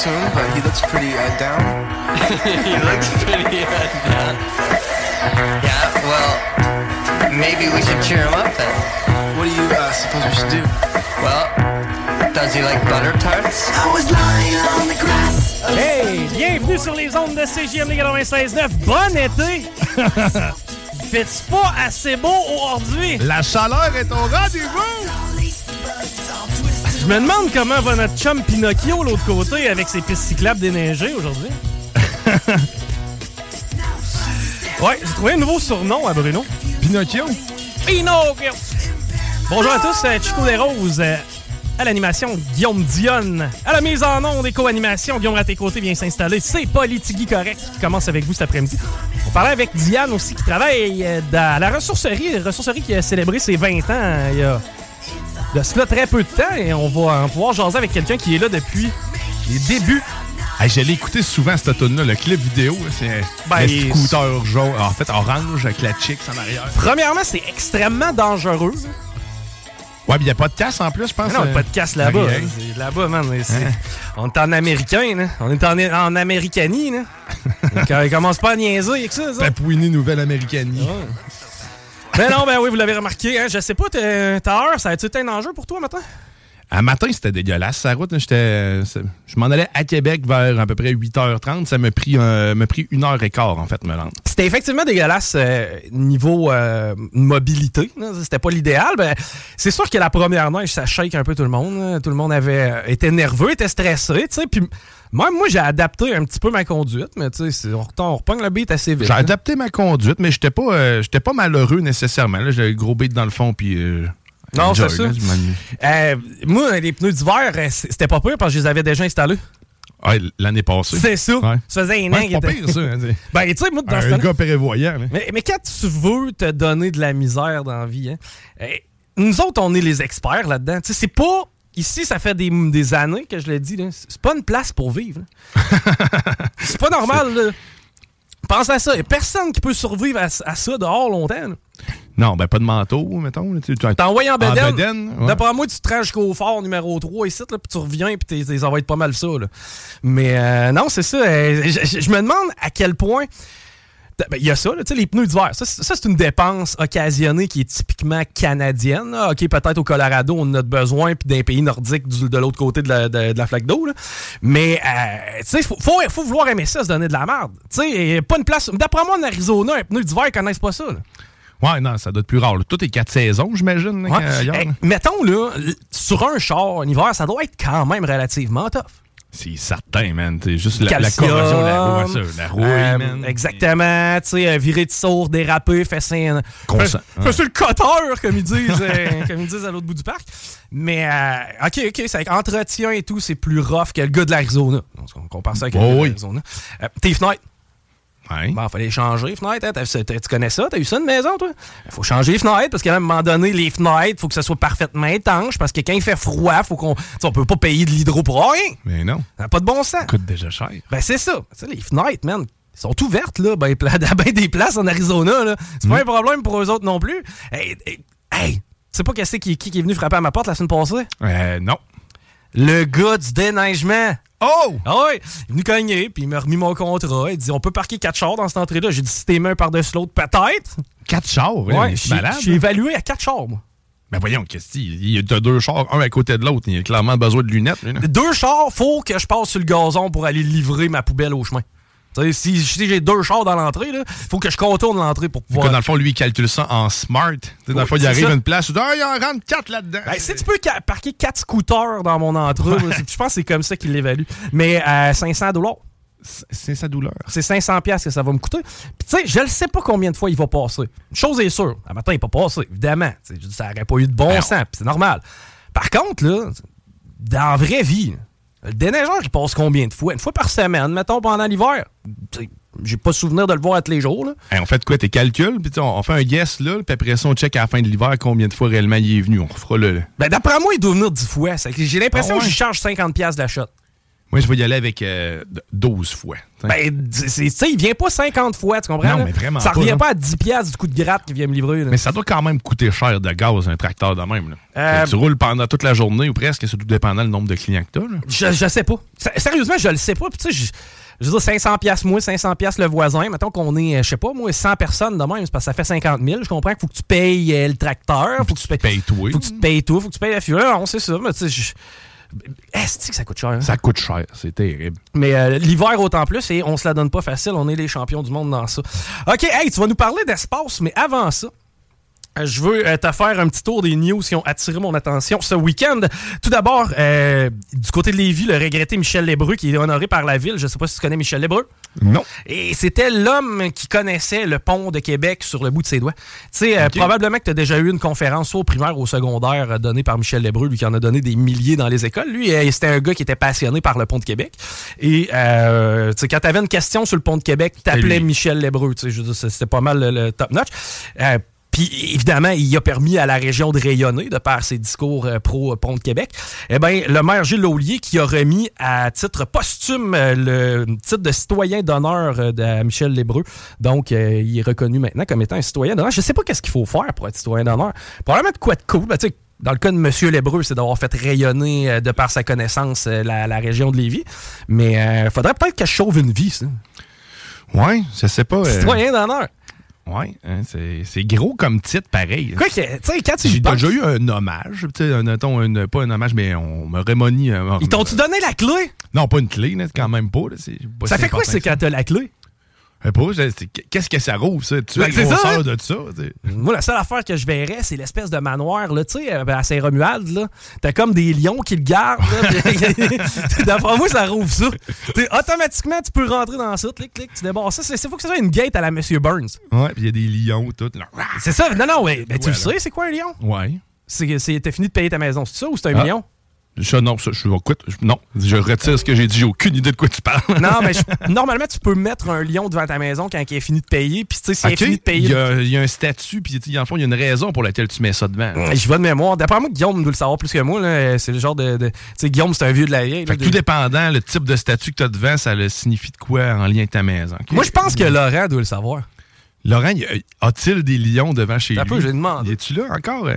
I him, but he looks pretty uh, down. he looks pretty uh, down. Yeah, well, maybe we should cheer him up then. What do you uh, suppose we should do? Well, does he like butter tarts? Hey, bienvenue sur les ondes de CGMD 96.9. Bon été! Fais-tu pas assez beau aujourd'hui? La chaleur est au rendez-vous. Je me demande comment va notre chum Pinocchio l'autre côté avec ses pistes cyclables déneigées aujourd'hui. ouais, j'ai trouvé un nouveau surnom à Bruno. Pinocchio? Pinocchio! Bonjour à tous, euh, Chico Desroses. euh, À l'animation, Guillaume Dionne. À la mise en ondes et co-animation, Guillaume à tes côtés vient s'installer. C'est Politigui Correct qui commence avec vous cet après-midi. On parlait avec Diane aussi qui travaille euh, dans la ressourcerie. La ressourcerie qui a célébré ses 20 ans il y a de cela très peu de temps. Et on va pouvoir jaser avec quelqu'un qui est là depuis les débuts. Hey, je l'ai écouté souvent, cette automne-là. Le clip vidéo, là, c'est Ben, le scooter jaune. En fait, orange avec la chick en arrière. Premièrement, c'est extrêmement dangereux. Ouais, mais il n'y a pas de casse en plus, je pense. Non, euh, pas de casse là-bas. Là-bas, man. Hein? On est en américain, là. On est en, en américanie, là. Donc, il commence pas à niaiser avec ça, ça. Papouinie Nouvelle-Américanie. Mais non, ben oui, vous l'avez remarqué. Hein, je sais pas, t'es- ta heure, ça a-tu été un enjeu pour toi, maintenant? À matin, c'était dégueulasse. Sa route, j'étais, euh, je m'en allais à Québec vers à peu près 8h30. Ça m'a pris, euh, pris une heure et quart, en fait, me rendre. C'était effectivement dégueulasse euh, niveau euh, mobilité. C'était pas l'idéal. Ben, c'est sûr que la première neige, ça shake un peu tout le monde. Tout le monde avait euh, été nerveux, était stressé. tu sais. Puis moi, moi j'ai adapté un petit peu ma conduite, mais tu sais, on, repogne le beat assez vite. J'ai là. adapté ma conduite, mais j'étais pas, euh, j'étais pas malheureux nécessairement. J'avais le gros beat dans le fond, puis. euh, Non, c'est ça. Euh, moi, les pneus d'hiver, euh, c'était pas pire parce que je les avais déjà installés. Ouais, l'année passée. C'est ça. Ouais. Ça faisait un Ouais, an c'est pas était- pire, ça. hein, Ben, tu sais, moi, dans ce Un gars prévoyant. là. Mais, mais quand tu veux te donner de la misère dans la vie, hein, eh, nous autres, on est les experts là-dedans. Tu sais, c'est pas. Ici, ça fait des, des années que je le dis. C'est pas une place pour vivre. c'est pas normal. là. Pense à ça. Il a personne qui peut survivre à, à ça dehors longtemps. là. Non, ben pas de manteau, mettons. envoyé en bedaine. ouais. D'après moi, tu te rends jusqu'au fort numéro 3 ici, là, puis tu reviens, puis ça va être pas mal ça. là. Mais euh, non, c'est ça. euh, je me demande à quel point. Ben, Il y a ça, là, tu sais, les pneus d'hiver. Ça, c'est une dépense occasionnée qui est typiquement canadienne. là. OK, peut-être au Colorado, on en a besoin, puis d'un pays nordique du- de l'autre côté de la, de- de la flaque d'eau. Mais, euh, tu sais, faut, faut, faut vouloir aimer ça, se donner de la merde. Tu sais, pas une place. D'après moi, en Arizona, un pneu d'hiver, ils connaissent pas ça. là. Ouais, non, ça doit être plus rare. là. Tout est quatre saisons, j'imagine. Ouais. Eh, là. mettons, là, sur un char en hiver, ça doit être quand même relativement tough. C'est certain, man. C'est juste la, la corrosion, la, ouais, ça, la rouille, euh, man. Exactement. Tu sais, euh, virer de sourd, déraper, faire ça. Consent, Fais ouais. le coteur, comme ils disent, euh, comme ils disent à l'autre bout du parc. Mais, euh, OK, OK, c'est avec entretien et tout, c'est plus rough que le gars de l'Arizona. On compare ça avec le Oh gars de oui. l'Arizona. Euh, tes fenêtres. Ouais. Bon, fallait changer les fenêtres. hein. Tu connais ça? T'as eu ça une maison, toi? Il faut changer les fenêtres parce qu'à un moment donné, les fenêtres, faut que ça soit parfaitement étanche parce que quand il fait froid, faut qu'on. On peut pas payer de l'hydro pour rien. Mais non, Ça n'a pas de bon sens. ça coûte déjà cher. Ben, c'est ça. Les fenêtres, man, ils sont ouvertes, là, ben, ben des places en Arizona, là. C'est Mm. pas un problème pour eux autres non plus. Hey, hey, hey, tu sais pas qu'est-ce qui, qui, qui est venu frapper à ma porte la semaine passée? Euh, non. Le gars du déneigement. Oh! Ah ouais, il est venu cogner, puis il m'a remis mon contrat. Il dit on peut parquer quatre chars dans cette entrée-là. J'ai dit si t'es un par-dessus l'autre, peut-être. Quatre chars, ouais, Ouais, j'ai c'est malade. j'ai évalué à quatre chars, moi. Ben voyons, qu'est-ce qu'il y a? Deux chars, un à côté de l'autre. Il a clairement besoin de lunettes. lui. Deux chars, faut que je passe sur le gazon pour aller livrer ma poubelle au chemin. Si, j'ai deux chars dans l'entrée, il faut que je contourne l'entrée pour pouvoir. que dans le fond, lui, il calcule ça en smart. Dans le fond, il arrive à une place, il dit, ah, il en rentre quatre là-dedans. Ben, si tu peux parquer quatre scooters dans mon entrée, je pense que c'est comme ça qu'il l'évalue. Mais à 500 dollars, C'est sa douleur. c'est 500 pièces que ça va me coûter. Puis tu sais, je ne sais pas combien de fois il va passer. Une chose est sûre, à matin il pas passé, évidemment. Ça n'aurait pas eu de bon Ben, sens, c'est normal. Par contre, là, dans la vraie vie, le déneigeur, il passe combien de fois? Une fois par semaine, mettons, pendant l'hiver. J'ai pas souvenir de le voir tous les jours. Là. Hey, on fait quoi? Tes calculs, puis on, on fait un guess, là, puis après ça, on check à la fin de l'hiver combien de fois réellement il est venu. On fera le. Ben, d'après moi, il doit venir 10 fois. J'ai l'impression Ah ouais? que j'y charge 50$ piastres de la shot. Moi, je vais y aller avec euh, 12 fois. t'sais. Ben, tu sais, il vient pas 50 fois, tu comprends? Non, là? mais vraiment Ça pas, revient pas à 10 piastres du coup de gratte qu'il vient me livrer. là. Mais ça doit quand même coûter cher de gaz, un tracteur de même. Là. Euh, Tu roules pendant toute la journée ou presque, c'est tout dépendant le nombre de clients que tu as. Je, je sais pas. Sérieusement, je le sais pas. Puis tu sais, je, veux dire, 500 pièces moi, 500 pièces le voisin. Mettons qu'on est, euh, je sais pas, moi, 100 personnes de même, c'est parce que ça fait 50 000. Je comprends qu'il faut que tu payes euh, le tracteur, faut que tu payes, Paye tout. faut que tu payes tout, faut que tu payes la fuel. Non, c'est ça. Mais tu sais, est-ce que ça coûte cher? hein? Ça coûte cher, c'est terrible. Mais euh, l'hiver autant plus, et on se la donne pas facile, on est les champions du monde dans ça. OK, hey, tu vas nous parler d'espace, mais avant ça, je veux euh, te faire un petit tour des news qui ont attiré mon attention ce week-end. Tout d'abord, euh, du côté de Lévis, le regretté Michel Lébreux, qui est honoré par la ville. Je sais pas si tu connais Michel Lébreux. Non. Et c'était l'homme qui connaissait le pont de Québec sur le bout de ses doigts. Tu sais, euh, probablement que tu as déjà eu une conférence soit au primaire ou au secondaire euh, donnée par Michel Lébreux, lui qui en a donné des milliers dans les écoles. Lui, c'était un gars qui était passionné par le pont de Québec. Et tu sais, quand tu avais une question sur le pont de Québec, tu t'appelais lui. Michel. Tu sais, c'est- c'était pas mal le, le top notch. Euh, puis évidemment, il a permis à la région de rayonner de par ses discours euh, pro euh, de Québec. Eh bien, le maire Gilles Laulier qui a remis à titre posthume euh, le titre de citoyen d'honneur de à Michel Lébreux. Donc, il est reconnu maintenant comme étant un citoyen d'honneur. Je sais pas qu'est-ce qu'il faut faire pour être citoyen d'honneur. Probablement de quoi de cool. Ben, tu sais, dans le cas de M. Lébreux, c'est d'avoir fait rayonner euh, de par sa connaissance euh, la, la région de Lévis. Mais il faudrait peut-être que je sauve une vie, ça. Ouais, je sais pas. Citoyen d'honneur. Ouais, hein, c'est gros comme titre, pareil. Quoi que, tu sais, quand tu J'ai déjà eu un hommage, tu sais, un, mettons, un- pas un hommage, mais on me rémonie. euh, Ils t'ont-tu donné la clé? Non, pas une clé, quand même pas. là, pas Ça fait quoi, c'est quand t'as la clé? Qu'est-ce que ça rouvre, ça? Tu Ben, la ça, hein? de ça? tu sais. Moi, la seule affaire que je verrais, c'est l'espèce de manoir, là, tu sais, euh, à Saint-Romuald, là. T'as comme des lions qui le gardent, D'après moi, ça rouvre ça. T'sais, automatiquement, tu peux rentrer dans ça, clic, clic, tu débarres ça. C'est faut que ce soit une gate à la Monsieur Burns. Ouais, puis il y a des lions, tout. là. C'est ça? Non, non, ouais, ben, tu Ouais, sais, c'est quoi un lion? Ouais. T'as fini de payer ta maison, c'est ça ou c'est un Ah. million? Ça, non, ça, je écoute, je- non, je retire ce que j'ai dit, j'ai aucune idée de quoi tu parles. Non, mais je- normalement, tu peux mettre un lion devant ta maison quand il est fini de payer. Puis, tu sais, s'il Ok, est fini de il payer. y, a, il y a un statut, puis en fond, il y a une raison pour laquelle tu mets ça devant. Je vais de mémoire. D'après moi, Guillaume doit le savoir plus que moi. là. C'est le genre de. de- Tu sais, Guillaume, c'est un vieux de la vieille. là, Fait que de- tout dépendant, le type de statut que tu as devant, ça le signifie de quoi en lien avec ta maison. Moi, je pense que Laurent doit le savoir. Laurent, a-t-il des lions devant chez T'as lui? peu, j'ai demandé. Es-tu là encore? Hey,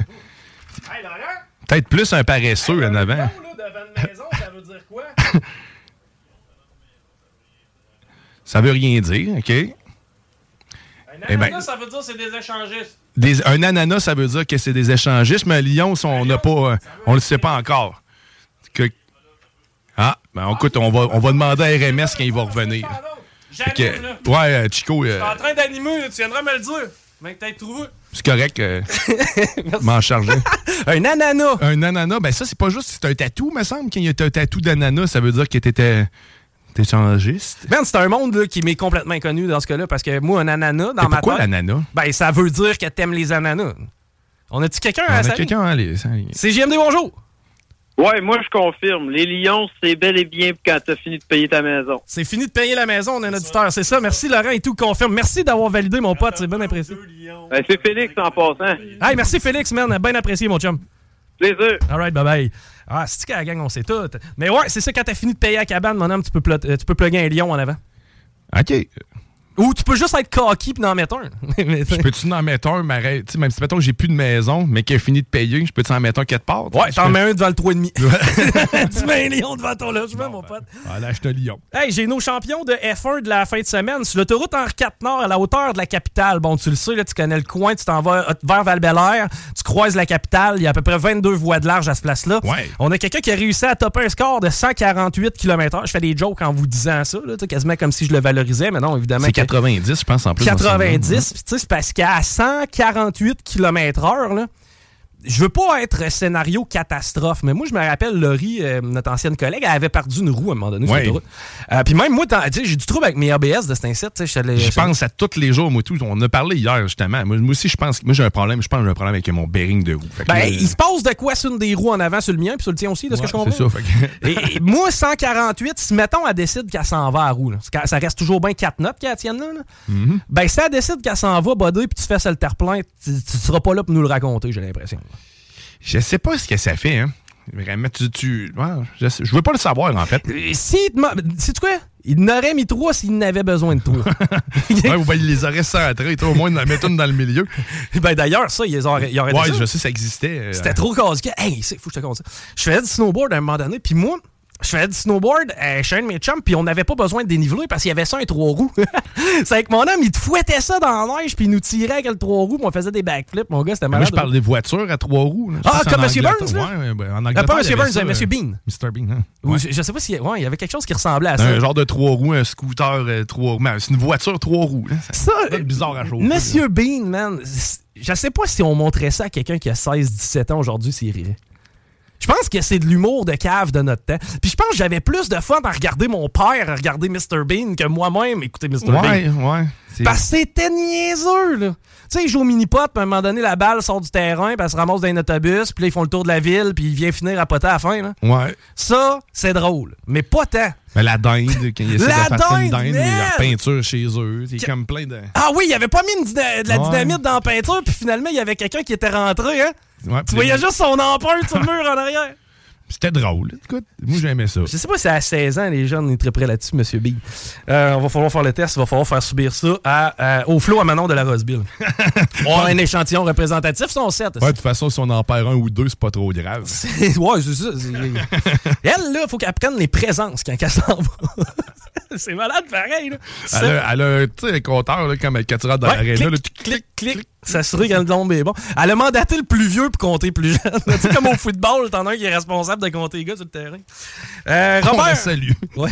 Laurent! Peut-être plus un paresseux en avant. devant maison, ça veut dire quoi? Ça veut rien dire, OK? Eh ben, ça veut dire c'est des échangistes. des- un ananas, ça veut dire que c'est des échangistes, mais un lion, ça, on n'a pas, euh, on le sait pas encore. Que- Ah, ben écoute, on va, on va demander à RMS quand il va revenir. J'arrive, que- là. ouais, euh, Chico, euh, Je suis en train d'animer, tu viendras me le dire. Mec, t'as trouvé. C'est correct. euh, m'en charger. Un ananas. Un ananas, ben ça, c'est pas juste, c'est un tatou, me semble. Quand il y a un tatou d'ananas, ça veut dire que t'étais échangiste. Man, c'est un monde là, qui m'est complètement inconnu dans ce cas-là parce que moi, un ananas, dans Mais ma pourquoi tête. l'ananas? Ben, ça veut dire que t'aimes les ananas. On a-tu quelqu'un On à a salut? quelqu'un, les- ça- C'est JMD, bonjour. Ouais, moi je confirme. Les lions, c'est bel et bien quand t'as fini de payer ta maison. C'est fini de payer la maison, on a un auditeur. C'est ça, merci Laurent et tout confirme. Merci d'avoir validé, mon pote, c'est bien apprécié. Ben, c'est Félix en passant. Hey, merci Félix, man, bien apprécié, mon chum. Plaisir. All right, bye bye. Ah, c'est qu'à la gang, on sait tout. Mais ouais, c'est ça, quand t'as fini de payer la cabane, mon homme, tu peux, plot- euh, tu peux plugger un lion en avant. OK. Ou tu peux juste être cocky puis en mettre un. Je peux-tu en mettre un, mais même si mettons que j'ai plus de maison, mais qu'il a fini de payer, je peux-tu en mettre un quelque part? Ouais, t'en mets un devant le 3,5. tu mets un lion devant ton logement, mon pote. Voilà, je te lion. Hey, j'ai nos champions de F1 de la fin de semaine sur l'autoroute Henri IV Nord à la hauteur de la capitale. Bon, tu le sais, là, tu connais le coin, tu t'en vas euh, vers val tu croises la capitale, il y a à peu près 22 voies de large à ce place-là. Ouais. On a quelqu'un qui a réussi à topper un score de 148 km/h. Je fais des jokes en vous disant ça, là, quasiment comme si je le valorisais, mais non, évidemment. C'est que- 90, je pense, en plus. dans ce 90, film-là. puis tu sais, c'est parce qu'à 148 km/h, là, je veux pas être scénario catastrophe, mais moi, je me rappelle, Laurie, euh, notre ancienne collègue, elle avait perdu une roue à un moment donné sur Ouais. l'autoroute. Euh, puis même moi, j'ai du trouble avec mes ABS de cet incite. je pense à tous les jours, moi, tout. On en a parlé hier, justement. Moi, moi aussi, je pense que moi, j'ai un problème. Je pense que j'ai un problème avec mon bearing de roue. Ben, là, il se passe de quoi sur une des roues en avant sur le mien, puis sur le tien aussi, de ce que je comprends? C'est ça. que- Et, et moi, 148, si mettons, elle décide qu'elle s'en va à roue, là, ça reste toujours bien 4 notes qu'elle tienne là, là. Mhm. ben si elle décide qu'elle s'en va, Buddy, puis tu fais ça le terre-plein, tu, tu seras pas là pour nous le raconter, j'ai l'impression. Je sais pas ce que ça fait, hein. Vraiment, tu. tu ouais, je, sais- je veux pas le savoir, en fait. Euh, Si, sais-tu quoi? Il n'aurait mis trois s'il n'avait besoin de toi. ouais, ou ben, il les aurait centrés, au moins, d'en mettre une dans le milieu. ben d'ailleurs, ça, il aurait, il aurait Ouais, dit ça. je sais, ça existait. euh, C'était trop casse Hey, c'est fou, je te compte ça. Je faisais du snowboard à un moment donné, puis moi, je faisais du snowboard euh, chez un de mes chums, puis on n'avait pas besoin de déniveler parce qu'il y avait ça, un trois roues. c'est avec mon homme, il te fouettait ça dans la neige, puis il nous tirait avec le trois roues, puis on faisait des backflips. Mon gars, c'était Moi, malade. je parle des voitures à trois roues. là. Ah, comme M. Burns, là? Ouais, ouais, ben, en Euh, Angleterre. pas M. Burns, M. euh, Bean. Mr. Bean, hein? Ouais. je, je sais pas si. Ouais, il y avait quelque chose qui ressemblait à ça. Un genre de trois roues, un scooter euh, trois roues. Mais C'est une voiture trois roues. là. Ça, C'est bizarre à chauffer. Monsieur Bean, man, je sais pas si on montrait ça à quelqu'un qui a 16-17 ans aujourd'hui s'il rirait. Je pense que c'est de l'humour de cave de notre temps. Puis je pense que j'avais plus de fun à regarder mon père à regarder Mr. Bean que moi-même écouter Mr. Bean. Ouais, ouais. Parce que c'était niaiseux, là. Tu sais, il joue au mini-pot, puis à un moment donné, la balle sort du terrain, puis elle se ramasse dans un autobus, puis là, ils font le tour de la ville, puis il vient finir à poter à la fin, là. Ouais. Ça, c'est drôle. Mais pas tant. Mais la dinde, quand il essaie La de faire une dinde, la peinture chez eux. C'est comme plein de. Ah oui, il avait pas mis une de la Ouais. dynamite dans la peinture, puis finalement, il y avait quelqu'un qui était rentré, hein. Ouais, voyais juste son empreinte sur le mur en arrière. C'était drôle. Écoute, moi, j'aimais ça. Je sais pas si à 16 ans, les jeunes, ils très près là-dessus, Monsieur Big. Euh, on va falloir faire le test, il va falloir faire subir ça à, à- au flot à Manon de la Roseville. On a un échantillon représentatif, son 7. Ouais, de toute façon, si on en perd un ou deux, c'est pas trop grave. ouais, c'est ça. Elle, là, faut qu'elle prenne les présences quand elle s'en va. c'est malade pareil, là. Ça- Elle a, elle a tu sais, un compteur, là, comme quand tu rentres dans Ouais, l'aréna. clic, clic, clic, S'assurer quand le tombe est bon. Elle a mandaté le plus vieux pour compter plus jeune. tu sais, comme au football, t'en as un qui est responsable de compter les gars sur le terrain. Euh, Robert. Ouais.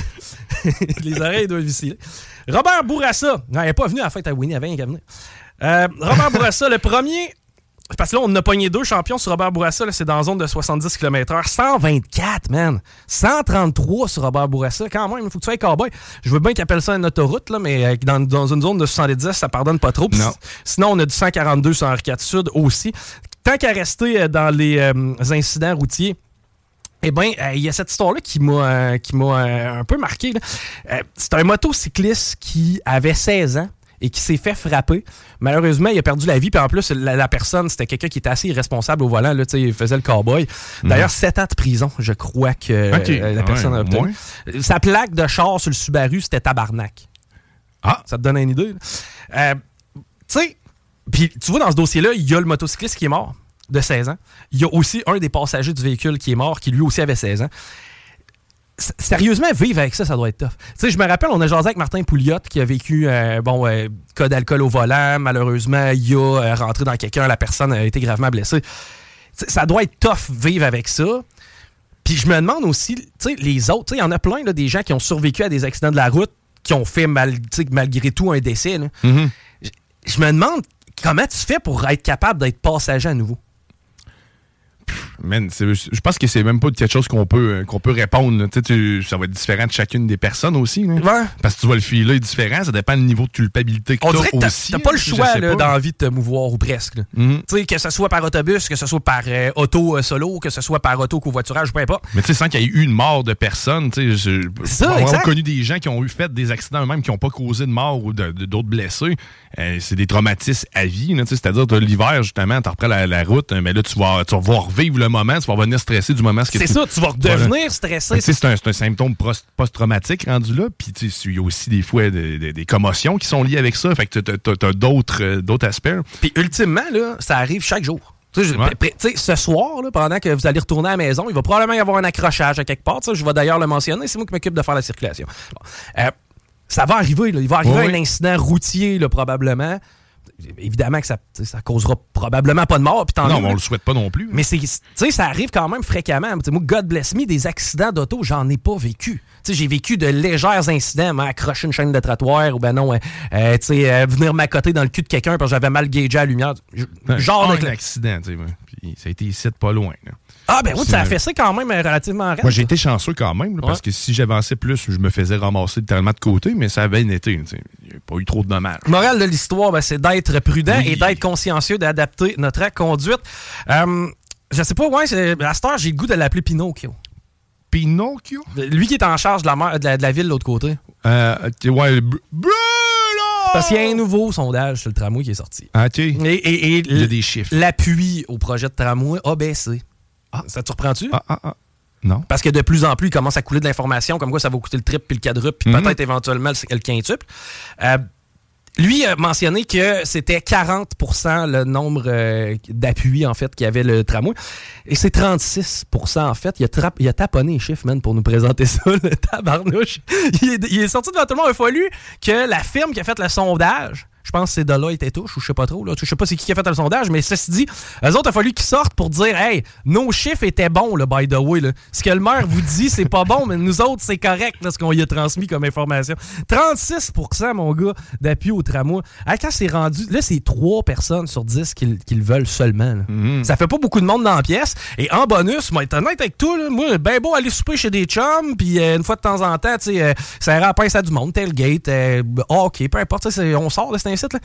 les oreilles doivent viciler. Robert Bourassa. Non, il n'est pas venu à la fête à Winnie, il avait rien qu'à venir. Euh, Robert Bourassa, le premier. Parce que là, on a pogné deux champions sur Robert Bourassa. C'est dans la zone de 70 km/h. 124, man. 133 sur Robert Bourassa. Quand même, il faut que tu sois cowboy. Je veux bien qu'il appelle ça une autoroute, là, mais euh, dans, dans une zone de 70, ça pardonne pas trop. Non. Sinon, on a du 142 sur Henri IV Sud aussi. Tant qu'à rester euh, dans les euh, incidents routiers, eh bien, euh, il y a cette histoire-là qui m'a euh, euh, un peu marqué. c'est un motocycliste qui avait 16 ans et qui s'est fait frapper. Malheureusement, il a perdu la vie. Puis en plus, la, la personne, c'était quelqu'un qui était assez irresponsable au volant. Là, il faisait le cowboy. D'ailleurs, 7 ans de prison, je crois que la personne Ouais, a obtenu. ouais. Sa plaque de char sur le Subaru, c'était tabarnak. Ah. Ça te donne une idée? tu sais, puis tu vois, dans ce dossier-là, il y a le motocycliste qui est mort de 16 ans. Il y a aussi un des passagers du véhicule qui est mort, qui lui aussi avait 16 ans. s- sérieusement, vivre avec ça, ça doit être tough. Tu sais, je me rappelle, on a jasé avec Martin Pouliot qui a vécu, euh, bon, euh, cas d'alcool au volant. Malheureusement, il a euh, rentré dans quelqu'un, la personne a été gravement blessée. Ça doit être tough vivre avec ça. Puis je me demande aussi, tu sais, les autres, il y en a plein, là, des gens qui ont survécu à des accidents de la route, qui ont fait mal, malgré tout un décès. là. Je- Je me demande comment tu fais pour être capable d'être passager à nouveau? Man, je pense que c'est même pas quelque chose qu'on peut, euh, qu'on peut répondre. Tu ça va être différent de chacune des personnes aussi. là. Parce que tu vois, le filet est différent. Ça dépend du niveau de culpabilité que tu dirait que t'as- aussi. t'as pas le choix sais là, pas. dans la vie de te mouvoir ou presque. Mhm. Tu sais, Que ce soit par autobus, que ce soit par euh, auto euh, solo, que ce soit par auto covoiturage, peu importe. Mais tu sais, sans qu'il y ait eu une mort de personne, tu sais, on a connu des gens qui ont eu fait des accidents eux-mêmes qui n'ont pas causé de mort ou d'autres blessés. Euh, c'est des traumatismes à vie, c'est-à-dire l'hiver, justement, tu reprends la, la route, mais là, tu vas, tu vas voir le moment, tu vas revenir stressé du moment. C'est ça, tu vas Voilà. redevenir stressé. C'est un, symptôme post-traumatique rendu là. Puis il y a aussi des fois des, des- des commotions qui sont liées avec ça. Fait que tu as, d'autres euh, d'autres aspects. Puis ultimement, là, ça arrive chaque jour. Tu sais, je- Ouais. ce soir, là, pendant que vous allez retourner à la maison, il va probablement y avoir un accrochage à quelque part. Je vais d'ailleurs le mentionner. C'est moi qui m'occupe de faire la circulation. Bon. Euh, ça va arriver. là. Il va arriver un incident routier, là, probablement. Évidemment que ça, ça causera probablement pas de mort. puis tant Non, mieux, on le souhaite pas non plus. Mais c'est, tu sais, ça arrive quand même fréquemment. Moi, God bless me, des accidents d'auto, j'en ai pas vécu. Tu sais, j'ai vécu de légers incidents, m'accrocher une chaîne de trottoir ou ben non, euh, euh, tu sais, euh, venir m'accoter dans le cul de quelqu'un parce que j'avais mal gagé à la lumière. Genre ouais. Ça a été ici de pas loin. là. Ah ben oui, ça a fait ça quand même euh, relativement. Moi, j'ai été chanceux quand même, là, parce que si j'avançais plus, je me faisais ramasser littéralement de côté, mais ça avait bien été. Il n'y a pas eu trop de dommages. Morale de l'histoire, ben, c'est d'être prudent Oui. et d'être consciencieux, d'adapter notre conduite. Euh, je sais pas, ouais, à cette heure, j'ai le goût de l'appeler Pinocchio. Pinocchio? Lui qui est en charge de la, mer- de la, de la ville de l'autre côté. Euh, ouais, b- Parce qu'il y a un nouveau sondage sur le tramway qui est sorti. Ah, ok. Et, et- et Il y a des chiffres. L'appui au projet de tramway a baissé. Ça te surprend-tu? Ah, ah, ah. Non. Parce que de plus en plus, il commence à couler de l'information comme quoi ça va coûter le triple puis le quadruple puis Mhm. peut-être éventuellement le, le quintuple. Euh, lui a mentionné que c'était 40% le nombre euh, d'appuis en fait qu'il y avait le tramway. Et c'est 36% en fait. Il a, taponné les chiffres, man, pour nous présenter ça, le tabarnouche. Il est, il est sorti devant tout le monde. Il a fallu que la firme qui a fait le sondage, je pense que c'est Deloitte et touche, ou je sais pas trop, là. je sais pas c'est qui qui a fait le sondage, mais ceci dit, eux autres, il a fallu qu'ils sortent pour dire Hey, nos chiffres étaient bons, là, by the way. Là. Ce que le maire vous dit, c'est pas bon, mais nous autres, c'est correct, là, ce qu'on lui a transmis comme information. 36% mon gars, d'appui au tramway. Ah, quand c'est rendu, là, c'est 3 personnes sur 10 qui, le- qui le veulent seulement. là. Mhm. Ça fait pas beaucoup de monde dans la pièce. Et en bonus, moi, être honnête avec toi, là, moi, ben beau aller souper chez des chums, puis euh, une fois de temps en temps, tu sais, euh, ça ira à pince à du monde, tailgate, euh, hockey, peu importe, on sort de là.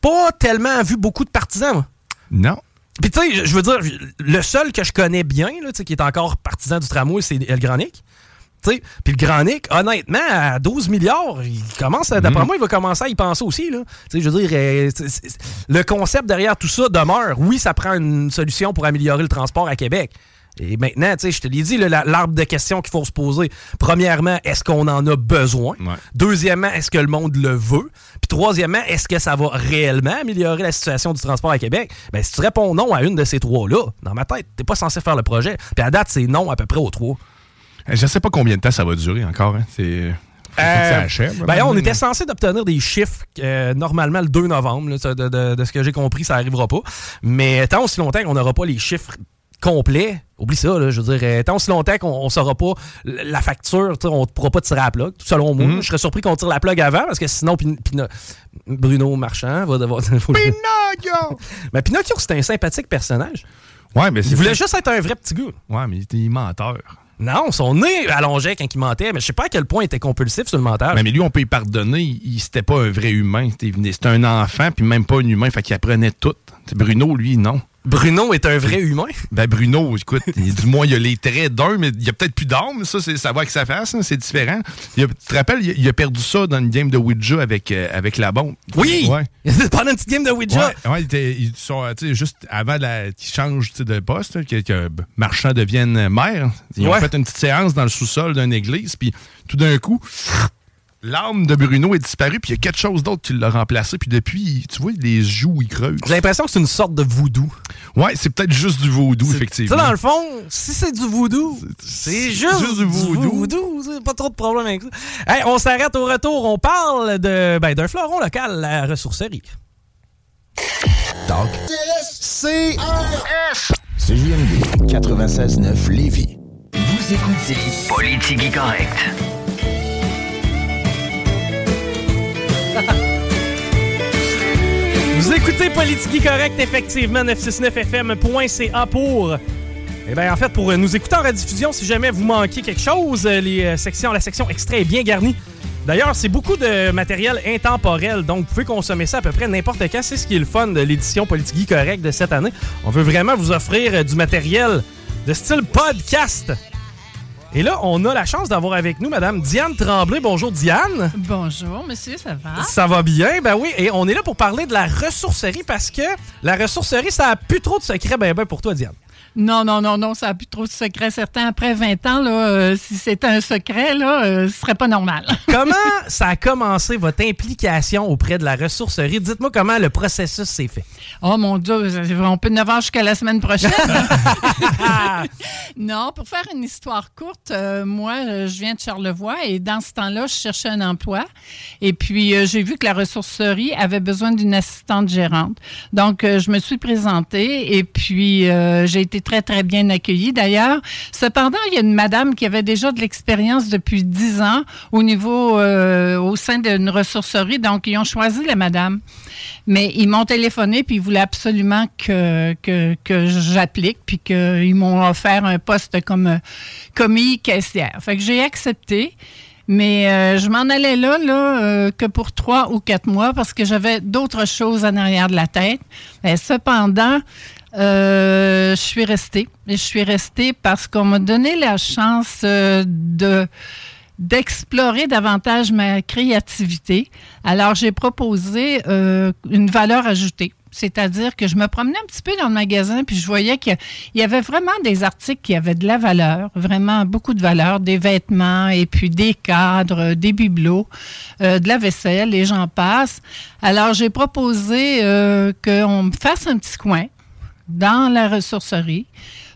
Pas tellement vu beaucoup de partisans, moi. Non. Puis tu sais, je veux dire, le seul que je connais bien, là, qui est encore partisan du tramway, c'est. Tu sais, Puis le Grand Nick, honnêtement, à 12 milliards, il commence, à- d'après Mhm. moi, il va commencer à y penser aussi. Là. Je veux dire, euh, le concept derrière tout ça demeure. Oui, ça prend une solution pour améliorer le transport à Québec. Et maintenant, tu sais, je te l'ai dit, l'arbre de questions qu'il faut se poser. Premièrement, est-ce qu'on en a besoin? Deuxièmement, est-ce que le monde le veut? Puis troisièmement, est-ce que ça va réellement améliorer la situation du transport à Québec? Ben, si tu réponds non à une de ces trois-là, dans ma tête, t'es pas censé faire le projet. Puis à date, c'est non à peu près aux trois. Je sais pas combien de temps ça va durer encore. Hein. C'est. Euh, achève, ben, on était censé d'obtenir des chiffres euh, normalement le 2 novembre. là, de, de- de ce que j'ai compris, ça arrivera pas. Mais tant aussi longtemps qu'on n'aura pas les chiffres complets, oublie ça, là, je veux dire, euh, tant aussi longtemps qu'on ne saura pas la facture, on ne pourra pas tirer la plug, selon moi. Mhm. Je serais surpris qu'on tire la plug avant, parce que sinon, Pin- Bruno Marchand va devoir... Pinocchio! Mais Pinocchio, c'est un sympathique personnage. Ouais, mais. Il voulait juste être un vrai petit gars. Ouais, mais il était menteur. Non, son nez allongeait quand il mentait, mais je sais pas à quel point il était compulsif sur le mentage. Mais, mais lui, on peut y pardonner. Il, il- c'était pas un vrai humain. C'était c'était un enfant, puis même pas un humain. Fait qu'il apprenait tout. Bruno, lui, non. Bruno est un vrai humain? Ben Bruno, écoute, du moins il a les traits d'un, mais il a peut-être plus d'âme, ça, c'est, ça va avec sa face, hein, c'est différent. Il a- tu te rappelles, il a, il a perdu ça dans une game de Ouija avec, euh, avec la bombe. Oui! Ouais. Pendant une petite game de Ouija? Ouais, ouais, il était- ils sont, juste avant la- qu'il change de poste, que, que Marchand devienne maire, ils ont fait une petite séance dans le sous-sol d'une église, puis tout d'un coup, L'arme de Bruno est disparue, puis il y a quelque chose d'autre qui l'a remplacé, puis depuis, tu vois, les joues, ils creusent. J'ai l'impression que c'est une sorte de voodoo. Ouais, c'est peut-être juste du vaudou, Tu effectivement. sais, dans le fond, si c'est du voodoo, c'est juste, juste du voodoo. voodoo. c'est Pas trop de problème avec ça. Hey, on s'arrête au retour. On parle de ben, d'un fleuron local, la ressourcerie. Talk. C. CJMD 96.9 Lévis. Vous écoutez Politique Correct. Vous écoutez Politique Correct, effectivement, 969fm.ca pour... Eh bien, en fait, pour nous écouter en rediffusion, si jamais vous manquez quelque chose, euh, les euh, sections, la section extrait est bien garnie. D'ailleurs, c'est beaucoup de matériel intemporel, donc vous pouvez consommer ça à peu près n'importe quand. C'est ce qui est le fun de l'édition Politique Correct de cette année. On veut vraiment vous offrir euh, du matériel de style podcast. Et là, on a la chance d'avoir avec nous Madame Diane Tremblay. Bonjour Diane. Bonjour, monsieur, ça va? Ça va bien, ben oui. Et on est là pour parler de la ressourcerie parce que la ressourcerie, ça a plus trop de secrets ben, ben pour toi, Diane. Non, non, non, non, ça n'a plus trop de secret. Certains, après 20 ans, là, euh, si c'était un secret, là, euh, ce serait pas normal. Comment ça a commencé votre implication auprès de la ressourcerie? Dites-moi comment le processus s'est fait. Oh mon Dieu, on peut ne voir jusqu'à la semaine prochaine. non, pour faire une histoire courte, euh, moi, euh, je viens de Charlevoix et dans ce temps-là, je cherchais un emploi. Et puis, j'ai vu que la ressourcerie avait besoin d'une assistante gérante. Donc, je me suis présentée et puis j'ai été très, très bien accueillie d'ailleurs. Cependant, il y a une madame qui avait déjà de l'expérience depuis 10 ans au niveau, euh, au sein d'une ressourcerie. Donc, ils ont choisi la madame. Mais ils m'ont téléphoné puis ils voulaient absolument que, que, que j'applique puis qu'ils m'ont offert un poste comme commis caissière. Fait que j'ai accepté. Mais euh, je m'en allais là, là euh, que pour trois ou quatre mois parce que j'avais d'autres choses en arrière de la tête. Mais cependant, euh, je suis restée. Et je suis restée parce qu'on m'a donné la chance euh, de d'explorer davantage ma créativité. Alors, j'ai proposé euh, une valeur ajoutée. C'est-à-dire que je me promenais un petit peu dans le magasin, puis je voyais qu'il y avait vraiment des articles qui avaient de la valeur, vraiment beaucoup de valeur, des vêtements, et puis des cadres, des bibelots, euh, de la vaisselle, et j'en passe. Alors, j'ai proposé euh, qu'on me fasse un petit coin dans la ressourcerie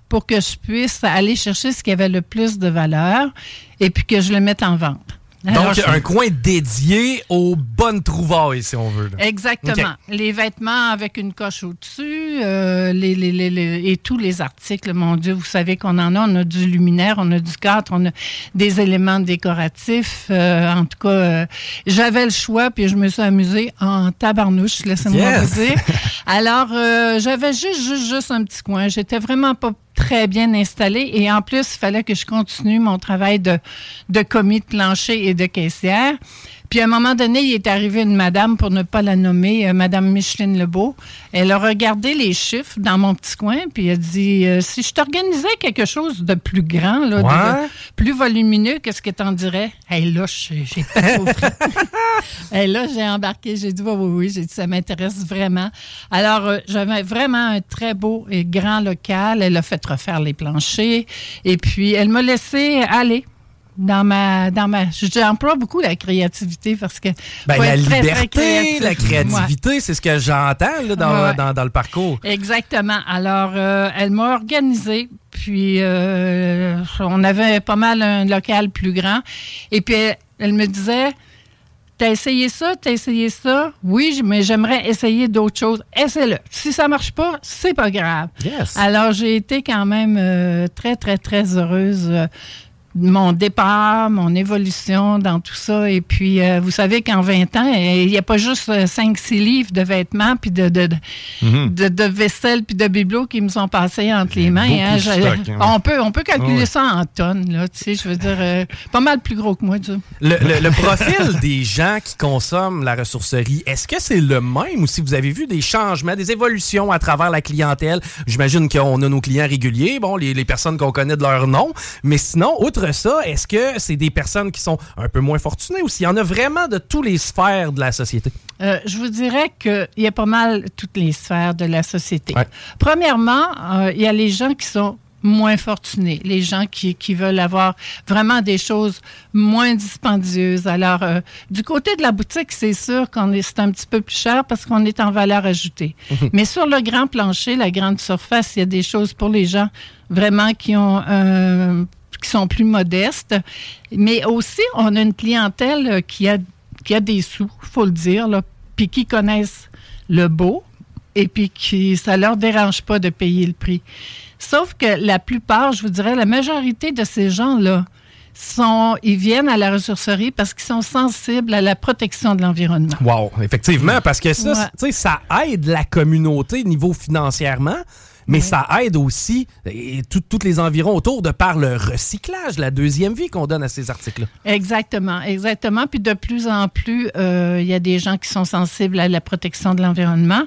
pour que je puisse aller chercher ce qui avait le plus de valeur et puis que je le mette en vente. Alors, Donc, un coin dédié aux bonnes trouvailles, si on veut. là. Exactement. Les vêtements avec une coche au-dessus, euh, les, les- les- les- et tous les articles. Mon Dieu, vous savez qu'on en a. On a du luminaire, on a du cadre, on a des éléments décoratifs. Euh, en tout cas, euh, j'avais le choix, puis je me suis amusée en tabarnouche, laissez-moi Yes. vous dire. Alors, euh, j'avais juste, juste, juste un petit coin. J'étais vraiment pas très bien installée. Et en plus, il fallait que je continue mon travail de, de commis de plancher et de caissière. Puis à un moment donné, il est arrivé une madame, pour ne pas la nommer, euh, Madame Micheline Lebeau. Elle a regardé les chiffres dans mon petit coin, puis elle a dit euh, si je t'organisais quelque chose de plus grand, là, de- Ouais. de plus volumineux, qu'est-ce que t'en dirais Hey, là, j'ai pas. Et là, j'ai embarqué, j'ai dit oui, oui, oui, j'ai dit ça m'intéresse vraiment. Alors, euh, j'avais vraiment un très beau et grand local. Elle a fait refaire les planchers et puis elle m'a laissé aller. Dans ma, dans ma, j'emploie beaucoup la créativité parce que Ben, la être très, très liberté, la Ouais. créativité, c'est ce que j'entends là, dans, Ouais. dans, dans le parcours. Exactement. Alors, euh, elle m'a organisé, puis euh, on avait pas mal un local plus grand. Et puis, elle, elle me disait, t'as essayé ça, t'as essayé ça? Oui, mais j'aimerais essayer d'autres choses. Essaie-le. Si ça marche pas, c'est pas grave. Yes. Alors, j'ai été quand même euh, très, très, très heureuse mon départ, mon évolution dans tout ça. Et puis, euh, vous savez qu'en 20 ans, euh, il n'y a pas juste 5-6 livres de vêtements, puis de, de, de, Mhm. de, de vaisselle, puis de bibelots qui me sont passés entre les mains. hein. de Je- stock, hein. on, peut, on peut calculer Ouais. ça en tonnes, là. Tu sais, je veux dire, euh, pas mal plus gros que moi, tu sais. Le, le- le profil des gens qui consomment la ressourcerie, est-ce que c'est le même ou si vous avez vu des changements, des évolutions à travers la clientèle? J'imagine qu'on a nos clients réguliers, bon, les, les personnes qu'on connaît de leur nom, mais sinon, outre ça, est-ce que c'est des personnes qui sont un peu moins fortunées ou s'il y en a vraiment de tous les sphères de la société? Euh, je vous dirais qu'il y a pas mal toutes les sphères de la société. Ouais. Premièrement, euh, il y a les gens qui sont moins fortunés, les gens qui, qui veulent avoir vraiment des choses moins dispendieuses. Alors, euh, du côté de la boutique, c'est sûr qu'on est, c'est un petit peu plus cher parce qu'on est en valeur ajoutée. Mais sur le grand plancher, la grande surface, il y a des choses pour les gens vraiment qui ont euh, qui sont plus modestes. Mais aussi, on a une clientèle euh, qui a, qui a des sous, faut le dire, là, puis qui connaissent le beau et puis qui ça leur dérange pas de payer le prix. Sauf que la plupart, je vous dirais, la majorité de ces gens-là, sont, ils viennent à la ressourcerie parce qu'ils sont sensibles à la protection de l'environnement. Wow, effectivement, parce que ça, Ouais. ça aide la communauté niveau financièrement, mais ça aide aussi et tout- tous les environs autour de par le recyclage, la deuxième vie qu'on donne à ces articles-là. Exactement, exactement. Puis de plus en plus, euh, il y a des gens qui sont sensibles à la protection de l'environnement.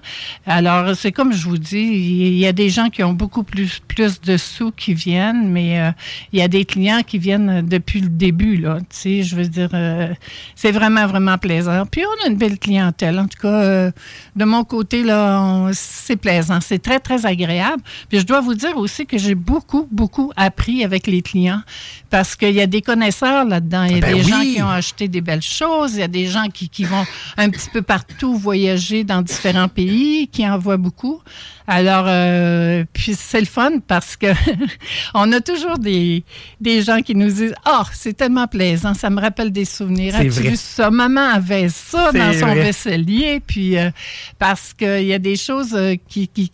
Alors, c'est comme je vous dis, il y a des gens qui ont beaucoup plus, plus de sous qui viennent, mais euh, il y a des clients qui viennent depuis le début, là. Tu sais, je veux dire, euh, c'est vraiment, vraiment plaisant. Puis on a une belle clientèle. En tout cas, de mon côté, là, c'est plaisant. C'est très, très agréable. Puis je dois vous dire aussi que j'ai beaucoup, beaucoup appris avec les clients parce qu'il y a des connaisseurs là-dedans. Il y a Ben des gens qui ont acheté des belles choses. Il y a des gens qui, qui vont un petit peu partout voyager dans différents pays, qui en voient beaucoup. Alors, euh, puis c'est le fun parce que on a toujours des, des gens qui nous disent « Ah, c'est tellement plaisant, ça me rappelle des souvenirs. As-tu vu ça? Maman avait ça dans son vrai. vaisselier. » Puis euh, parce qu'il y a des choses euh, qui... qui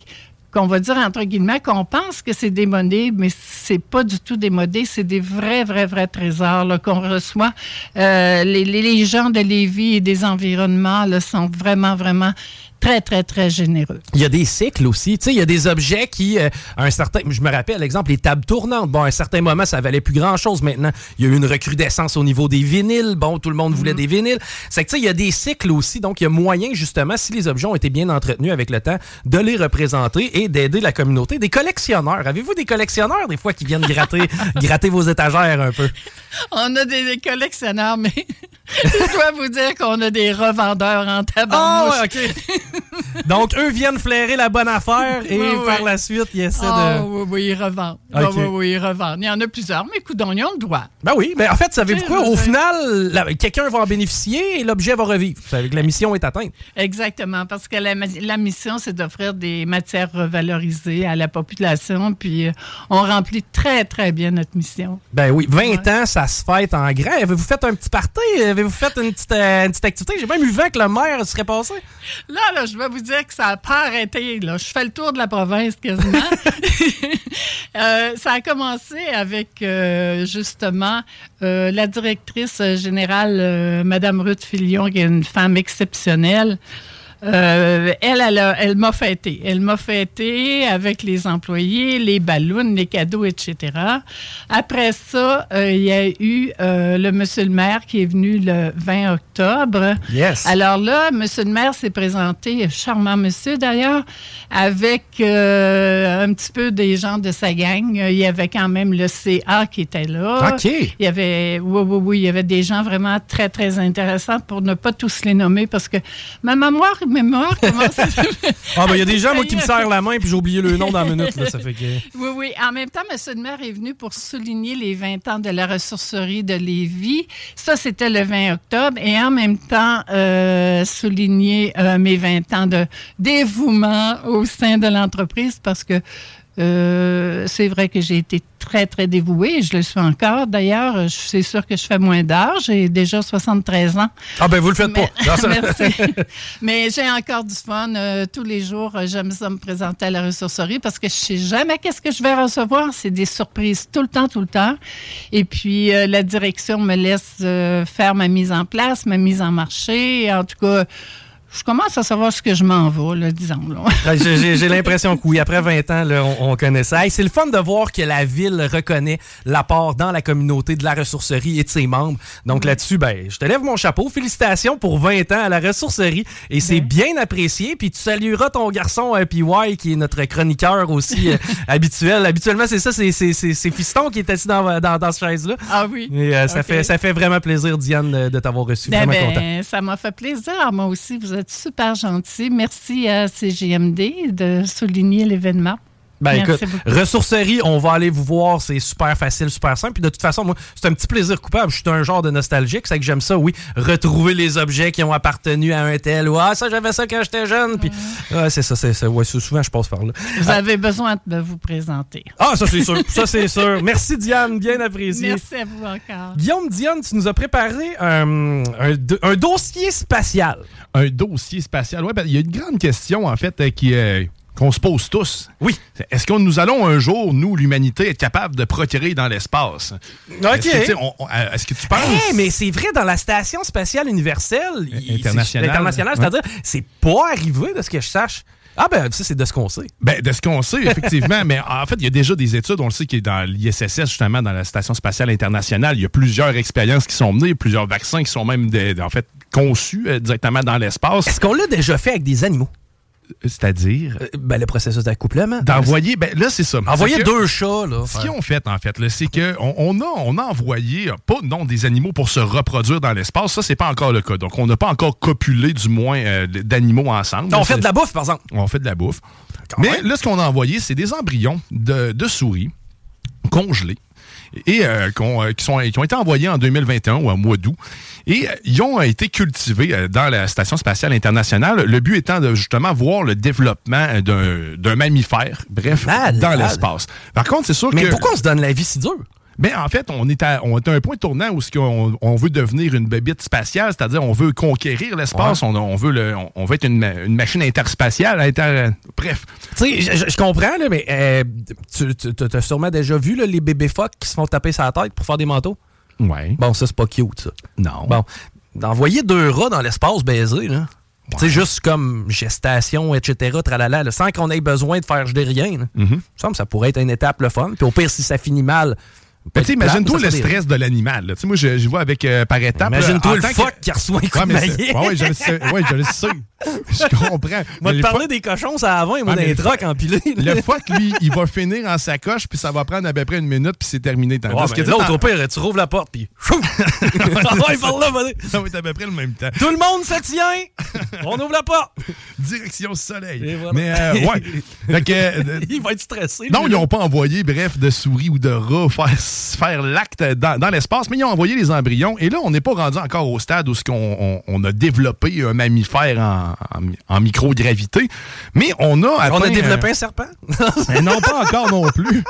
qu'on va dire entre guillemets qu'on pense que c'est démodé, mais c'est pas du tout démodé, c'est des vrais, vrais, vrais trésors qu'on reçoit. Euh, les, les, les gens de Lévis et des environnements là, sont vraiment, vraiment très, très, très généreux. Il y a des cycles aussi. Tu sais, il y a des objets qui, euh, à un certain, je me rappelle, l'exemple, les tables tournantes. Bon, à un certain moment, ça valait plus grand-chose. Maintenant, il y a eu une recrudescence au niveau des vinyles. Bon, tout le monde voulait des vinyles. C'est que, tu sais, il y a des cycles aussi. Donc, il y a moyen, justement, si les objets ont été bien entretenus avec le temps, de les représenter et d'aider la communauté. Des collectionneurs. Avez-vous des collectionneurs, des fois, qui viennent gratter, gratter vos étagères un peu? On a des, des collectionneurs, mais je dois vous dire qu'on a des revendeurs en tabarnouche. Ah, ouais, OK. Donc, eux viennent flairer la bonne affaire et par la suite, ils essaient Ah, de... oui, oui, ils revendent. Ok. Oui, oui, oui, ils revendent. Il y en a plusieurs, mais écoute, on y a le droit. Ben oui, mais en fait, savez-vous quoi? Au final, quelqu'un va en bénéficier et l'objet va revivre. Veut dire que la mission est atteinte. Exactement, parce que la, la mission, c'est d'offrir des matières revalorisées à la population, puis euh, on remplit très, très bien notre mission. Ben oui, 20 ans, ça se fête en grand. Avez-vous fait un petit party? Avez-vous fait une petite, euh, une petite activité? J'ai même eu vent que le maire serait passé. Là, là, je vais vous dire que ça n'a pas arrêté. Là. Je fais le tour de la province quasiment. Euh, ça a commencé avec euh, justement la directrice générale, Madame Ruth Filion, qui est une femme exceptionnelle. Euh, elle, elle, a- elle m'a fêté. Elle m'a fêté avec les employés, les ballons, les cadeaux, etc. Après ça, euh, il y a eu euh, le monsieur le maire qui est venu le 20 octobre. Yes. Alors là, monsieur le maire s'est présenté, charmant monsieur d'ailleurs, avec un petit peu des gens de sa gang. Il y avait quand même le CA qui était là. OK. Il y avait, oui, oui, oui, il y avait des gens vraiment très, très intéressants pour ne pas tous les nommer parce que ma mémoire, mémoire commence à... Ah, ben il y a des gens, moi, qui me serrent la main puis j'ai oublié le nom dans la minute. Là, ça fait que... Oui, oui. En même temps, M. le maire est venu pour souligner les 20 ans de la ressourcerie de Lévis. Ça, c'était le 20 octobre. Et en même temps, euh, souligner euh, mes 20 ans de dévouement au sein de l'entreprise parce que euh, c'est vrai que j'ai été très, très dévouée je le suis encore. D'ailleurs, c'est sûr que je fais moins d'âge. J'ai déjà 73 ans. Ah, ben vous le faites pas. Non, ça- Merci. Mais j'ai encore du fun. Euh, tous les jours, j'aime ça me présenter à la ressourcerie parce que je sais jamais qu'est-ce que je vais recevoir. C'est des surprises tout le temps, tout le temps. Et puis, euh, la direction me laisse faire ma mise en place, ma mise en marché. En tout cas, je commence à savoir ce que je m'en vais, là, disons. là. Ouais, J'ai l'impression que oui, après 20 ans, là, on, on connaît ça. Hey, c'est le fun de voir que la ville reconnaît l'apport dans la communauté de la ressourcerie et de ses membres. Donc là-dessus, ben, je te lève mon chapeau. Félicitations pour 20 ans à la ressourcerie. Et c'est bien apprécié. Puis tu salueras ton garçon euh, PY, qui est notre chroniqueur aussi euh, habituel. Habituellement, c'est ça, c'est c'est- c'est- c'est Fiston qui est assis dans, dans, dans cette chaise-là. Ah oui. Et euh, ça, fait, ça fait vraiment plaisir, Diane, de t'avoir reçu. Ben, Vraiment ben, content. ça m'a fait plaisir. Moi aussi, vous super gentil. Merci à CGMD de souligner l'événement. Ben Merci écoute, beaucoup. ressourcerie, on va aller vous voir, c'est super facile, super simple. Puis de toute façon, moi, c'est un petit plaisir coupable. Je suis un genre de nostalgique, c'est que j'aime ça, oui, retrouver les objets qui ont appartenu à un tel ou ah ça j'avais ça quand j'étais jeune. Puis ouais, c'est ça, c'est ça. Ouais, souvent je passe par là. Vous Ah, avez besoin de vous présenter. Ah, ça c'est sûr, ça c'est sûr. Merci Diane, bien apprécié. Merci à vous encore. Guillaume Diane, tu nous as préparé un, un do- un dossier spatial. Un dossier spatial. Ouais, ben, il y a une grande question, en fait, euh, qui, euh, qu'on se pose tous. Oui. Est-ce que nous allons un jour, nous, l'humanité, être capable de procréer dans l'espace? OK. Est-ce que, tu sais, on- on- euh, est-ce que tu penses? Hey, mais c'est vrai, dans la Station spatiale universelle, Internationale. Ouais. c'est-à-dire, c'est pas arrivé de ce que je sache. Ah ben, ça, c'est de ce qu'on sait. Ben, de ce qu'on sait, effectivement, mais en fait, il y a déjà des études, on le sait, qui est dans l'ISSS, justement, dans la Station spatiale internationale. Il y a plusieurs expériences qui sont menées, plusieurs vaccins qui sont même, en fait, conçus euh, directement dans l'espace. Est-ce qu'on l'a déjà fait avec des animaux? C'est-à-dire? Euh, ben, le processus d'accouplement. D'envoyer, ben là, c'est ça. Envoyer que- deux chats, là. Ce qu'ils ont fait, en fait, c'est qu'on on a, on a envoyé, euh, pas non, des animaux pour se reproduire dans l'espace. Ça, c'est pas encore le cas. Donc, on n'a pas encore copulé, du moins, euh, d'animaux ensemble. On fait de la bouffe, par exemple. On fait de la bouffe. Mais là, ce qu'on a envoyé, c'est des embryons de, de souris congelés et euh, euh, qui, sont, qui ont été envoyés en 2021 ou en mois d'août. Et euh, ils ont été cultivés euh, dans la Station spatiale internationale. Le but étant de justement voir le développement d'un, mammifère, bref, Malade. dans l'espace. Par contre, c'est sûr Mais que... pourquoi on se donne la vie si dure? Ben, en fait, on est, à, on est à un point tournant où ce qu'on- on veut devenir une bébite spatiale, c'est-à-dire on veut conquérir l'espace, on, on veut le, on, on veut être une, une machine interspatiale. inter- bref. Tu sais, je, je- je comprends, là, mais euh, tu, tu as sûrement déjà vu là, les bébés phoques qui se font taper sur la tête pour faire des manteaux? Ouais. Bon, ça, c'est pas cute, ça. Non. Bon, d'envoyer deux rats dans l'espace baiser, là. Tu sais, juste comme gestation, etc., tralala, là, sans qu'on ait besoin de faire jeter rien. là. Mhm. Il me semble que ça pourrait être une étape le fun. Puis au pire, si ça finit mal. Mais tu imagine-toi le stress de l'animal. moi, je, je vois avec euh, par étape. Imagine-toi le phoque qui reçoit un coup de maillet. ouais, je le sais. Ouais, je le sais. Je comprends. Moi, te le parler des cochons, ça a 20, moi, Ouais, dans les le trocs empilés. Le phoque, lui, il va finir en sacoche, puis ça va prendre à peu près une minute, puis c'est terminé. L'autre, au pire, tu rouvres la porte, puis. Ouais, par là, ça va être à peu près le même temps. Tout le monde se tient! On ouvre la porte! Direction soleil. Mais, euh, ouais. Euh, Il va être stressé. Non, ils n'ont pas envoyé, bref, de souris ou de rats faire, faire l'acte dans, dans l'espace, mais ils ont envoyé les embryons. Et là, on n'est pas rendu encore au stade où ce qu'on, on, on a développé un mammifère en, en- en microgravité, mais on a atteint... On a développé un serpent? mais non, pas encore non plus.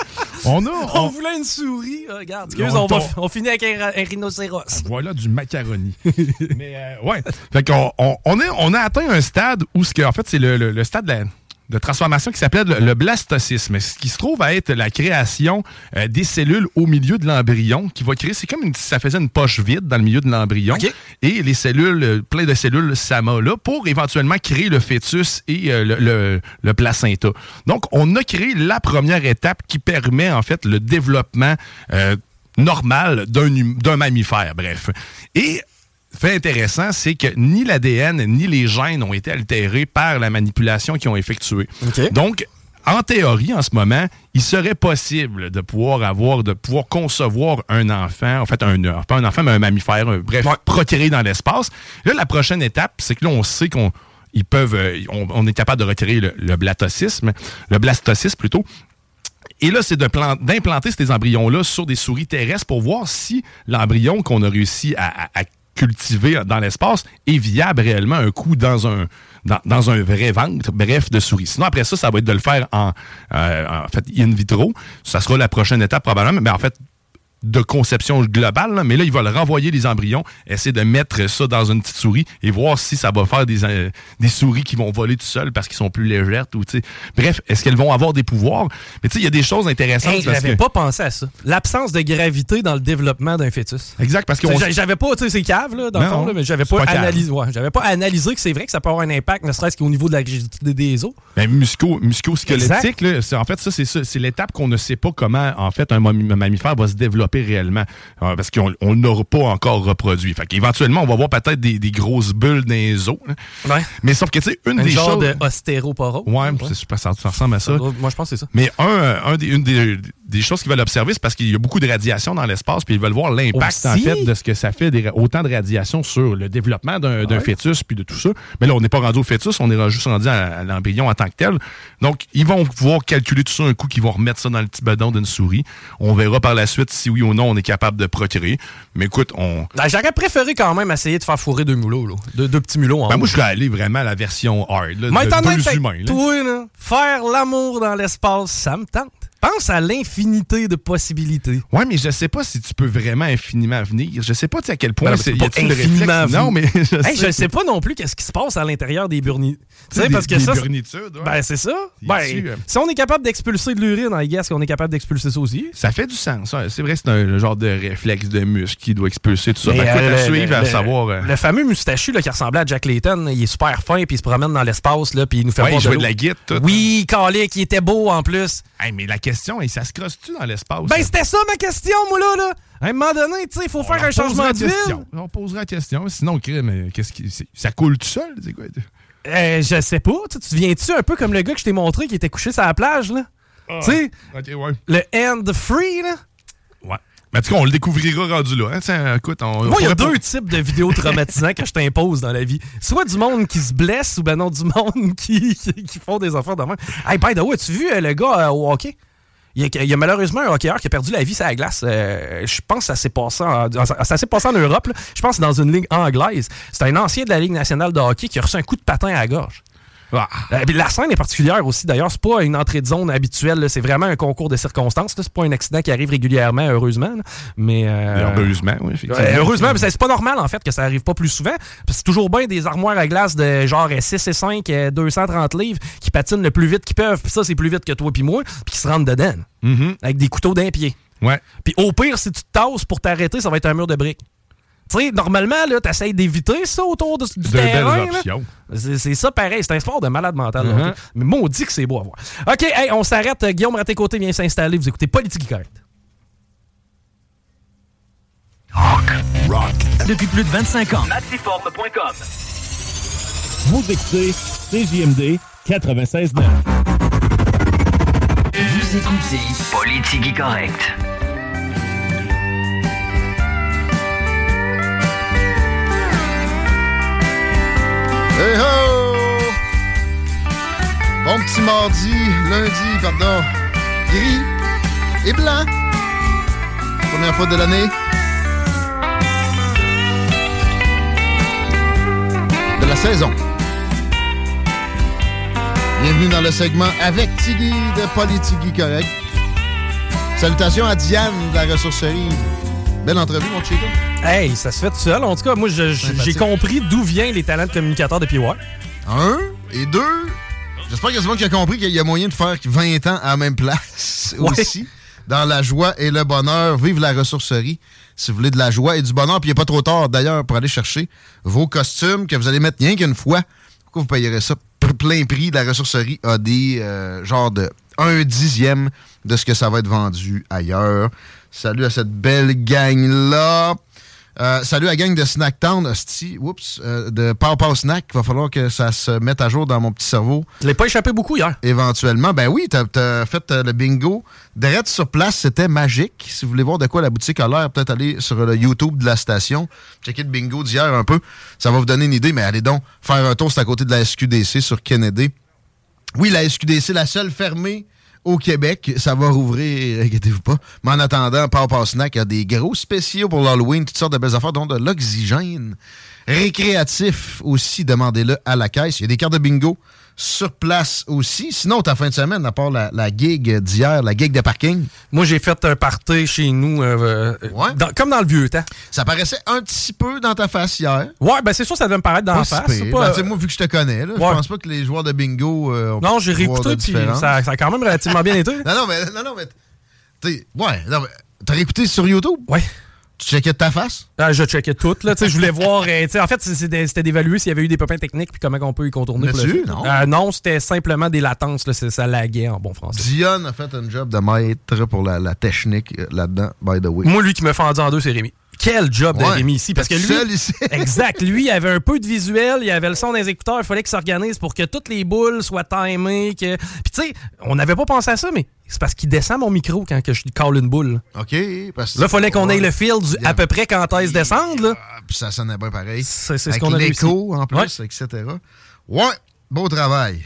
On a... On on- voulait une souris. Ah, Regarde, excuse, On va, finit avec un, rhinocéros. Voilà du macaroni. Mais euh, ouais. Fait qu'on on, on est- on a atteint un stade où ce que, en fait, c'est le, le- le stade de, la- de transformation qui s'appelle le, blastocysme, ce qui se trouve à être la création euh, des cellules au milieu de l'embryon qui va créer, c'est comme une- si ça faisait une poche vide dans le milieu de l'embryon. Et les cellules, euh, plein de cellules SAMA là, pour éventuellement créer le fœtus et euh, le, le- le placenta. Donc, on a créé la première étape qui permet, en fait, le développement normal d'un hum- d'un mammifère, bref. Et fait intéressant, c'est que ni l'ADN ni les gènes ont été altérés par la manipulation qu'ils ont effectuée. Donc, en théorie, en ce moment, il serait possible de pouvoir avoir, de pouvoir concevoir un enfant, en fait, un, pas un enfant, mais un mammifère, un- bref, procréer dans l'espace. Là, la prochaine étape, c'est que là, on sait qu'on ils peuvent, euh, on, on est capable de recréer le, le blastocysme, le blastocysme plutôt. Et là, c'est d'implanter ces embryons-là sur des souris terrestres pour voir si l'embryon qu'on a réussi à, à- à cultiver dans l'espace est viable réellement un coup dans un, vrai ventre, bref, de souris. Sinon, après ça, ça va être de le faire en, euh, en fait, in vitro. Ça sera la prochaine étape probablement, mais en fait, de conception globale, là, mais là, il va le renvoyer les embryons, essayer de mettre ça dans une petite souris et voir si ça va faire des, euh, des souris qui vont voler tout seuls parce qu'ils sont plus légères. Ou. Bref, est-ce qu'elles vont avoir des pouvoirs? Mais tu sais, il y a des choses intéressantes. Hey, j'avais que- pas pensé à ça. L'absence de gravité dans le développement d'un fœtus. Exact, parce j'a- J'avais pas, tu sais, c'est cave, là, dans le fond, là, mais j'avais pas, pas analysé. Ouais, j'avais pas analysé que c'est vrai que ça peut avoir un impact, ne serait-ce qu'au niveau de la rigidité des os. Ben, musco, musco-squelettique, là, c'est- en fait, ça, c'est ça, c'est l'étape qu'on ne sait pas comment, en fait, un mammi- mammifère va se développer réellement. Euh, parce qu'on on l'aura pas encore reproduit. Fait qu'éventuellement, on va voir peut-être des, des grosses bulles dans les. Ouais. Mais sauf que, tu sais, une Un des genre choses... de ostéroporose. Ouais, c'est super, ça, ça ressemble à ça. Moi, je pense que c'est ça. Mais un, un des, une des, des choses qu'ils veulent observer, c'est parce qu'il y a beaucoup de radiation dans l'espace, puis ils veulent voir l'impact, en fait, de ce que ça fait, des, autant de radiation sur le développement d'un d'un Ouais. fœtus, puis de tout ça. Mais là, on n'est pas rendu au fœtus, on est juste rendu à, à l'embryon en tant que tel. Donc, ils vont pouvoir calculer tout ça un coup, qu'ils vont remettre ça dans le petit bedon d'une souris. On verra par la suite si oui ou non on est capable de procréer. Mais écoute, on... Ben, J'aurais préféré quand même essayer de faire fourrer deux mulots, là. Deux, deux petits mulots en Ben, moi, je suis allé vraiment à la version hard, là, Mais de deux humains. là. toi, là, faire l'amour dans l'espace, ça me tente. Pense à l'infinité de possibilités. Ouais, mais je sais pas si tu peux vraiment infiniment venir. Je sais pas à quel point Ben, c'est. infiniment Non, mais je Hey, je sais. sais pas non plus qu'est-ce qui se passe à l'intérieur des burnitudes. Tu sais, parce que des ça. c'est- burnitudes, ouais. Ben, c'est ça. Ben, euh, si on est capable d'expulser de l'urine, I guess qu'on est capable d'expulser ça aussi. Ça fait du sens. ouais. C'est vrai que c'est un genre de réflexe de muscle qui doit expulser tout ça. Écoute, euh, le- suivre, à le- savoir. euh, Le fameux moustachu là, qui ressemblait à Jack Layton, il est super fin, puis il se promène dans l'espace, là, puis il nous fait Ouais, il l'eau. de la guitare. Oui, calé, qui était beau en plus. Hey, mais la question, est, ça se crosse-tu dans l'espace? Ben, c'était ça ma question, moi, là. là. À un moment donné, tu sais, il faut faire un changement question. On posera la question. Sinon, mais qu'est-ce qui. Ça coule tout seul? C'est quoi? Euh, je sais pas. Tu te viens-tu un peu comme le gars que je t'ai montré qui était couché sur la plage, là? Ah. Tu sais, ouais. le end free, là? Ouais. Mais en tout cas, on le découvrira rendu là. Hein? Tiens, écoute, on. Moi, il y a deux types de vidéos traumatisants que je t'impose dans la vie. Soit du monde qui se blesse ou ben non, du monde qui, qui, qui font des affaires de même. Hey, by the way, as-tu vu euh, le gars euh, au hockey? Il y, a, malheureusement un hockeyeur qui a perdu la vie sur la glace. Euh, je pense que ça s'est passé en, ça s'est passé en Europe. Je pense que c'est dans une ligue anglaise. C'est un ancien de la Ligue nationale de hockey qui a reçu un coup de patin à la gorge. Ah. Euh, puis la scène est particulière aussi. D'ailleurs, c'est pas une entrée de zone habituelle. C'est vraiment un concours de circonstances. C'est pas un accident qui arrive régulièrement, heureusement. là. Mais euh, Heureusement, oui. Ouais, heureusement, mais c'est pas normal en fait que ça arrive pas plus souvent. C'est toujours bien des armoires à glace de genre 6 et 5, euh, 230 livres qui patinent le plus vite qu'ils peuvent. Puis ça, c'est plus vite que toi puis moi. Puis qui se rentrent dedans. Mhm. Avec des couteaux d'un pied. Ouais. Puis au pire, si tu te tasses pour t'arrêter, ça va être un mur de briques. Tu sais, normalement, là, t'essayes d'éviter ça autour de- du De terrain. C'est c'est ça pareil, c'est un sport de malade mental. là, Mhm. ok? Mais maudit que c'est beau à voir. OK, hey, on s'arrête. Euh, Guillaume Raté-Côté vient s'installer. Vous écoutez Politique Correct. Rock. Depuis plus de 25 ans. Maxiforme.com. Vous écoutez CJMD 96.9. Vous écoutez Politique Correct. Hey ho! Bon petit mardi, lundi, pardon, gris et blanc. Première fois de l'année. De la saison. Bienvenue dans le segment avec Tiggy de Politigui Correct. Salutations à Diane de la ressourcerie. Belle entrevue, mon Chico. Hey, ça se fait tout seul. En tout cas, moi, j'ai compris d'où viennent les talents de communicateur de PY. Un. Et deux, j'espère qu'il y a du monde qui a compris qu'il y a moyen de faire 20 ans à la même place Ouais. aussi. Dans la joie et le bonheur. Vive la ressourcerie. Si vous voulez de la joie et du bonheur, puis il n'est pas trop tard d'ailleurs pour aller chercher vos costumes que vous allez mettre rien qu'une fois. Pourquoi vous payerez ça? Plein prix? La ressourcerie a des euh, genre de un dixième de ce que ça va être vendu ailleurs. Salut à cette belle gang-là. Euh, salut à la gang de Snacktown, hostie, oups, euh, de Pow Pow Snack. Il va falloir que ça se mette à jour dans mon petit cerveau. Je l'ai pas échappé beaucoup hier. Éventuellement. Ben oui, t'as as fait euh, le bingo. Direct sur place, c'était magique. Si vous voulez voir de quoi la boutique a l'air, peut-être aller sur le YouTube de la station. Checker le bingo d'hier un peu. Ça va vous donner une idée, mais allez donc faire un tour, c'est à côté de la SQDC sur Kennedy. Oui, la SQDC, la seule fermée au Québec. Ça va rouvrir, inquiétez-vous pas. Mais en attendant, Pow Pow Snack a des gros spéciaux pour l'Halloween, toutes sortes de belles affaires, dont de l'oxygène. Récréatif aussi, demandez-le à la caisse. Il y a des cartes de bingo sur place aussi. Sinon, ta fin de semaine, à part la, la gig d'hier, la gig de parking? Moi, j'ai fait un party chez nous, euh, euh, dans- comme dans le vieux temps. Ça paraissait un petit peu dans ta face hier. Ouais, ben c'est sûr, ça devait me paraître dans la face. pas- Ben, moi, vu que je te connais, là, je Ouais. pense pas que les joueurs de bingo euh, Non, j'ai réécouté, puis ça, ça a quand même relativement bien été. Non, non, mais, non, non, mais ouais, non, mais t'as réécouté sur YouTube? Ouais. Tu checkais ta face? Ah, je checkais tout. Là, je voulais voir. euh, en fait, c'était d'évaluer s'il y avait eu des pépins techniques puis comment on peut y contourner. Non. Euh, non, c'était simplement des latences. Là, ça laguait en bon français. Dion a fait un job de maître pour la, la technique euh, là-dedans, by the way. Moi, lui qui me fendu en deux, c'est Rémi. Quel job de. Rémi ici. Parce que lui. Seul ici. exact. Lui, il avait un peu de visuel, il avait le son les écouteurs, il fallait qu'il s'organise pour que toutes les boules soient timées. Que... Puis tu sais, on n'avait pas pensé à ça, mais C'est parce qu'il descend mon micro quand que je cale une boule. OK. Parce Là, il fallait qu'on ait le fil du à peu près quand est-ce descendre. Là. Ah, Puis ça sonnait bien pareil. C'est ce qu'on a l'écho, en plus, Ouais. etc. Ouais, beau travail.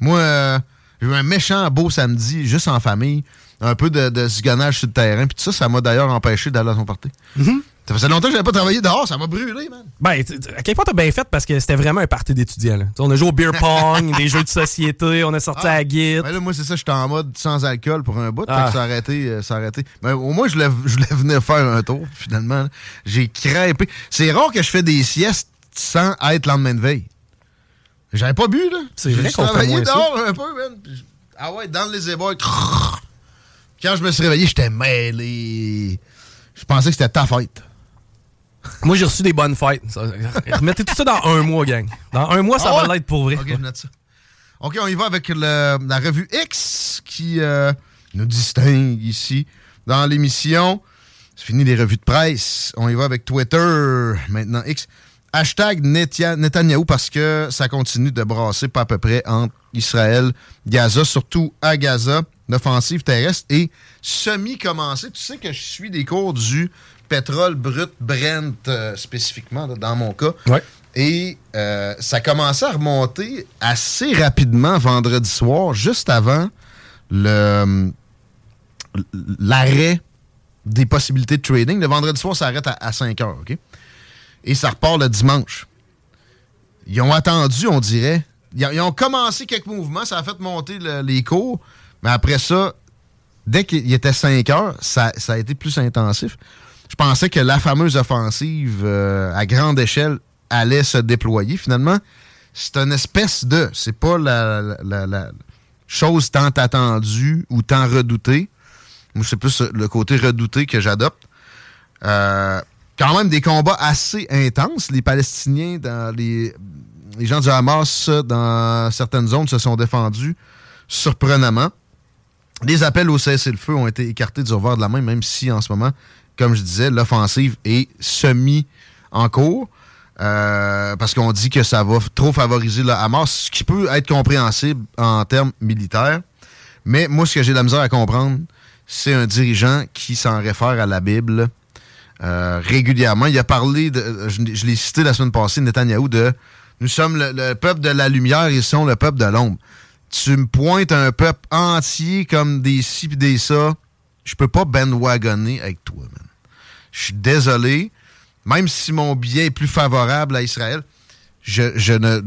Moi, euh, j'ai eu un méchant beau samedi, juste en famille. Un peu de, de zigonnage sur le terrain. Puis tout ça, ça m'a d'ailleurs empêché d'aller à son party. Mm-hmm. Ça faisait longtemps que j'avais pas travaillé dehors. Ça m'a brûlé, man. Ben, à quel point t'as bien fait parce que c'était vraiment un party d'étudiants. On a joué au beer pong, des jeux de société, on a sorti à la guide. Ben là, moi, c'est ça, j'étais en mode sans alcool pour un bout. fait Ah. que ça a arrêté. euh, ça a arrêté. Mais au moins, je voulais, je voulais venir faire un tour, finalement. J'ai crêpé. C'est rare que je fais des siestes sans être lendemain de veille. J'avais pas bu, là. C'est vrai qu'on travaillé moins ça. dehors un peu, man. Ah ouais, dans les crrr. Quand je me suis réveillé, j'étais mêlé. Je pensais que c'était ta fête. Moi, j'ai reçu des bonnes fêtes. Remettez tout ça dans un mois, gang. Dans un mois, ça Ah va l'être pour vrai. Ok, je note ça. OK, on y va avec le- la revue X qui euh, nous distingue ici dans l'émission. C'est fini les revues de presse. On y va avec Twitter, maintenant X. Hashtag Netanyahou parce que ça continue de brasser pas à peu près entre Israël, Gaza, surtout à Gaza. L'offensive terrestre est semi-commencée. Tu sais que je suis des cours du pétrole brut Brent euh, spécifiquement, là, dans mon cas. Et euh, ça commençait à remonter assez rapidement vendredi soir, juste avant le l'arrêt des possibilités de trading. Le vendredi soir, ça arrête à, à 5 heures, OK? Et ça repart le dimanche. Ils ont attendu, on dirait. Ils ont, ils ont commencé quelques mouvements, ça a fait monter le- les cours, mais après ça, dès qu'il était 5 heures, ça, ça a été plus intensif. Pensais que la fameuse offensive euh, à grande échelle allait se déployer. Finalement, c'est une espèce de. C'est pas la, la- chose tant attendue ou tant redoutée. Moi, c'est plus le côté redouté que j'adopte. Euh, quand même des combats assez intenses. Les Palestiniens, les, les gens du Hamas, dans certaines zones, se sont défendus surprenamment. Les appels au cessez-le-feu ont été écartés du revers de la main, même si en ce moment, comme je disais, l'offensive est semi en cours. euh, parce qu'on dit que ça va trop favoriser le Hamas, ce qui peut être compréhensible en termes militaires. Mais moi, ce que j'ai de la misère à comprendre, c'est un dirigeant qui s'en réfère à la Bible euh, régulièrement. Il a parlé, de, je, l'ai cité la semaine passée, Netanyahou, de Nous sommes le, le peuple de la lumière, ils sont le peuple de l'ombre. Tu me pointes un peuple entier comme des ci pis des ça, je peux pas bandwagonner avec toi, man. Je suis désolé. Même si mon billet est plus favorable à Israël, je, ne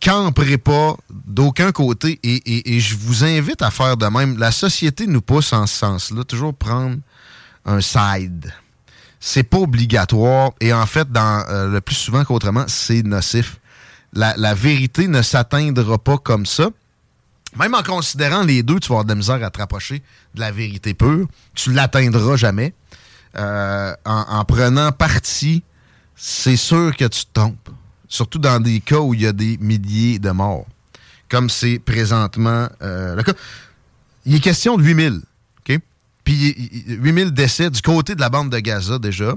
camperai pas d'aucun côté et, je vous invite à faire de même. La société nous pousse en ce sens-là, toujours prendre un side. C'est pas obligatoire et en fait, dans, euh, le plus souvent qu'autrement, c'est nocif. La, la vérité ne s'atteindra pas comme ça. Même en considérant les deux, tu vas avoir de la misère à te rapprocher de la vérité pure. Tu l'atteindras jamais. Euh, en, en prenant parti, c'est sûr que tu te trompes. Surtout dans des cas où il y a des milliers de morts. Comme c'est présentement euh, le cas. Il est question de 8000. OK? Puis il- il- 8000 décès du côté de la bande de Gaza déjà.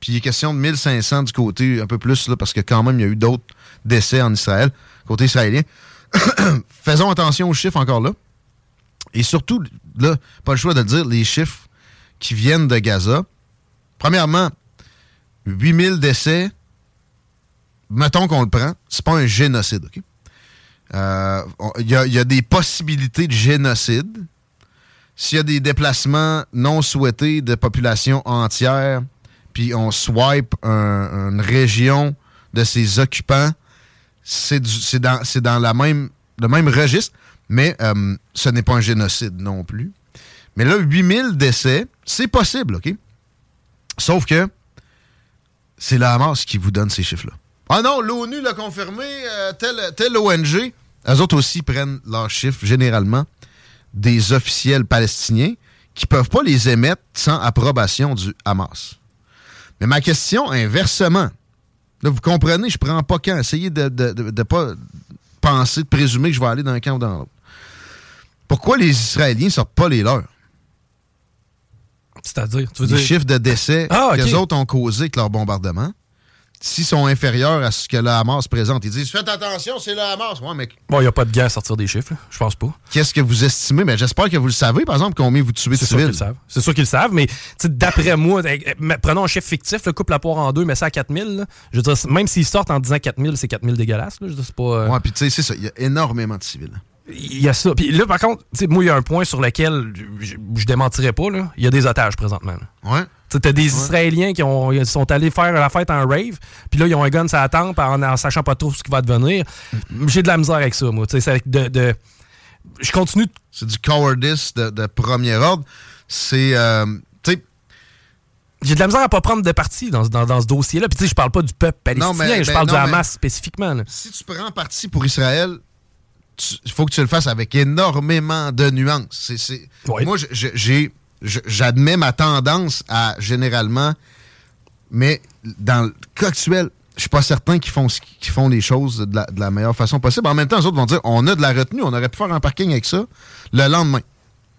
Puis il est question de 1500 du côté un peu plus, là, parce que quand même, il y a eu d'autres décès en Israël, côté israélien. Faisons attention aux chiffres encore là. Et surtout, là, pas le choix de le dire, les chiffres qui viennent de Gaza. Premièrement, 8000 décès, mettons qu'on le prend, c'est pas un génocide, OK? Euh, Il y, a- des possibilités de génocide. S'il y a des déplacements non souhaités de populations entières, puis on swipe un- une région de ses occupants, c'est dans la même, le même registre, mais euh, ce n'est pas un génocide non plus. Mais là, 8000 décès, c'est possible, OK? Sauf que c'est la Hamas qui vous donne ces chiffres-là. Ah non, l'ONU l'a confirmé, euh, tel, tel ONG. Eux autres aussi prennent leurs chiffres, généralement, des officiels palestiniens qui peuvent pas les émettre sans approbation du Hamas. Mais ma question, inversement, là, vous comprenez, je prends pas quand. Essayez de ne pas penser, de présumer que je vais aller dans un camp ou dans l'autre. Pourquoi les Israéliens sortent pas les leurs? C'est-à-dire, tu veux les dire- chiffres de décès Ah, que les autres ont causés avec leur bombardement. s'ils sont inférieurs à ce que le Hamas présente. Ils disent Faites attention, c'est le Hamas. Ouais, mais Bon, il n'y a pas de guerre à sortir des chiffres, je pense pas. qu'est-ce que vous estimez? Mais j'espère que vous le savez, par exemple, combien vous tuez de civils. C'est sûr qu'ils le savent, mais d'après moi, eh, eh, prenons un chiffre fictif, le coupe la poire en deux, mais ça à 4000. là. Je veux dire, même s'ils sortent en disant 4000, c'est 4000 dégueulasses. Là. Je veux dire, c'est pas. euh, Ouais, puis tu sais, c'est ça. Il y a énormément de civils. Il y a ça. Puis là, par contre, moi, il y a un point sur lequel je, démentirais pas. là. Il y a des otages présentement. là. Ouais. T'as des Israéliens qui ont, sont allés faire la fête en rave, puis là, ils ont un gun sur la tempe en, en sachant pas trop ce qui va devenir. J'ai de la misère avec ça, moi. C'est de, de- Je continue. C'est du cowardice de, de premier ordre. C'est. euh, tu sais, J'ai de la misère à pas prendre de parti dans, dans, dans ce dossier-là. Puis tu sais, je parle pas du peuple palestinien, Non, mais- je ben, parle non, du Hamas spécifiquement. là. si tu prends parti pour Israël, il faut que tu le fasses avec énormément de nuances. Moi, j'ai, j'admets ma tendance à généralement, mais dans le cas actuel, je suis pas certain qu'ils font, les choses de la, de la meilleure façon possible. En même temps, les autres vont dire on a de la retenue, on aurait pu faire un parking avec ça le lendemain.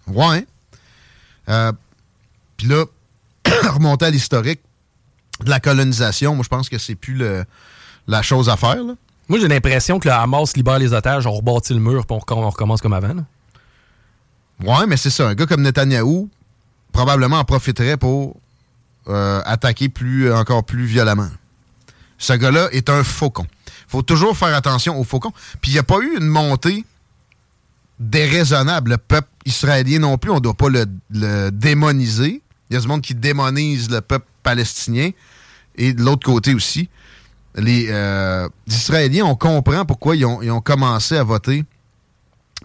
Ouais. Euh, Puis là, remonter à l'historique de la colonisation, moi, je pense que c'est plus le- la chose à faire. là. Moi, j'ai l'impression que le Hamas libère les otages, on rebâtit le mur, puis on, recom- on recommence comme avant. là. Ouais, mais c'est ça. Un gars comme Netanyahou, probablement en profiterait pour euh, attaquer plus, encore plus violemment. Ce gars-là est un faucon. faut toujours faire attention aux faucons. Puis il n'y a pas eu une montée déraisonnable. Le peuple israélien non plus, on ne doit pas le, le démoniser. Il y a du monde qui démonise le peuple palestinien. Et de l'autre côté aussi, les euh, Israéliens, on comprend pourquoi ils ont, commencé à voter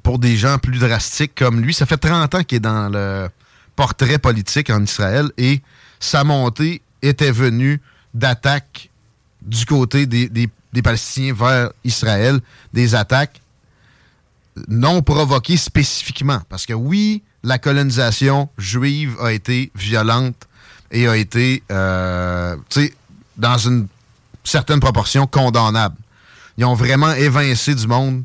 pour des gens plus drastiques comme lui. Ça fait 30 ans qu'il est dans le portrait politique en Israël et sa montée était venue d'attaques du côté des, Palestiniens vers Israël, des attaques non provoquées spécifiquement. Parce que oui, la colonisation juive a été violente et a été, euh, dans une certaine proportion condamnable. Ils ont vraiment évincé du monde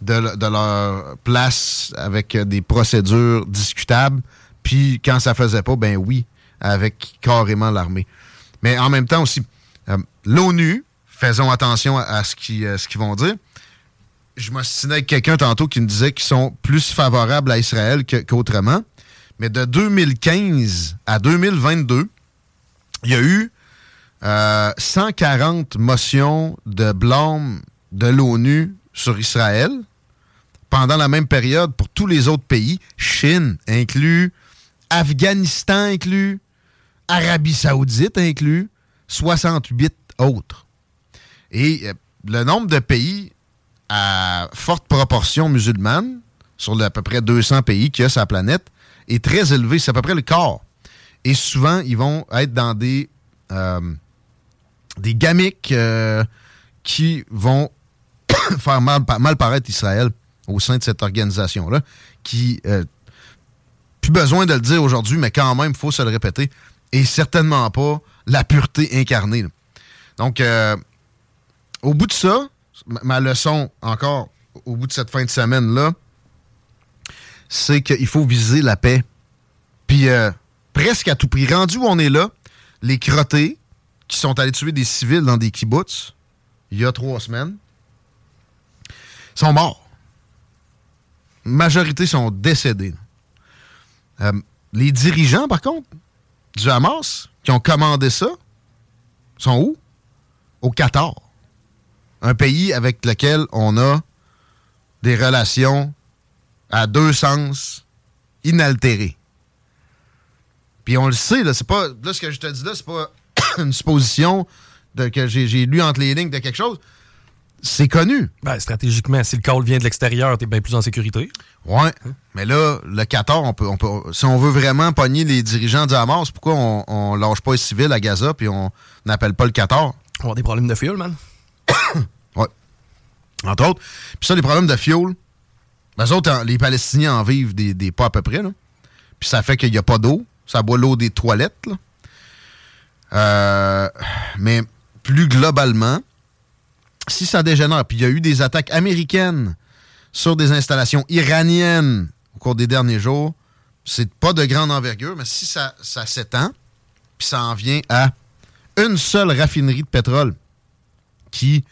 de, le- de leur place avec euh, des procédures discutables. Puis quand ça faisait pas, ben oui, avec carrément l'armée. Mais en même temps aussi, euh, l'ONU, faisons attention à, à ce qu'ils euh, ce qu'ils vont dire. Je m'ostinais avec quelqu'un tantôt qui me disait qu'ils sont plus favorables à Israël qu'autrement. Mais de 2015 à 2022, il y a eu euh, 140 motions de blâme de l'ONU sur Israël pendant la même période pour tous les autres pays, Chine inclus, Afghanistan inclus, Arabie saoudite inclus, 68 autres. Et euh, le nombre de pays à forte proportion musulmane, sur le- à peu près 200 pays qu'il y a sur la planète, est très élevé. C'est à peu près le quart. Et souvent, ils vont être dans des, euh, des gamiques euh, qui vont faire mal, mal paraître Israël au sein de cette organisation-là, qui, euh, plus besoin de le dire aujourd'hui, mais quand même, il faut se le répéter, et certainement pas la pureté incarnée. Donc, euh, au bout de ça, ma- ma leçon encore, au bout de cette fin de semaine-là, c'est qu'il faut viser la paix. Puis, euh, presque à tout prix. Rendu où on est là, les crottés qui sont allés tuer des civils dans des kibbutz il y a trois semaines sont morts. Majorité sont décédés. Euh, les dirigeants, par contre, du Hamas, qui ont commandé ça, sont où? Au Qatar. Un pays avec lequel on a des relations à deux sens inaltérées. Puis on le sait, là, c'est pas. Là, ce que je te dis là, c'est pas une supposition de, que j'ai lu entre les lignes de quelque chose. C'est connu. Ben, stratégiquement, si le call vient de l'extérieur, t'es bien plus en sécurité. Ouais. Mais là, le Qatar, on peut, on peut, si on veut vraiment pogner les dirigeants du Hamas, pourquoi on, on lâche pas les civils à Gaza puis on n'appelle pas le Qatar? On a des problèmes de fuel, man. ouais. Entre autres. Puis ça, les problèmes de fuel, les autres, en- les Palestiniens en vivent des, des pas à peu près. Là. Puis ça fait qu'il n'y a pas d'eau. Ça boit l'eau des toilettes. là. Euh, mais plus globalement, si ça dégénère, puis il y a eu des attaques américaines sur des installations iraniennes au cours des derniers jours, c'est pas de grande envergure, mais si ça, s'étend, puis ça en vient à une seule raffinerie de pétrole qui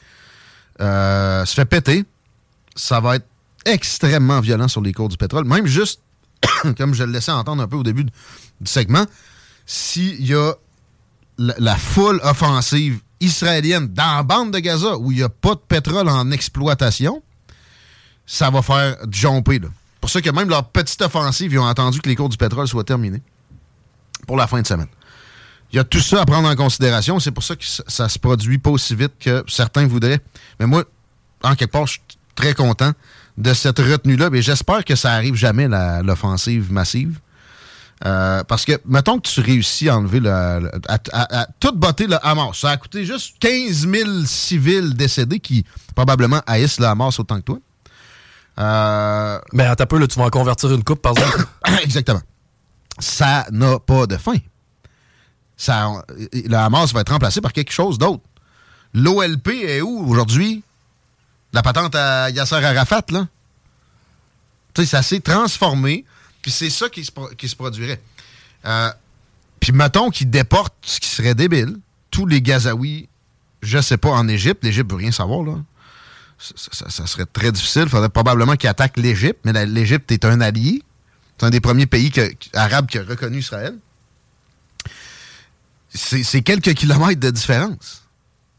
euh, se fait péter, ça va être extrêmement violent sur les cours du pétrole. Même juste, comme je le laissais entendre un peu au début du segment, s'il y a la, foule offensive israélienne dans la bande de Gaza où il n'y a pas de pétrole en exploitation, ça va faire jumper. Là. Pour ça que même leur petite offensive, ils ont attendu que les cours du pétrole soient terminés pour la fin de semaine. Il y a tout ça à prendre en considération. C'est pour ça que ça, ça se produit pas aussi vite que certains voudraient. Mais moi, en quelque part, je suis très content de cette retenue-là. Mais j'espère que ça arrive jamais, l'offensive massive. Euh, parce que, mettons que tu réussis à enlever le, le- à, à- à tout botter le Hamas. Ça a coûté juste 15 000 civils décédés qui probablement haïssent le Hamas autant que toi. Euh, Mais attends un peu, là, tu vas en convertir une coupe, par exemple. Exactement. Ça n'a pas de fin. Ça, le Hamas va être remplacé par quelque chose d'autre. L'OLP est où aujourd'hui? La patente à Yasser Arafat, là? Tu sais, ça s'est transformé, puis c'est ça qui se, produirait. Euh, puis mettons qu'ils déportent, ce qui serait débile, tous les Gazaouis, je sais pas, en Égypte. L'Égypte veut rien savoir, là. Ça, serait très difficile. Il faudrait probablement qu'ils attaquent l'Égypte, mais l'Égypte est un allié. C'est un des premiers pays arabes qui a reconnu Israël. C'est c'est quelques kilomètres de différence.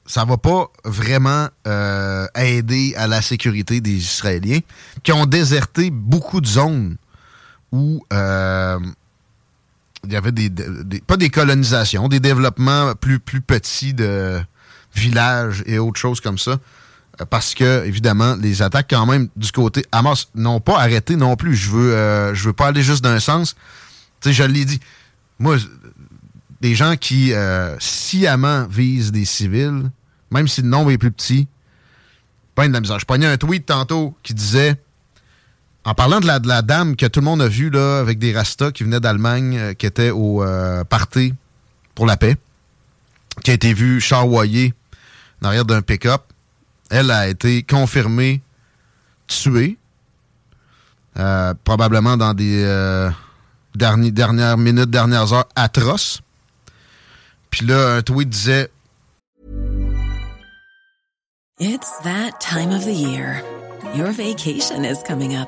Ça va pas vraiment euh, aider à la sécurité des Israéliens qui ont déserté beaucoup de zones où euh, il y avait des, pas des colonisations, des développements plus, plus petits de villages et autres choses comme ça. Euh, Parce que, évidemment, les attaques, quand même, du côté Hamas n'ont pas arrêté non plus. Je veux, euh, je veux pas aller juste d'un sens. Tu sais, je l'ai dit. Moi, des gens qui sciemment visent des civils, même si le nombre est plus petit, pas de la misère. Je pognais un tweet tantôt qui disait, en parlant de la, dame que tout le monde a vue là, avec des rastas qui venaient d'Allemagne, euh, qui était au euh, party pour la paix, qui a été vue charroyer en arrière d'un pick-up. Elle a été confirmée tuée, euh, probablement dans des euh, dernières minutes, dernières heures atroces. Puis là, un tweet disait It's that time of the year. Your vacation is coming up.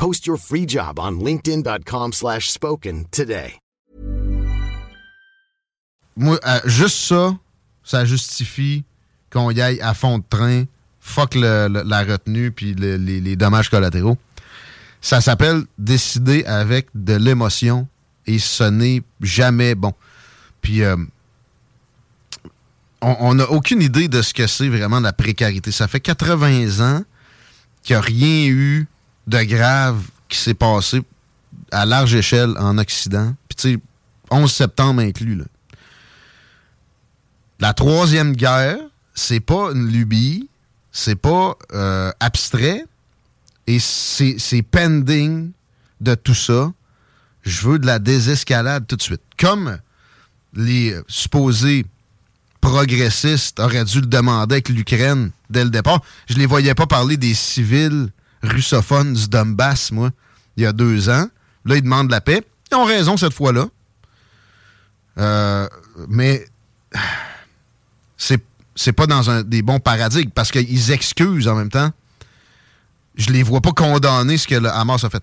Post your free job on linkedin.com/spoken slash spoken today. moi, euh, juste ça, ça justifie qu'on y aille à fond de train, fuck la retenue puis le- les, dommages collatéraux. Ça s'appelle décider avec de l'émotion et ce n'est jamais bon. Puis euh, on n'a aucune idée de ce que c'est vraiment la précarité. Ça fait 80 ans qu'il n'y a rien eu de grave qui s'est passé à large échelle en Occident. Puis tu sais, 11 septembre inclus, là. La troisième guerre, c'est pas une lubie, c'est pas euh, abstrait, et c'est pending de tout ça. Je veux de la désescalade tout de suite. Comme les supposés progressistes auraient dû le demander avec l'Ukraine dès le départ. Je les voyais pas parler des civils russophones du Donbass, moi, il y a deux ans. Là, ils demandent la paix. Ils ont raison cette fois-là. Euh, mais c'est pas dans des bons paradigmes parce qu'ils excusent en même temps. Je les vois pas condamner ce que le Hamas a fait.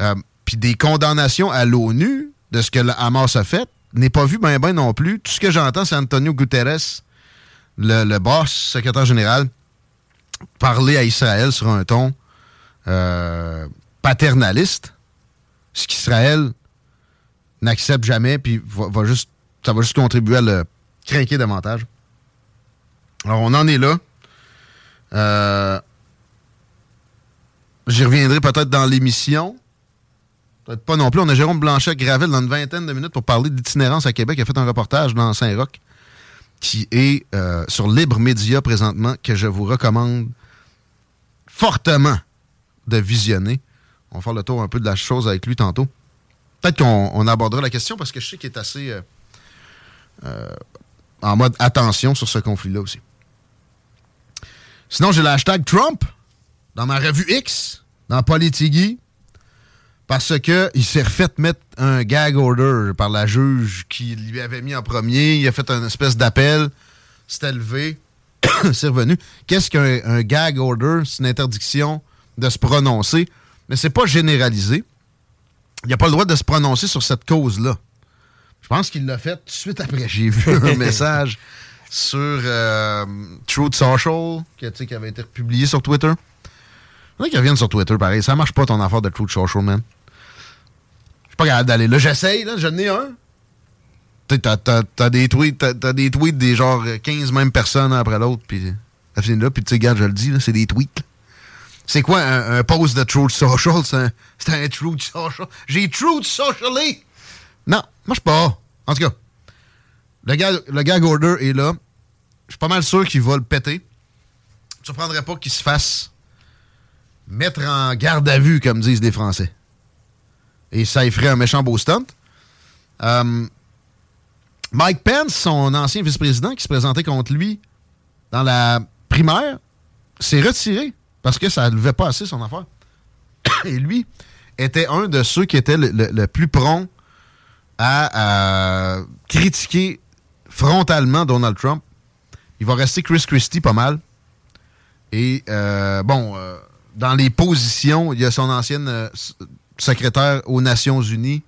Euh, Puis des condamnations à l'ONU de ce que le Hamas a fait n'est pas vu ben ben non plus. Tout ce que j'entends, c'est Antonio Guterres, le, le boss, secrétaire général, parler à Israël sur un ton euh, paternaliste, ce qu'Israël n'accepte jamais, puis va, juste, ça va juste contribuer à le craquer davantage. Alors, on en est là. Euh, J'y reviendrai peut-être dans l'émission. Peut-être pas non plus. On a Jérôme Blanchet-Gravel dans une vingtaine de minutes pour parler d'itinérance à Québec. Il a fait un reportage dans Saint-Roch qui est euh, sur Libre Média présentement, que je vous recommande fortement de visionner. On va faire le tour un peu de la chose avec lui tantôt. Peut-être qu'on on abordera la question parce que je sais qu'il est assez euh, euh, en mode attention sur ce conflit-là aussi. Sinon, j'ai le hashtag Trump dans ma revue X, dans Politigui, parce que il s'est refait mettre un gag order par la juge qui lui avait mis en premier. Il a fait une espèce d'appel, s'est levé, c'est revenu. Qu'est-ce qu'un un gag order? C'est une interdiction de se prononcer, mais c'est pas généralisé. Il n'a pas le droit de se prononcer sur cette cause-là. Je pense qu'il l'a fait tout de suite après. J'ai vu un message sur euh, Truth Social qui, qui avait été publié sur Twitter. Il y en a qui reviennent sur Twitter, pareil. Ça marche pas ton affaire de Truth Social, man. Je suis pas capable d'aller là. J'essaye, là. J'en ai un. T'as, t'as, t'as des tweets, t'as, t'as des tweets des genre 15 mêmes personnes après l'autre, puis ça finit là, puis tu sais, regarde, je le dis, là, c'est des tweets. C'est quoi un, un post de Truth Social? C'est un, Truth Social. J'ai Truth Socially! Non, marche pas. En tout cas, le gag, le order est là. Je suis pas mal sûr qu'il va le péter. Ça me surprendrait pas qu'il se fasse mettre en garde à vue, comme disent les Français. Et ça y ferait un méchant beau stunt. Euh, Mike Pence, son ancien vice-président qui se présentait contre lui dans la primaire, s'est retiré parce que ça ne levait pas assez son affaire. Et lui était un de ceux qui était le, plus prompt à, critiquer frontalement Donald Trump. Il va rester Chris Christie pas mal. Et euh, bon, euh, dans les positions, il y a son ancienne euh, secrétaire aux Nations Unies.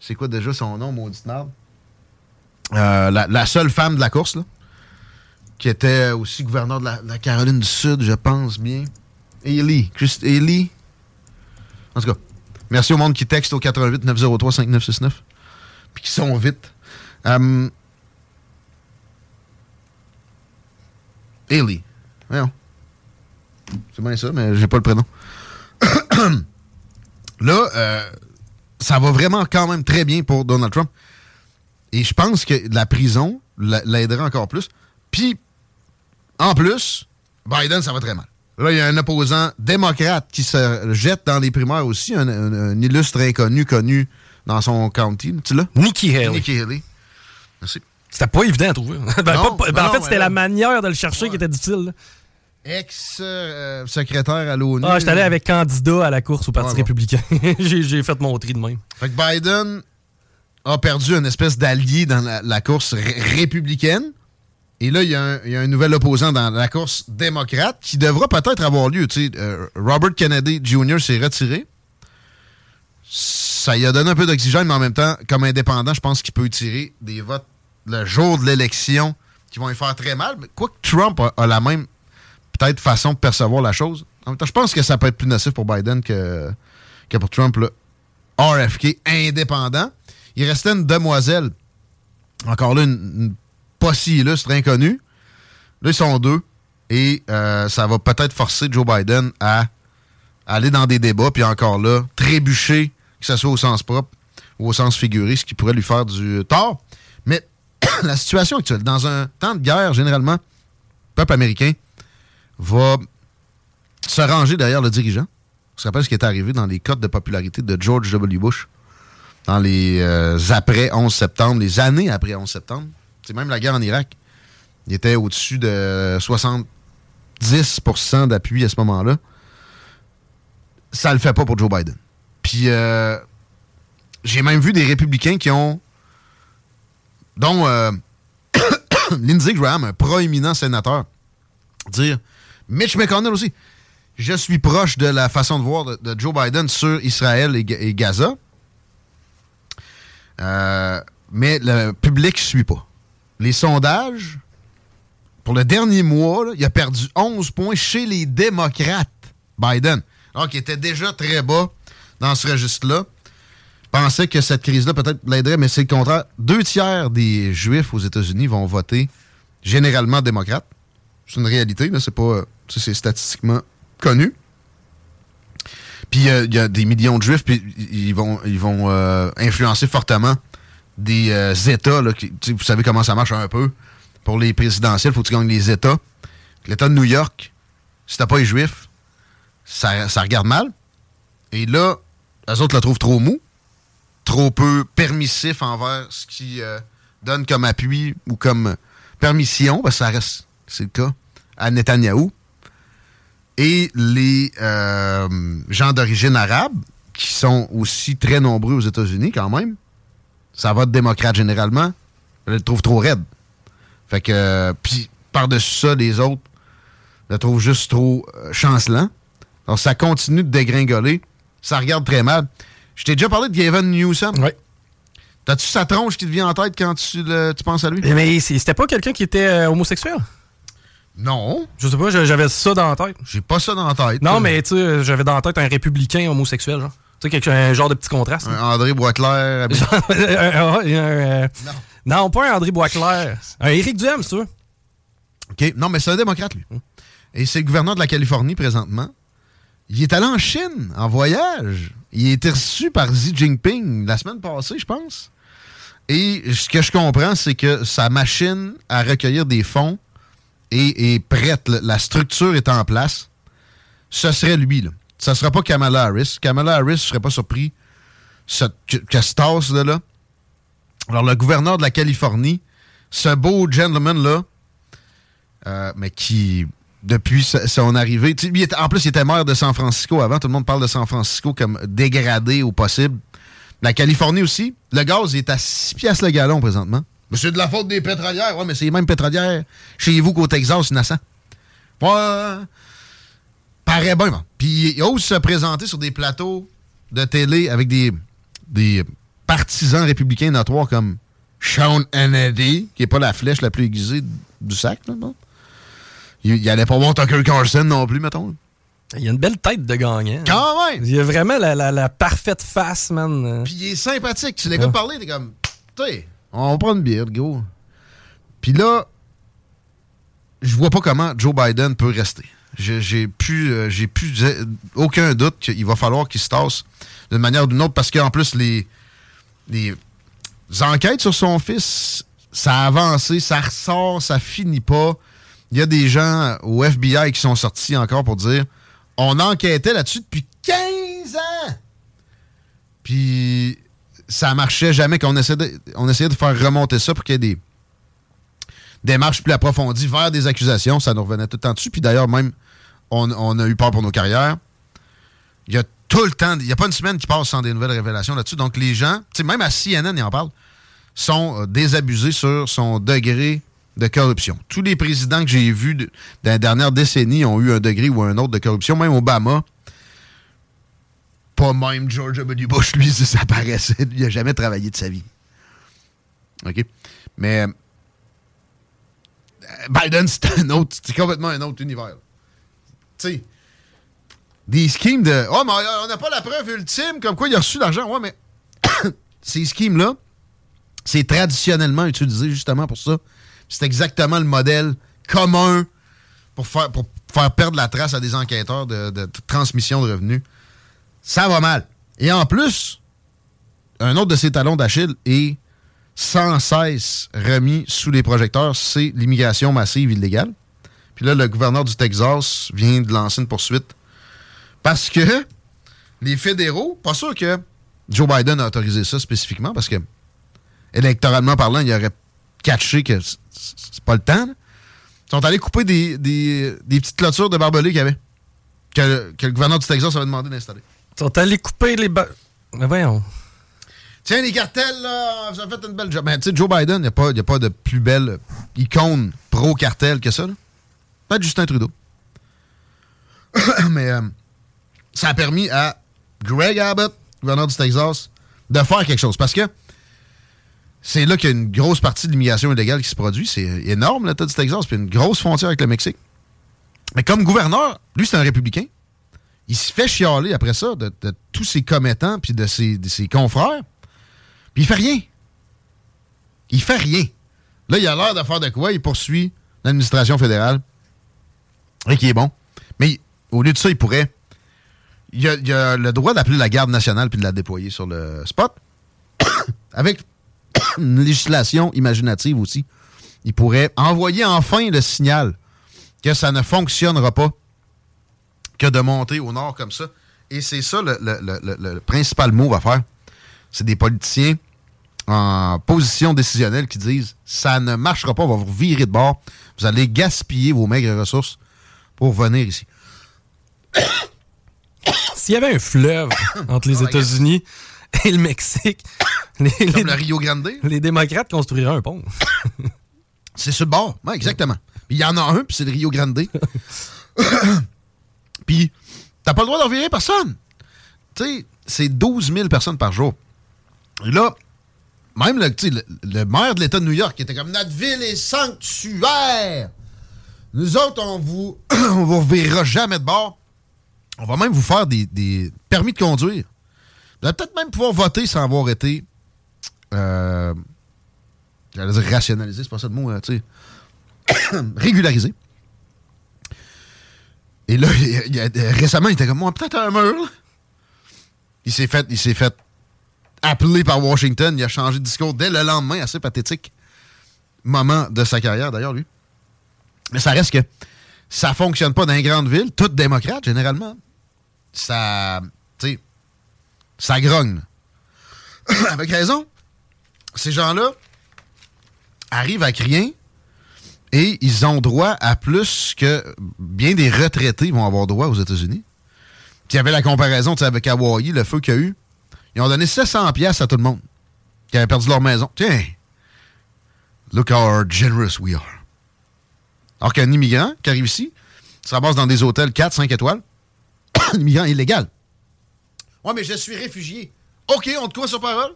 C'est quoi déjà son nom, maudite merde? Euh, la, seule femme de la course, là, qui était aussi gouverneur de la Caroline du Sud, je pense bien. Haley. Chris. En tout cas, merci au monde qui texte au 88 903 5969. Puis qui sont vite. Voyons. C'est bien ça, mais j'ai pas le prénom. Là, euh, ça va vraiment quand même très bien pour Donald Trump. Et je pense que la prison l'a- l'aidera encore plus. Puis, en plus, Biden, ça va très mal. Là, il y a un opposant démocrate qui se jette dans les primaires aussi, un, un- un illustre inconnu connu dans son county. Tu l'as? Nikki Haley. Nikki Haley. Merci. C'était pas évident à trouver. Ben, Non, pas- ben, non, en fait, c'était la manière de le chercher qui était difficile. Ex-secrétaire à l'ONU. Ah, j'étais allé avec candidat à la course au Parti républicain. J'ai fait mon tri de même. Fait que Biden a perdu une espèce d'allié dans la, la course ré- républicaine. Et là, il y, a un- nouvel opposant dans la course démocrate qui devra peut-être avoir lieu. Euh, Robert Kennedy Jr. s'est retiré. Ça lui a donné un peu d'oxygène, mais en même temps, comme indépendant, je pense qu'il peut tirer des votes le jour de l'élection qui vont lui faire très mal. Mais Quoique Trump a, la même peut-être façon de percevoir la chose. En même temps, je pense que ça peut être plus nocif pour Biden que, pour Trump. Là. RFK indépendant. Il restait une demoiselle. Encore là, une pas si illustre inconnue. Là, ils sont deux. Et euh, ça va peut-être forcer Joe Biden à aller dans des débats, puis encore là, trébucher, que ce soit au sens propre ou au sens figuré, ce qui pourrait lui faire du tort. Mais la situation actuelle, dans un temps de guerre, généralement, le peuple américain va se ranger derrière le dirigeant. On se rappelle ce qui est arrivé dans les cotes de popularité de George W. Bush dans les euh, après 11 septembre, les années après 11 septembre? C'est même la guerre en Irak. Il était au-dessus de 70% d'appui à ce moment-là. Ça le fait pas pour Joe Biden. Puis euh, j'ai même vu des républicains qui ont dont euh, Lindsey Graham, un proéminent sénateur, dire Mitch McConnell aussi. Je suis proche de la façon de voir de, Joe Biden sur Israël et Gaza. Euh, mais le public ne suit pas. Les sondages, pour le dernier mois, il a perdu 11 points chez les démocrates, Biden. Alors qu'il était déjà très bas dans ce registre-là pensaient que cette crise-là peut-être l'aiderait, mais c'est le contraire. Deux tiers des Juifs aux États-Unis vont voter généralement démocrate. C'est une réalité, c'est pas. c'est statistiquement connu. Puis euh, il y a des millions de Juifs, puis ils vont, ils vont euh, influencer fortement des euh, États. Là, vous savez comment ça marche un peu. Pour les présidentielles, il faut que tu gagnes les États. L'État de New York, si t'as pas les Juifs, ça, ça regarde mal. Et là, eux autres le trouvent trop mou, trop peu permissif envers ce qui euh, donne comme appui ou comme permission, parce que ça reste, c'est le cas, à Netanyahou. Et les euh, gens d'origine arabe, qui sont aussi très nombreux aux États-Unis quand même, ça vote démocrate généralement, je le trouve trop raide. Fait que, euh, puis par-dessus ça, les autres le trouvent juste trop euh, chancelant. Alors ça continue de dégringoler. Ça regarde très mal. Je t'ai déjà parlé de Gavin Newsom. Oui. T'as-tu sa tronche qui te vient en tête quand tu, le- tu penses à lui? Mais c'est- c'était pas quelqu'un qui était euh, homosexuel? Non. Je sais pas, j'avais ça dans la tête. J'ai pas ça dans la tête. Non, mais tu sais, j'avais dans la tête un républicain homosexuel, genre. Tu sais, quelque- un genre de petit contraste. Un André Boisclair. habillé- Un- un- un- non. pas un André Boisclair. Un Éric Duhem, si tu veux. OK. Non, mais c'est un démocrate, lui. Et c'est le gouverneur de la Californie présentement. Il est allé en Chine en voyage. Il a été reçu par Xi Jinping la semaine passée, je pense. Et ce que je comprends, c'est que sa machine à recueillir des fonds est, est prête. La- La structure est en place. Ce serait lui, là. Ça sera pas Kamala Harris. Kamala Harris, je serais pas surpris ce- que, que se tasse de là. Alors, le gouverneur de la Californie, ce beau gentleman-là, euh, mais qui, depuis son arrivée, en plus, il était maire de San Francisco avant. Tout le monde parle de San Francisco comme dégradé au possible. La Californie aussi, le gaz est à 6 piastres le gallon présentement. Mais c'est de la faute des pétrolières. Ouais, mais c'est les mêmes pétrolières chez vous qu'au Texas, innocent. Ouais. Paraît bien, man. Puis il ose se présenter sur des plateaux de télé avec des, des partisans républicains notoires comme Sean Hannity, qui est pas la flèche la plus aiguisée du sac, là, non? Il, il allait pas voir Tucker Carlson non plus, mettons. Il a une belle tête de gagnant. Quand même! Il a vraiment la, la- la parfaite face, man. Puis il est sympathique. Tu l'écoutes Ouais. parler, t'es comme, tu sais, on va prendre une bière, go. Puis là, je vois pas comment Joe Biden peut rester. J'ai plus, euh, j'ai plus euh, aucun doute qu'il va falloir qu'il se tasse d'une manière ou d'une autre parce qu'en plus, les, les enquêtes sur son fils, ça a avancé, ça ressort, ça finit pas. Il y a des gens au FBI qui sont sortis encore pour dire on enquêtait là-dessus depuis 15 ans. Puis ça marchait jamais qu'on essayait de, on essayait de faire remonter ça pour qu'il y ait des démarches plus approfondies vers des accusations. Ça nous revenait tout le temps dessus. Puis d'ailleurs, même, on, a eu peur pour nos carrières. Il y a tout le temps, il n'y a pas une semaine qui passe sans des nouvelles révélations là-dessus. Donc les gens, même à CNN, ils en parlent, sont euh, désabusés sur son degré de corruption. Tous les présidents que j'ai vus dans la dernière décennie ont eu un degré ou un autre de corruption. Même Obama, pas même George W. Bush, lui, ça, ça paraissait. Il n'a jamais travaillé de sa vie. OK? Mais euh, Biden, c'est un autre, c'est complètement un autre univers. Sais, des schemes de. Oh, mais on n'a pas la preuve ultime comme quoi il a reçu l'argent. Ouais, mais ces schemes-là, c'est traditionnellement utilisé justement pour ça. C'est exactement le modèle commun pour faire, pour faire perdre la trace à des enquêteurs de, de transmission de revenus. Ça va mal. Et en plus, un autre de ses talons d'Achille est sans cesse remis sous les projecteurs, c'est l'immigration massive illégale. Puis là, le gouverneur du Texas vient de lancer une poursuite parce que les fédéraux, pas sûr que Joe Biden a autorisé ça spécifiquement parce que électoralement parlant, il aurait catché que c'est pas le temps. là. Ils sont allés couper des, des- des petites clôtures de barbelés qu'il y avait. Que, que le gouverneur du Texas avait demandé d'installer. Ils sont allés couper les... ba- Mais voyons. Tiens, les cartels, là, vous avez fait une belle job. Mais tu sais, Joe Biden, il n'y a, a pas de plus belle icône pro-cartel que ça. là. Peut-être Justin Trudeau. Mais euh, ça a permis à Greg Abbott, gouverneur du Texas, de faire quelque chose. Parce que c'est là qu'il y a une grosse partie de l'immigration illégale qui se produit. C'est énorme, l'État du Texas, puis une grosse frontière avec le Mexique. Mais comme gouverneur, lui, c'est un républicain. il se fait chialer après ça de, de tous ses commettants puis de ses, de ses confrères. Puis il fait rien. Il fait rien. Là, il a l'air de faire de quoi? Il poursuit l'administration fédérale. Qui est bon. Mais au lieu de ça, il pourrait. Il a, a le droit d'appeler la garde nationale puis de la déployer sur le spot. Avec une législation imaginative aussi. Il pourrait envoyer enfin le signal que ça ne fonctionnera pas que de monter au nord comme ça. Et c'est ça le- le principal mot à faire. C'est des politiciens en position décisionnelle qui disent ça ne marchera pas, on va vous virer de bord. Vous allez gaspiller vos maigres ressources pour venir ici. S'il y avait un fleuve entre les États-Unis et le Mexique, les, Comme le Rio Grande. les démocrates construiraient un pont. C'est le bord. Ouais, exactement. Il y en a un, puis c'est le Rio Grande. puis t'as pas le droit d'en virer personne. Tu sais, c'est 12 000 personnes par jour. Et là, même le maire de l'État de New York qui était comme notre ville est sanctuaire. Nous autres, on vous, on vous reverra jamais de bord. On va même vous faire des, permis de conduire. Vous allez peut-être même pouvoir voter sans avoir été. Euh, J'allais dire rationalisé, c'est pas ça le mot, hein, tu sais. régularisé. Et là, récemment, il était comme moi, peut-être un mur. Il s'est fait, il s'est fait appeler par Washington. Il a changé de discours dès le lendemain, assez pathétique moment de sa carrière, d'ailleurs, lui. Mais ça reste que ça fonctionne pas dans les grandes villes, toutes démocrates, généralement. Ça, tu sais, ça grogne. Avec raison. Ces gens-là arrivent avec rien et ils ont droit à plus que bien des retraités vont avoir droit aux États-Unis. Il y avait la comparaison avec Hawaii, le feu qu'il y a eu. Ils ont donné 700 pièces à tout le monde qui avait perdu leur maison. Tiens, look how generous we are. Alors qu'un immigrant qui arrive ici se ramasse dans des hôtels 4, 5 étoiles, un immigrant illégal. Ouais, mais je suis réfugié. OK, on te croit sur parole?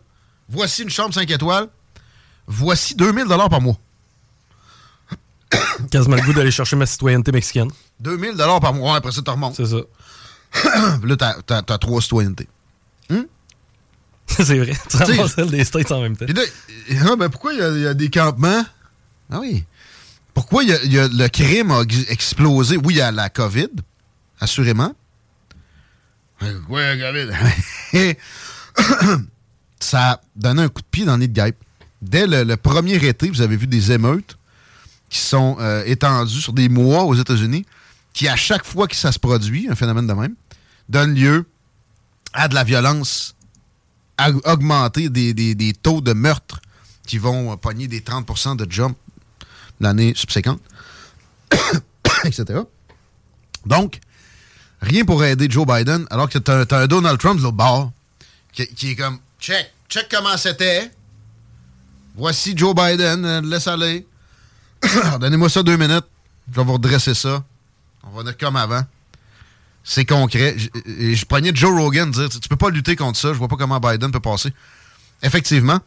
Voici une chambre 5 étoiles. Voici 2000 par mois. Quasiment le goût d'aller chercher ma citoyenneté mexicaine. 2000 par mois. Ouais, Après ça, tu remontes. C'est ça. Là, t'as, t'as- t'as trois citoyennetés. c'est vrai. Tu ramasses celle des States en même temps. Là, ah, ben pourquoi il y a- il y, a des campements? Ah oui. Pourquoi il y a- il y a- le crime a ex- explosé? Oui, il y a la COVID, assurément. Oui, la COVID. Ça a donné un coup de pied dans le nid de guêpe. Dès le, le premier été, vous avez vu des émeutes qui sont euh, étendues sur des mois aux États-Unis, qui, à chaque fois que ça se produit, un phénomène de même, donne lieu à de la violence augmenter des, des- des taux de meurtre qui vont pogner des 30% de jump l'année subséquente, etc. Donc, rien pour aider Joe Biden, alors que t'as as un Donald Trump de l'autre bord, qui, est comme, check, check comment c'était. Voici Joe Biden, euh, laisse aller. Donnez-moi ça deux minutes, je vais vous redresser ça. On va être comme avant. C'est concret. J- et Je pognais Joe Rogan dire tu peux pas lutter contre ça, je vois pas comment Biden peut passer. Effectivement,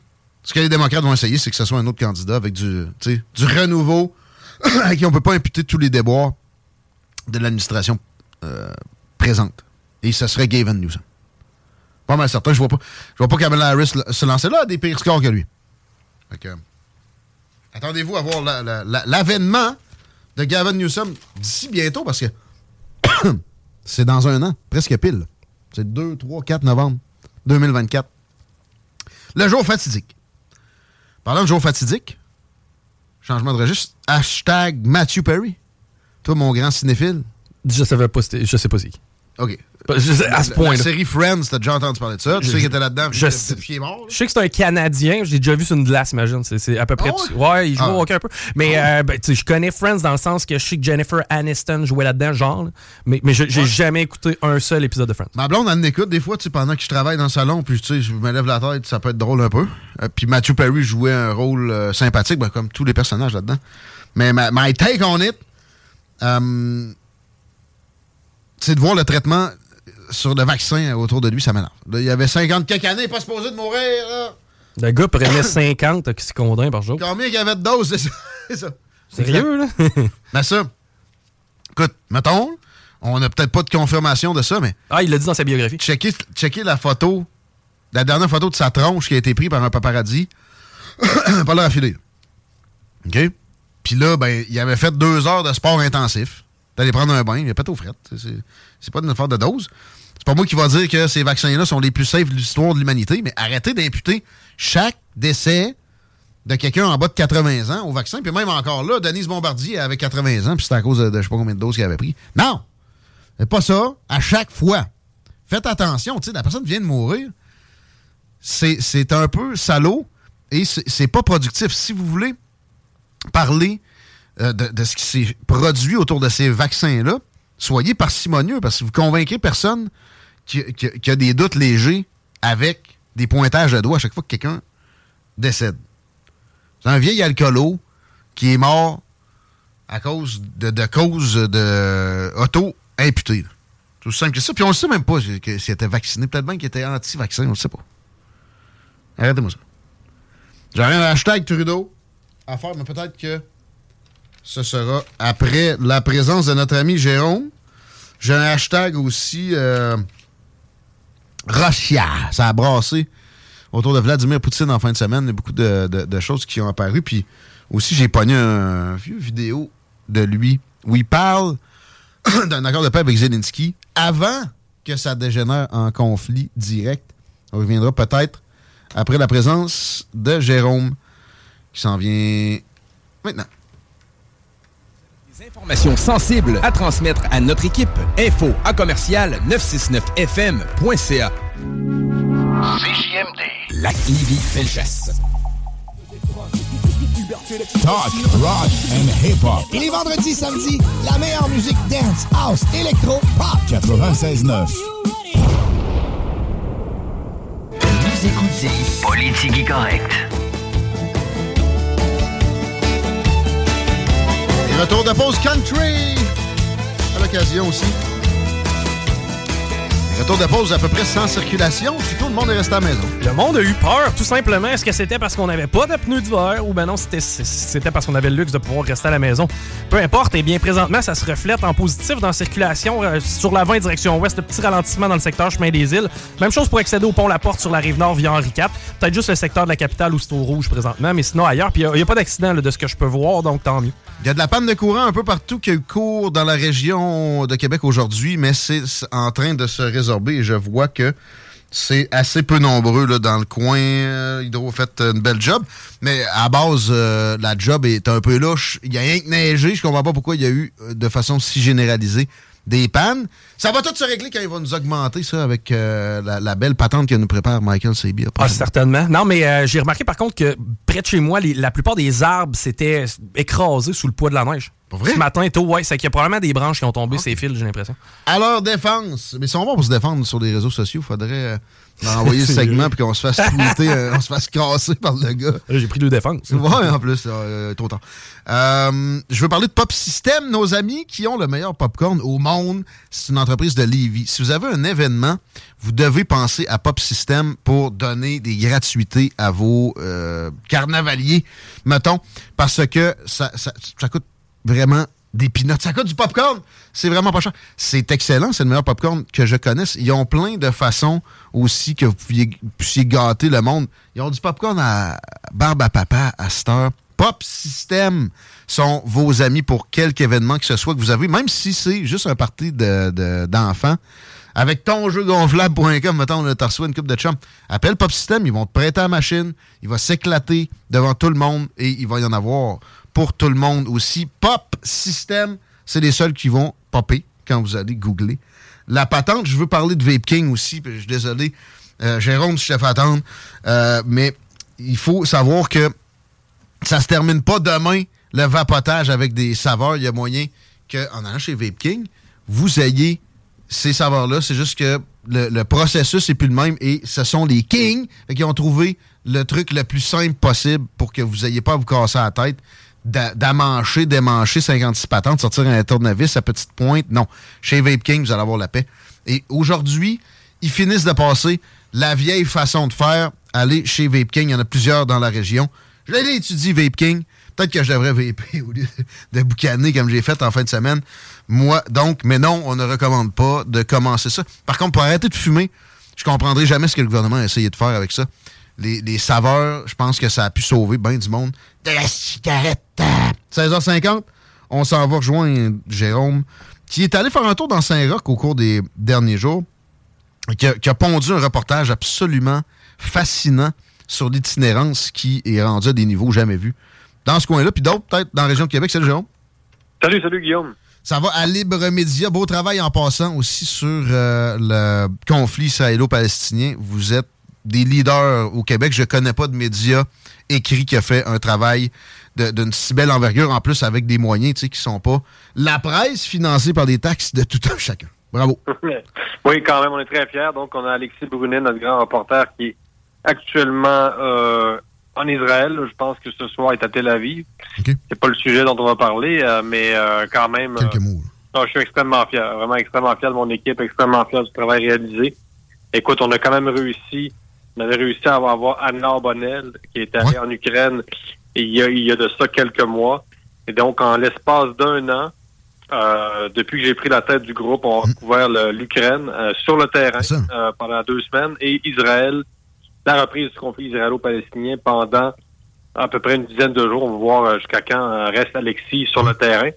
ce que les démocrates vont essayer, c'est que ce soit un autre candidat avec du, du renouveau, à qui on peut pas imputer tous les déboires de l'administration euh, présente. Et ce serait Gavin Newsom. Pas mal certain, je vois pas, je vois pas Kamala Harris se lancer là à des pires scores que lui. Attendez-vous à voir la- la- la- l'avènement de Gavin Newsom d'ici bientôt parce que c'est dans un an, presque pile. C'est 2, 3, 4 novembre 2024. Le jour fatidique. Parlant de jour fatidique, changement de registre, hashtag Matthew Perry. Toi, mon grand cinéphile. Je savais pas, je sais pas qui. OK. À ce La- point-là. La série Friends, t'as déjà entendu parler de ça. Tu Je- sais qu'il était là-dedans. je sais- depuis qu'il est mort. là? Je sais que c'est un Canadien, j'ai déjà vu sur une glace, imagine. C'est- à peu près. Ah tout- ouais? ouais? il joue Ah. au hockey un peu. Mais euh, ben, je connais Friends dans le sens que je sais que Jennifer Aniston jouait là-dedans, genre. là. Mais, mais je- j'ai jamais écouté un seul épisode de Friends. Ma blonde, elle en écoute des fois, tu sais, pendant que je travaille dans le salon, puis tu sais, je me lève la tête, ça peut être drôle un peu. Euh, puis Matthew Perry jouait un rôle euh, sympathique, ben, comme tous les personnages là-dedans. Mais ma, my take on it, euh, c'est de voir le traitement sur le vaccin autour de lui, ça m'énerve. Il y avait 50 quelques années, pas supposé de mourir. là. Le gars prenait 50 oxycodons par jour. Combien il y avait de doses, c'est ça? c'est ça. Sérieux, là? Mais ça, écoute, mettons, On n'a peut-être pas de confirmation de ça, mais. Ah, il l'a dit dans sa biographie. Checker, checker la photo, la dernière photo de sa tronche qui a été prise par un paparazzi. pas l'air affilé. OK? Puis là, ben, il avait fait deux heures de sport intensif. D'aller prendre un bain, il a pas au fret. C'est- pas une affaire de dose. C'est pas moi qui va dire que ces vaccins-là sont les plus safe de l'histoire de l'humanité, mais arrêtez d'imputer chaque décès de quelqu'un en bas de 80 ans au vaccin. Puis même encore là, Denise Bombardier avait 80 ans, puis c'était à cause de, de je sais pas combien de doses qu'il avait pris. Non! C'est pas ça. À chaque fois. Faites attention, tu sais, la personne vient de mourir. C'est un peu salaud et c'est pas productif. Si vous voulez parler euh, de ce qui s'est produit autour de ces vaccins-là, soyez parcimonieux parce que vous convainquez personne qui, qui- qui a des doutes légers avec des pointages de doigts à chaque fois que quelqu'un décède. C'est un vieil alcoolo qui est mort à cause de, cause de auto-imputé. là. C'est aussi simple que ça. Puis on ne sait même pas s'il était vacciné. Peut-être bien qu'il était anti-vaccin, on ne sait pas. Arrêtez-moi ça. J'aurais un hashtag Trudeau à faire, mais peut-être que ce sera après la présence de notre ami Jérôme. J'ai un hashtag aussi euh, Russia. Ça a brassé autour de Vladimir Poutine en fin de semaine. Il y a beaucoup de, choses qui ont apparu. Puis aussi, j'ai pogné un vieux vidéo de lui où il parle d'un accord de paix avec Zelensky avant que ça dégénère en conflit direct. On reviendra peut-être après la présence de Jérôme qui s'en vient maintenant. Informations sensibles à transmettre à notre équipe. Info à commercial 969fm.ca. CJMD. Lac Lévis, Felchasse. Talk, rock and hip-hop. Et les vendredis, samedis, la meilleure musique dance, house, électro, pop. 96.9. Vous écoutez Politique Correct. Retour de pause country à l'occasion aussi. Et Retour de pause à peu près sans circulation. Puis tout le monde est resté à la maison. Le monde a eu peur, tout simplement. Est-ce que c'était parce qu'on n'avait pas de pneus d'hiver ou ben non, c'était parce qu'on avait le luxe de pouvoir rester à la maison? Peu importe. Et bien, présentement, ça se reflète en positif dans la circulation. euh, sur la 20 direction ouest, le petit ralentissement dans le secteur chemin des îles. Même chose pour accéder au pont La Porte sur la rive nord via Henri IV. Peut-être juste le secteur de la capitale où c'est au rouge présentement, mais sinon ailleurs. Puis il n'y a, pas d'accident de ce que je peux voir, donc tant mieux. Il y a de la panne de courant un peu partout qui a eu cours dans la région de Québec aujourd'hui, mais c'est en train de se et je vois que c'est assez peu nombreux là, dans le coin. Euh, Hydro a fait une belle job, mais à base, euh, la job est un peu louche. Il y a rien que neigé. Je comprends pas pourquoi il y a eu euh, de façon si généralisée des pannes. Ça va tout se régler quand ils vont nous augmenter ça avec la, belle patente que nous prépare Michael Sabia. Ah, certainement. Non, mais j'ai remarqué par contre que près de chez moi, la plupart des arbres s'étaient écrasés sous le poids de la neige. Vrai? Ce matin, tôt, ouais, c'est qu'il y a probablement des branches qui ont tombé ces fils, j'ai l'impression. à leur défense. Mais ils sont bons pour se défendre sur les réseaux sociaux. Faudrait euh, leur envoyer le segment puis qu'on se fasse tweeter, euh, on se fasse casser par le gars. J'ai pris deux défenses. Ouais, en plus, euh, trop tard. Euh, je veux parler de Pop System, nos amis qui ont le meilleur popcorn au monde. C'est une entreprise de Lévis. Si vous avez un événement, vous devez penser à Pop System pour donner des gratuités à vos carnavaliers, mettons, parce que ça, ça, ça coûte vraiment des peanuts. Ça coûte du popcorn. C'est vraiment pas cher. C'est excellent. C'est le meilleur popcorn que je connaisse. Ils ont plein de façons aussi que vous puissiez, gâter le monde. Ils ont du popcorn à barbe à papa à cette heure. Pop System sont vos amis pour quelque événement que ce soit que vous avez, même si c'est juste un de- d'enfants. avec ton jeu gonflable.com, mettons, t'as reçu une coupe de chum. Appelle Pop System, ils vont te prêter la machine, il va s'éclater devant tout le monde et il va y en avoir pour tout le monde aussi. Pop System, c'est les seuls qui vont popper quand vous allez googler. La patente, je veux parler de Vape King aussi, puis je suis désolé, euh, Jérôme, je te fais attendre, euh, mais il faut savoir que ça se termine pas demain, le vapotage avec des saveurs. Il y a moyen qu'en allant chez Vape King, vous ayez ces saveurs-là. C'est juste que le, le processus n'est plus le même et ce sont les Kings qui ont trouvé le truc le plus simple possible pour que vous n'ayez pas à vous casser la tête d'amancher, démancher 56 patentes, sortir un tournevis à petite pointe. Non. Chez Vape King, vous allez avoir la paix. Et aujourd'hui, ils finissent de passer la vieille façon de faire. Aller chez Vape King, il y en a plusieurs dans la région. Je l'ai étudié, Vape King. Peut-être que je devrais VP au lieu de boucaner comme j'ai fait en fin de semaine. Moi, donc, mais non, on ne recommande pas de commencer ça. Par contre, pour arrêter de fumer, je comprendrai jamais ce que le gouvernement a essayé de faire avec ça. Les, les saveurs, je pense que ça a pu sauver bien du monde. De la cigarette. 16h50, on s'en va rejoindre Jérôme, qui est allé faire un tour dans Saint-Roch au cours des derniers jours, qui a, qui a pondu un reportage absolument fascinant sur l'itinérance qui est rendu à des niveaux jamais vus. Dans ce coin-là, puis d'autres, peut-être dans la région de Québec. Salut, Jérôme. Salut, salut, Guillaume. Ça va à Libre Média. Beau travail en passant aussi sur euh, le conflit israélo-palestinien. Vous êtes des leaders au Québec. Je connais pas de média écrit qui a fait un travail d'une si belle envergure, en plus avec des moyens tu sais, qui sont pas la presse financée par des taxes de tout un chacun. Bravo. oui, quand même, on est très fiers. Donc, on a Alexis Brunet, notre grand reporter, qui est actuellement euh, en Israël. Je pense que ce soir, il est à Tel Aviv. C'est pas le sujet dont on va parler, euh, mais euh, quand même... Quelques non, je suis extrêmement fier, vraiment extrêmement fier de mon équipe, extrêmement fier du travail réalisé. Écoute, on a quand même réussi, on avait réussi à avoir Anna Bonnel, qui est allée en Ukraine il y, a, il y a de ça quelques mois. Et donc, en l'espace d'un an, euh, depuis que j'ai pris la tête du groupe, on a couvert le- l'Ukraine euh, sur le terrain euh, pendant deux semaines et Israël, la reprise du conflit israélo-palestinien pendant à peu près une dizaine de jours. On va voir euh, jusqu'à quand euh, reste Alexis sur le terrain.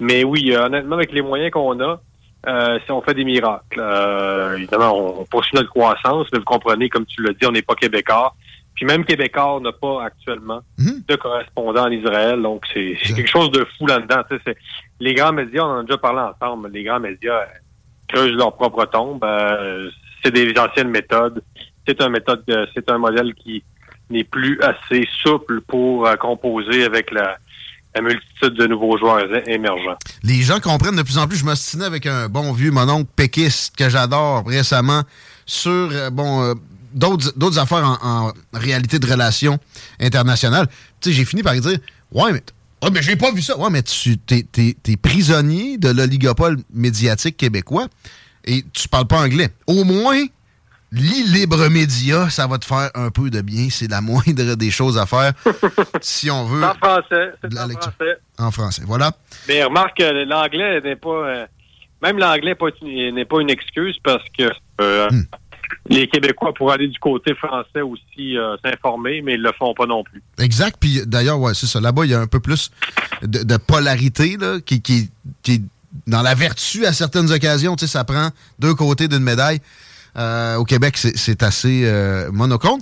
Mais oui, euh, honnêtement, avec les moyens qu'on a, euh, si on fait des miracles. Euh, évidemment, on, on poursuit notre croissance, mais vous comprenez, comme tu l'as dit, on n'est pas québécois. Puis même Québécois n'a pas actuellement de correspondant en Israël. Donc, c'est quelque chose de fou là-dedans. Les grands médias, on en a déjà parlé ensemble, les grands médias euh, creusent leur propre tombe. Euh, c'est des anciennes méthodes. C'est un méthode, de- c'est un modèle qui n'est plus assez souple pour euh, composer avec la, la multitude de nouveaux joueurs émergents. Les gens comprennent de plus en plus. Je m'ostinais avec un bon vieux mononcle péquiste que j'adore récemment sur bon d'autres affaires en, en réalité de relations internationales. Tu sais, j'ai fini par dire Ouais, mais ouais, mais j'ai pas vu ça. Ouais, mais tu t'es, t'es prisonnier de l'oligopole médiatique québécois et tu parles pas anglais. Au moins, lis Libre Média, ça va te faire un peu de bien. C'est la moindre des choses à faire si on veut En français, c'est en français. en français. Voilà. Mais remarque que l'anglais n'est pas... euh, même l'anglais n'est pas une excuse parce que euh, les Québécois pourraient aller du côté français aussi euh, s'informer, mais ils le font pas non plus. Exact. Puis d'ailleurs, ouais, c'est ça. Là-bas, il y a un peu plus de, de polarité là, qui, qui, qui est dans la vertu à certaines occasions. Tu sais, ça prend deux côtés d'une médaille. Euh, au Québec, c'est c'est assez euh, monochrome.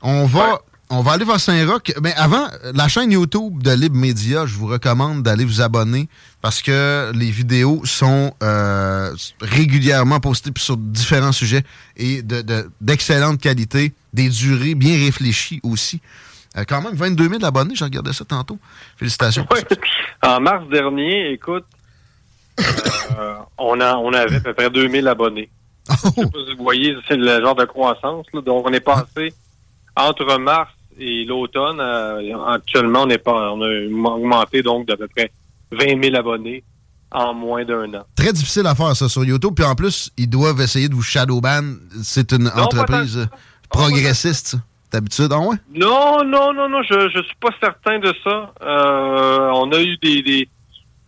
On va, on va aller vers Saint-Roch. Mais avant, la chaîne YouTube de Libre Média, je vous recommande d'aller vous abonner parce que les vidéos sont euh, régulièrement postées sur différents sujets et de- de- d'excellente qualité, des durées bien réfléchies aussi. Euh, quand même, 22 000 abonnés, j'ai regardé ça tantôt. Félicitations. En mars dernier, écoute, euh, on, a, on avait à peu près 2000 abonnés. Oh! Je sais pas si vous voyez, c'est le genre de croissance. là. Donc, on est passé entre mars et l'automne. euh, actuellement, on, est pas, on a augmenté donc d'à peu près 20 000 abonnés en moins d'un an. Très difficile à faire ça sur YouTube. Puis en plus, ils doivent essayer de vous shadowban. C'est une entreprise progressiste. D'habitude, ah ouais? Non, non, non, non, je je suis pas certain de ça. Euh, on a eu des des,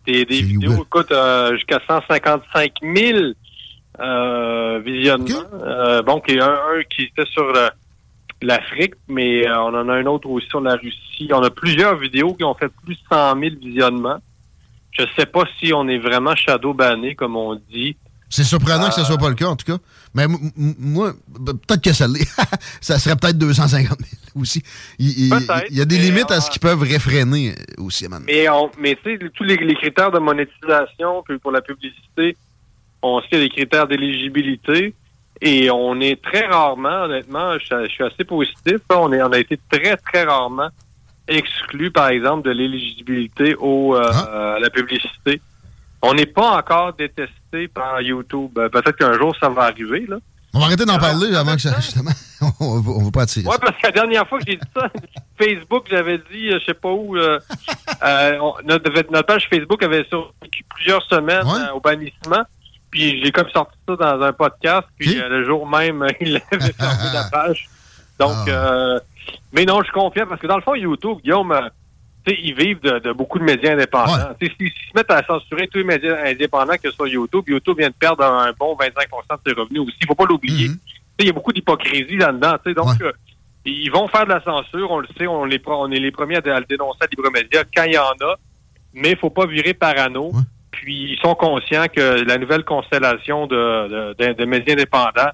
des, des vidéos, écoute, euh, jusqu'à 155 000 euh, visionnements. Euh, bon, qui un, un qui était sur le- l'Afrique, mais euh, on en a un autre aussi sur la Russie. On a plusieurs vidéos qui ont fait plus de 100 000 visionnements. Je sais pas si on est vraiment shadow banné, comme on dit. C'est surprenant que ce Euh, soit pas le cas, en tout cas. Mais moi, peut-être que ça l'est. ça serait peut-être 250 000 aussi. Il, il- y a des limites à ce euh, qu'ils peuvent réfréner aussi, man. Mais, on, mais tu sais, tous les, les critères de monétisation puis pour la publicité, on sait les critères d'éligibilité et on est très rarement, honnêtement, je, je suis assez positif, hein, on, est, on a été très, très rarement exclu, par exemple, de l'éligibilité au, euh, à la publicité. On n'est pas encore détesté par YouTube. Euh, Peut-être qu'un jour, ça va arriver, là. On va arrêter d'en parler avant que ça, justement, on on va pas attirer. Ouais, parce que la dernière fois que j'ai dit ça, Facebook, j'avais dit, euh, je sais pas où, euh, euh, on- notre, notre page Facebook avait survécu plusieurs semaines euh, au bannissement. Puis j'ai comme sorti ça dans un podcast, puis euh, le jour même, il avait fermé la page. Donc, euh, mais non, je suis confiant parce que dans le fond, YouTube, Guillaume, euh, tu sais, ils vivent de, de beaucoup de médias indépendants. S'ils se mettent à censurer tous les médias indépendants que sur YouTube, YouTube vient de perdre un bon 25% de ses revenus aussi. Il faut pas l'oublier. Sais, Il y a beaucoup d'hypocrisie là-dedans. tu sais. Donc, euh, ils vont faire de la censure, on le sait, on, les, pro- on est les premiers à, à le dénoncer à Libre Média quand il y en a, mais il faut pas virer parano. Puis ils sont conscients que la nouvelle constellation de, de, de- de médias indépendants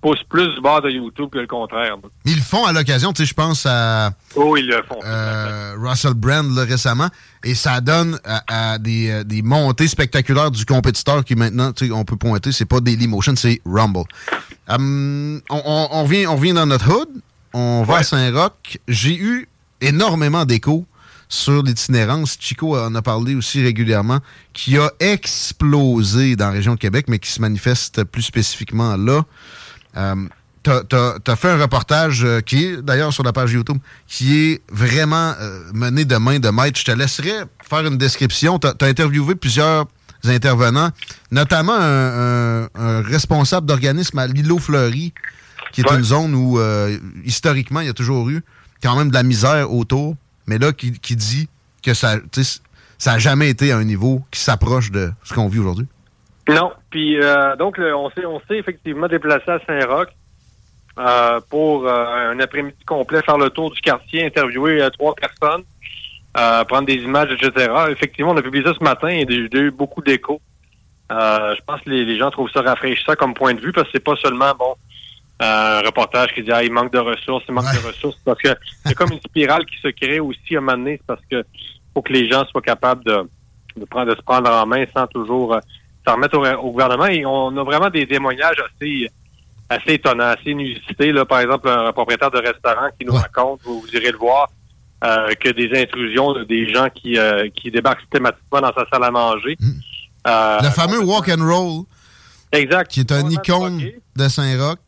pousse plus du bord de YouTube que le contraire. Ils le font à l'occasion, tu sais, je pense à Oh, ils le font. euh, Russell Brand là, récemment, et ça donne à, à des, euh, des montées spectaculaires du compétiteur qui maintenant, tu sais, on peut pointer, c'est pas Dailymotion, c'est Rumble. Hum, on, on- on revient, on revient dans notre hood, on va à Saint-Roch. J'ai eu énormément d'échos sur l'itinérance. Chico en a parlé aussi régulièrement, qui a explosé dans la région de Québec, mais qui se manifeste plus spécifiquement là. Euh, T'as as, fait un reportage euh, qui est d'ailleurs sur la page YouTube, qui est vraiment euh, mené de main de maître. Je te laisserai faire une description. Tu as, interviewé plusieurs intervenants, notamment un, un- un responsable d'organisme à l'îlot Fleury, qui est une zone où, euh, historiquement, il y a toujours eu quand même de la misère autour, mais là, qui, qui dit que ça ça n'a jamais été à un niveau qui s'approche de ce qu'on vit aujourd'hui? Non. Puis euh, donc on s'est effectivement déplacé à Saint-Roch euh, pour euh, un après-midi complet faire le tour du quartier, interviewer euh, trois personnes, prendre des images, etc. Effectivement, on a publié ça ce matin et j'ai eu beaucoup d'échos. Je pense que les, les gens trouvent ça rafraîchissant comme point de vue parce que c'est pas seulement bon un reportage qui dit ah, il manque de ressources, il manque de ressources. Parce que c'est comme une spirale qui se crée aussi à un moment donné, parce que faut que les gens soient capables de, de prendre de se prendre en main sans toujours euh, s'en remettre au, au gouvernement. Et on a vraiment des témoignages assez assez étonnants, assez inusités. Là, par exemple, un propriétaire de restaurant qui nous raconte, vous, vous irez le voir, euh, que des intrusions de des gens qui, euh, qui débarquent systématiquement dans sa salle à manger. Euh, le fameux walk and roll, exact. qui est un icône de Saint-Roch,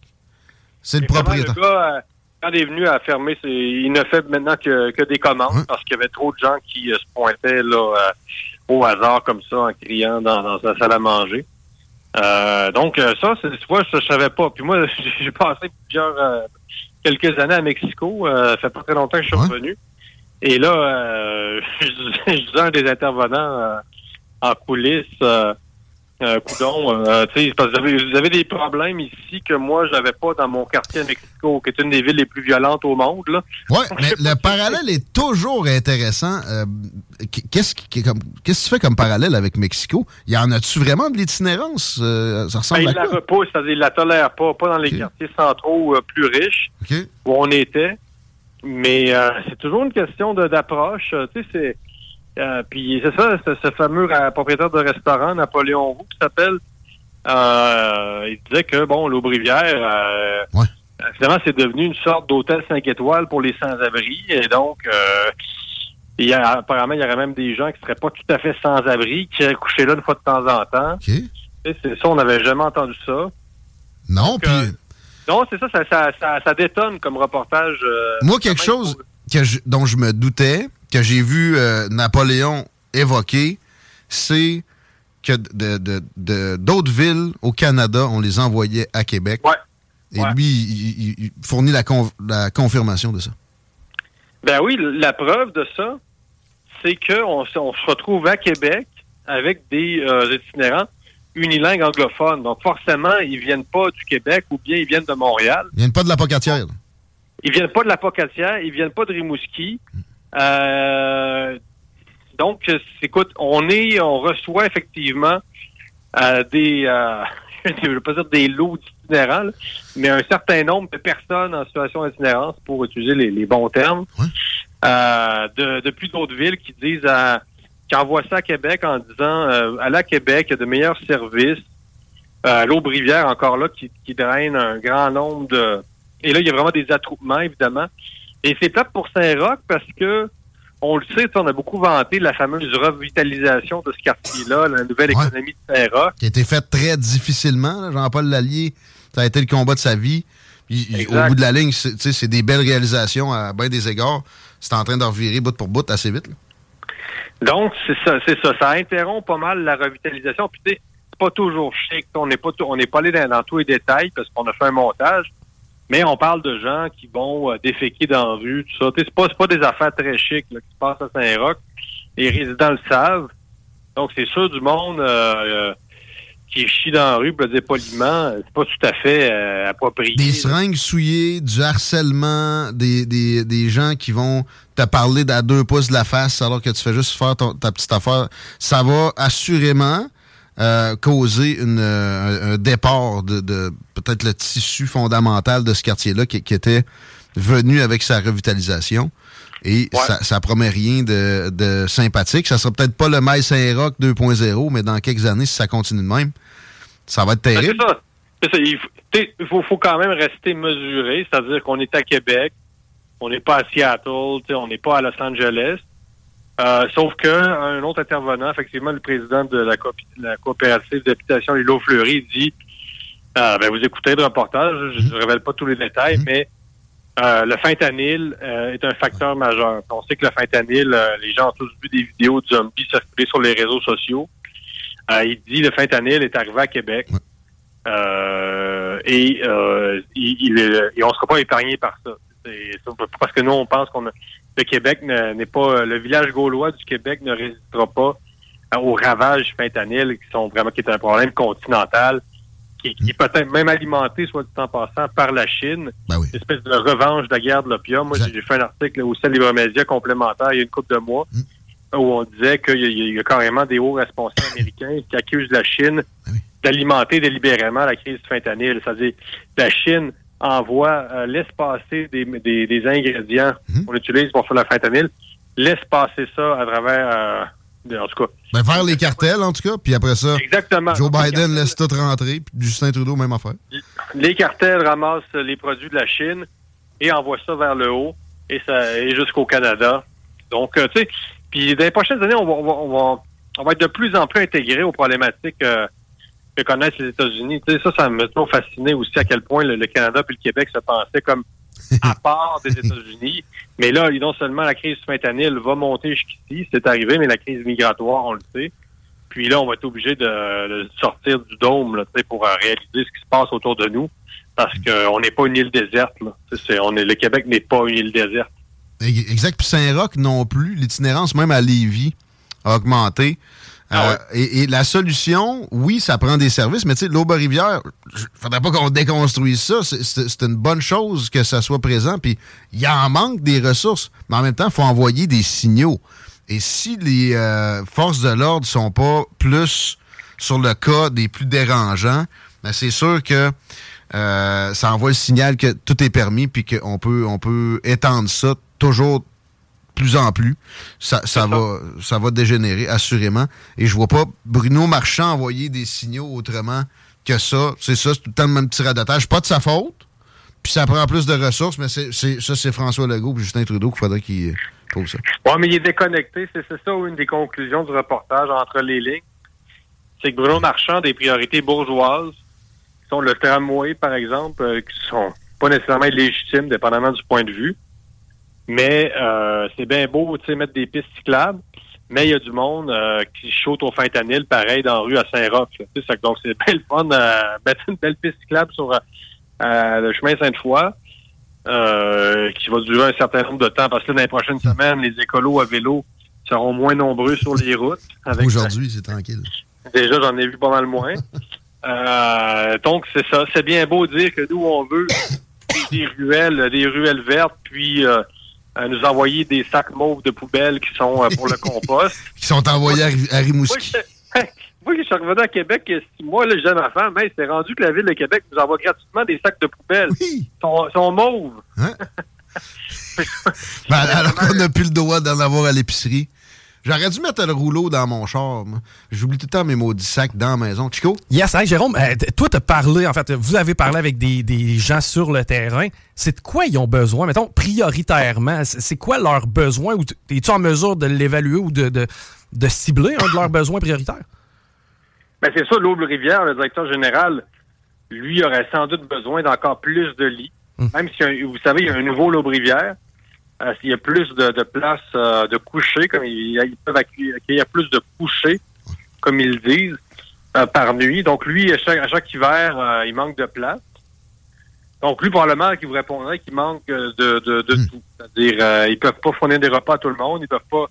c'est le propriétaire. Le gars, euh, quand il est venu à fermer, il ne fait maintenant que, que des commandes parce qu'il y avait trop de gens qui euh, se pointaient là, euh, au hasard comme ça en criant dans, dans sa salle à manger. Donc ça, c'est- tu vois, je, je savais pas. Puis moi, j'ai passé plusieurs quelques années à Mexico. Ça fait pas très longtemps que je suis revenu. Et là, je, disais- je disais à un des intervenants en coulisses, euh, coudon, euh, parce que vous avez, vous avez des problèmes ici que moi, je n'avais pas dans mon quartier à Mexico, qui est une des villes les plus violentes au monde. Oui, mais le parallèle est toujours intéressant. Euh, qu'est-ce que tu fais comme parallèle avec Mexico? Y en a-tu vraiment de l'itinérance? Euh, ça ressemble Ben, à il la quoi? repousse, c'est-à-dire il la tolère pas, pas dans les quartiers centraux plus riches où on était. Mais c'est toujours une question d'approche. Tu sais, c'est euh, puis c'est ça, ce, ce fameux propriétaire de restaurant, Napoléon Roux, qui s'appelle. Euh, il disait que bon, l'Aubrivière, euh, finalement, c'est devenu une sorte d'hôtel 5 étoiles pour les sans-abri. Et donc, il y a, apparemment, il y aurait même des gens qui seraient pas tout à fait sans-abri, qui iraient coucher là une fois de temps en temps. C'est ça, on n'avait jamais entendu ça. Non, puis Non, c'est ça ça, ça, ça, ça détonne comme reportage. moi, quelque chose que je- dont je me doutais, que j'ai vu euh, Napoléon évoquer, c'est que de- de- de- d'autres villes au Canada, on les envoyait à Québec. Et lui, il, fournit la, con- la confirmation de ça. Ben oui, la preuve de ça, c'est qu'on se on se retrouve à Québec avec des euh, itinérants unilingues anglophones. Donc forcément, ils viennent pas du Québec ou bien ils viennent de Montréal. Ils viennent pas de la Pocatière. Ils viennent pas de la Pocatière, ils viennent pas de Rimouski. Euh, donc, écoute, on est, on reçoit effectivement euh, des, euh, je veux pas dire des lots d'itinérants, là, mais un certain nombre de personnes en situation d'itinérance, pour utiliser les, les bons termes, euh, de, depuis d'autres villes qui disent à, qui envoient ça à Québec en disant euh, à Québec, il y a de meilleurs services. Euh, L'Aubrivière, encore là, qui, qui draine un grand nombre de. Et là, il y a vraiment des attroupements, évidemment. Et c'est plate pour Saint-Roch parce que on le sait, on a beaucoup vanté la fameuse revitalisation de ce quartier-là, la nouvelle économie de Saint-Roch. Qui a été fait très difficilement. Jean-Paul Lallier, ça a été le combat de sa vie. Il- au bout de la ligne, c'est des belles réalisations à bien des égards. C'est en train de revirer bout pour bout assez vite. là. Donc, c'est ça, c'est ça. Ça interrompt pas mal la revitalisation. Puis, tu sais, c'est pas toujours chic. On n'est pas, tou- on n'est pas allé dans, dans tous les détails parce qu'on a fait un montage. Mais on parle de gens qui vont euh, déféquer dans la rue, tout ça. C'est pas, des affaires très chic là, qui se passent à Saint-Roch. Les résidents le savent. Donc, c'est sûr du monde euh, euh, qui chie dans la rue, pour le dire poliment, c'est pas tout à fait euh, approprié. Des seringues souillées, du harcèlement, des, des, des gens qui vont te parler d'à deux pouces de la face alors que tu fais juste faire ton- ta petite affaire. Ça va assurément euh, causer une, euh, un, départ de, de peut-être le tissu fondamental de ce quartier-là qui, qui était venu avec sa revitalisation. Et ça, ça promet rien de, de sympathique. Ça sera peut-être pas le Maïs Saint-Roch 2.0, mais dans quelques années, si ça continue de même, ça va être Ben, terrible. C'est ça. Il faut, quand même rester mesuré, c'est-à-dire qu'on est à Québec, on n'est pas à Seattle, on n'est pas à Los Angeles. Euh, sauf que un autre intervenant, effectivement, le président de la, coop- la coopérative d'habitation Lilo Fleury dit euh, ben, vous écoutez le reportage, je ne révèle pas tous les détails, mais euh, le fentanyl euh, est un facteur majeur. On sait que le fentanyl, euh, les gens ont tous vu des vidéos de zombies circuler sur les réseaux sociaux. Euh, il dit le fentanyl est arrivé à Québec. Euh, et, euh, il, il est- et on ne sera pas épargné par ça. Parce que nous, on pense qu'on a- le Québec ne- n'est pas le village gaulois du Québec ne résistera pas euh, aux ravages du fentanyl qui sont vraiment qui est un problème continental qui, qui est peut-être même alimenté, soit dit en passant, par la Chine. Une espèce de revanche de la guerre de l'opium. Moi, j'ai fait un article au sein Libre Média complémentaire il y a une couple de mois où on disait qu'il y, y a carrément des hauts responsables américains qui accusent la Chine d'alimenter délibérément la crise du fentanyl. C'est-à-dire la Chine envoie, euh, laisse passer des, des, des ingrédients qu'on utilise pour faire le fentanyl, laisse passer ça à travers, euh, en tout cas, Ben, vers les cartels, en tout cas. Puis après ça, Exactement. Joe Biden laisse tout rentrer. Puis Justin Trudeau, même affaire. les cartels ramassent les produits de la Chine et envoient ça vers le haut et ça et jusqu'au Canada. Donc, euh, tu sais, puis dans les prochaines années, on va, on va, on va, on va être de plus en plus intégré aux problématiques euh, que connaissent les États-Unis. Ça, ça m'a toujours fasciné aussi à quel point le, le Canada puis le Québec se pensaient comme à part des États-Unis. Mais là, non seulement la crise fentanyl va monter jusqu'ici, c'est arrivé, mais la crise migratoire, on le sait. Puis là, on va être obligé de, de sortir du dôme là, pour euh, réaliser ce qui se passe autour de nous. Parce qu'on n'est pas une île déserte. Là. On est, le Québec n'est pas une île déserte. Exact. Puis Saint-Roch non plus. L'itinérance, même à Lévis, a augmenté. Ah Euh, et, et la solution, oui, ça prend des services, mais tu sais, l'Aube-Rivière, il faudrait pas qu'on déconstruise ça. C'est une bonne chose que ça soit présent. Puis il y en manque des ressources. Mais en même temps, il faut envoyer des signaux. Et si les euh, forces de l'ordre sont pas plus sur le cas des plus dérangeants, ben c'est sûr que euh, ça envoie le signal que tout est permis puis qu'on peut, on peut étendre ça toujours plus en plus. Ça, ça va, ça va dégénérer, assurément. Et je vois pas Bruno Marchand envoyer des signaux autrement que ça. C'est ça, c'est tout le temps le même petit radotage. Pas de sa faute. Puis ça prend plus de ressources, mais c'est, ça, c'est François Legault et Justin Trudeau qu'il faudrait qu'ils euh, trouvent ça. Oui, mais il est déconnecté. C'est ça une des conclusions du reportage entre les lignes. C'est que Bruno Marchand a des priorités bourgeoises, qui sont le tramway, par exemple, euh, qui sont pas nécessairement légitimes, dépendamment du point de vue. Mais euh, c'est bien beau, tu sais, mettre des pistes cyclables, mais il y a du monde euh, qui saute au fentanyl, pareil, dans la rue à Saint-Roch. Donc, c'est bien le fun euh, mettre une belle piste cyclable sur euh, euh, le chemin Sainte-Foy, euh, qui va durer un certain nombre de temps, parce que là, dans les prochaines semaines, les écolos à vélo seront moins nombreux sur les routes. Aujourd'hui, c'est tranquille. Déjà, j'en ai vu pas mal moins. Euh, donc, c'est ça. C'est bien beau de dire que nous, on veut des, des ruelles, des ruelles vertes, puis euh, euh, nous envoyer des sacs mauves de poubelle qui sont euh, pour le compost. Qui sont envoyés à, à Moi, Rimouski. je, moi, je suis revenu à Québec, euh, six mois, là, jeune enfant, mais c'est rendu que la ville de Québec nous envoie gratuitement des sacs de poubelle. Ils sont, sont mauves. Ben, alors qu'on n'a plus le droit d'en avoir à l'épicerie. J'aurais dû mettre le rouleau dans mon char. moi. J'oublie tout le temps mes maudits sacs dans la maison. Chico? Yes, hey, Jérôme, euh, toi, tu as parlé, en fait, vous avez parlé avec des, des gens sur le terrain. C'est de quoi ils ont besoin, mettons, prioritairement? C'est quoi leurs besoins? Es-tu en mesure de l'évaluer ou de, de, de cibler un de leurs besoins prioritaires? Ben, c'est ça, l'Aube-Rivière, le directeur général, lui, aurait sans doute besoin d'encore plus de lits. Même si, vous savez, il y a un nouveau l'Aube-Rivière. Euh, s'il y a plus de, de places euh, de coucher, comme ils, ils peuvent accueillir, accueillir plus de couchers, comme ils disent, euh, par nuit. Donc, lui, à chaque, à chaque hiver, euh, il manque de place. Donc, lui, probablement, qui vous répondrait qu'il manque de, de, de tout. C'est-à-dire, euh, ils peuvent pas fournir des repas à tout le monde, ils peuvent pas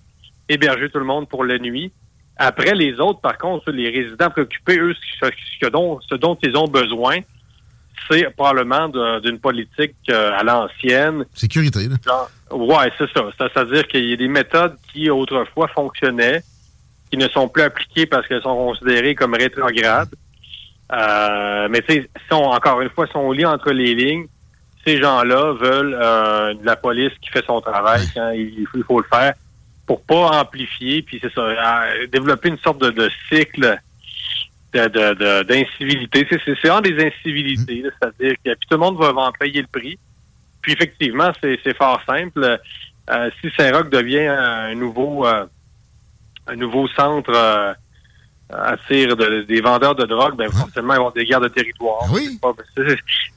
héberger tout le monde pour la nuit. Après, les autres, par contre, les résidents préoccupés, eux, ce, ce dont, ce dont ils ont besoin, c'est probablement d'une politique euh, à l'ancienne. Sécurité, là. Genre, ouais, c'est ça. C'est-à-dire qu'il y a des méthodes qui autrefois fonctionnaient, qui ne sont plus appliquées parce qu'elles sont considérées comme rétrogrades. Euh, mais tu sais, si encore une fois, si on lit entre les lignes, ces gens-là veulent euh, de la police qui fait son travail quand il, faut- il faut le faire pour pas amplifier, puis c'est ça, développer une sorte de, de cycle de- de- de- d'incivilité. C'est vraiment des incivilités, là, c'est-à-dire que puis tout le monde va, va en payer le prix. Puis effectivement, c'est fort simple. Euh, si Saint-Roch devient un nouveau euh, un nouveau centre euh, attire de- des vendeurs de drogue, ben forcément, ils vont des guerres de territoire. Oui.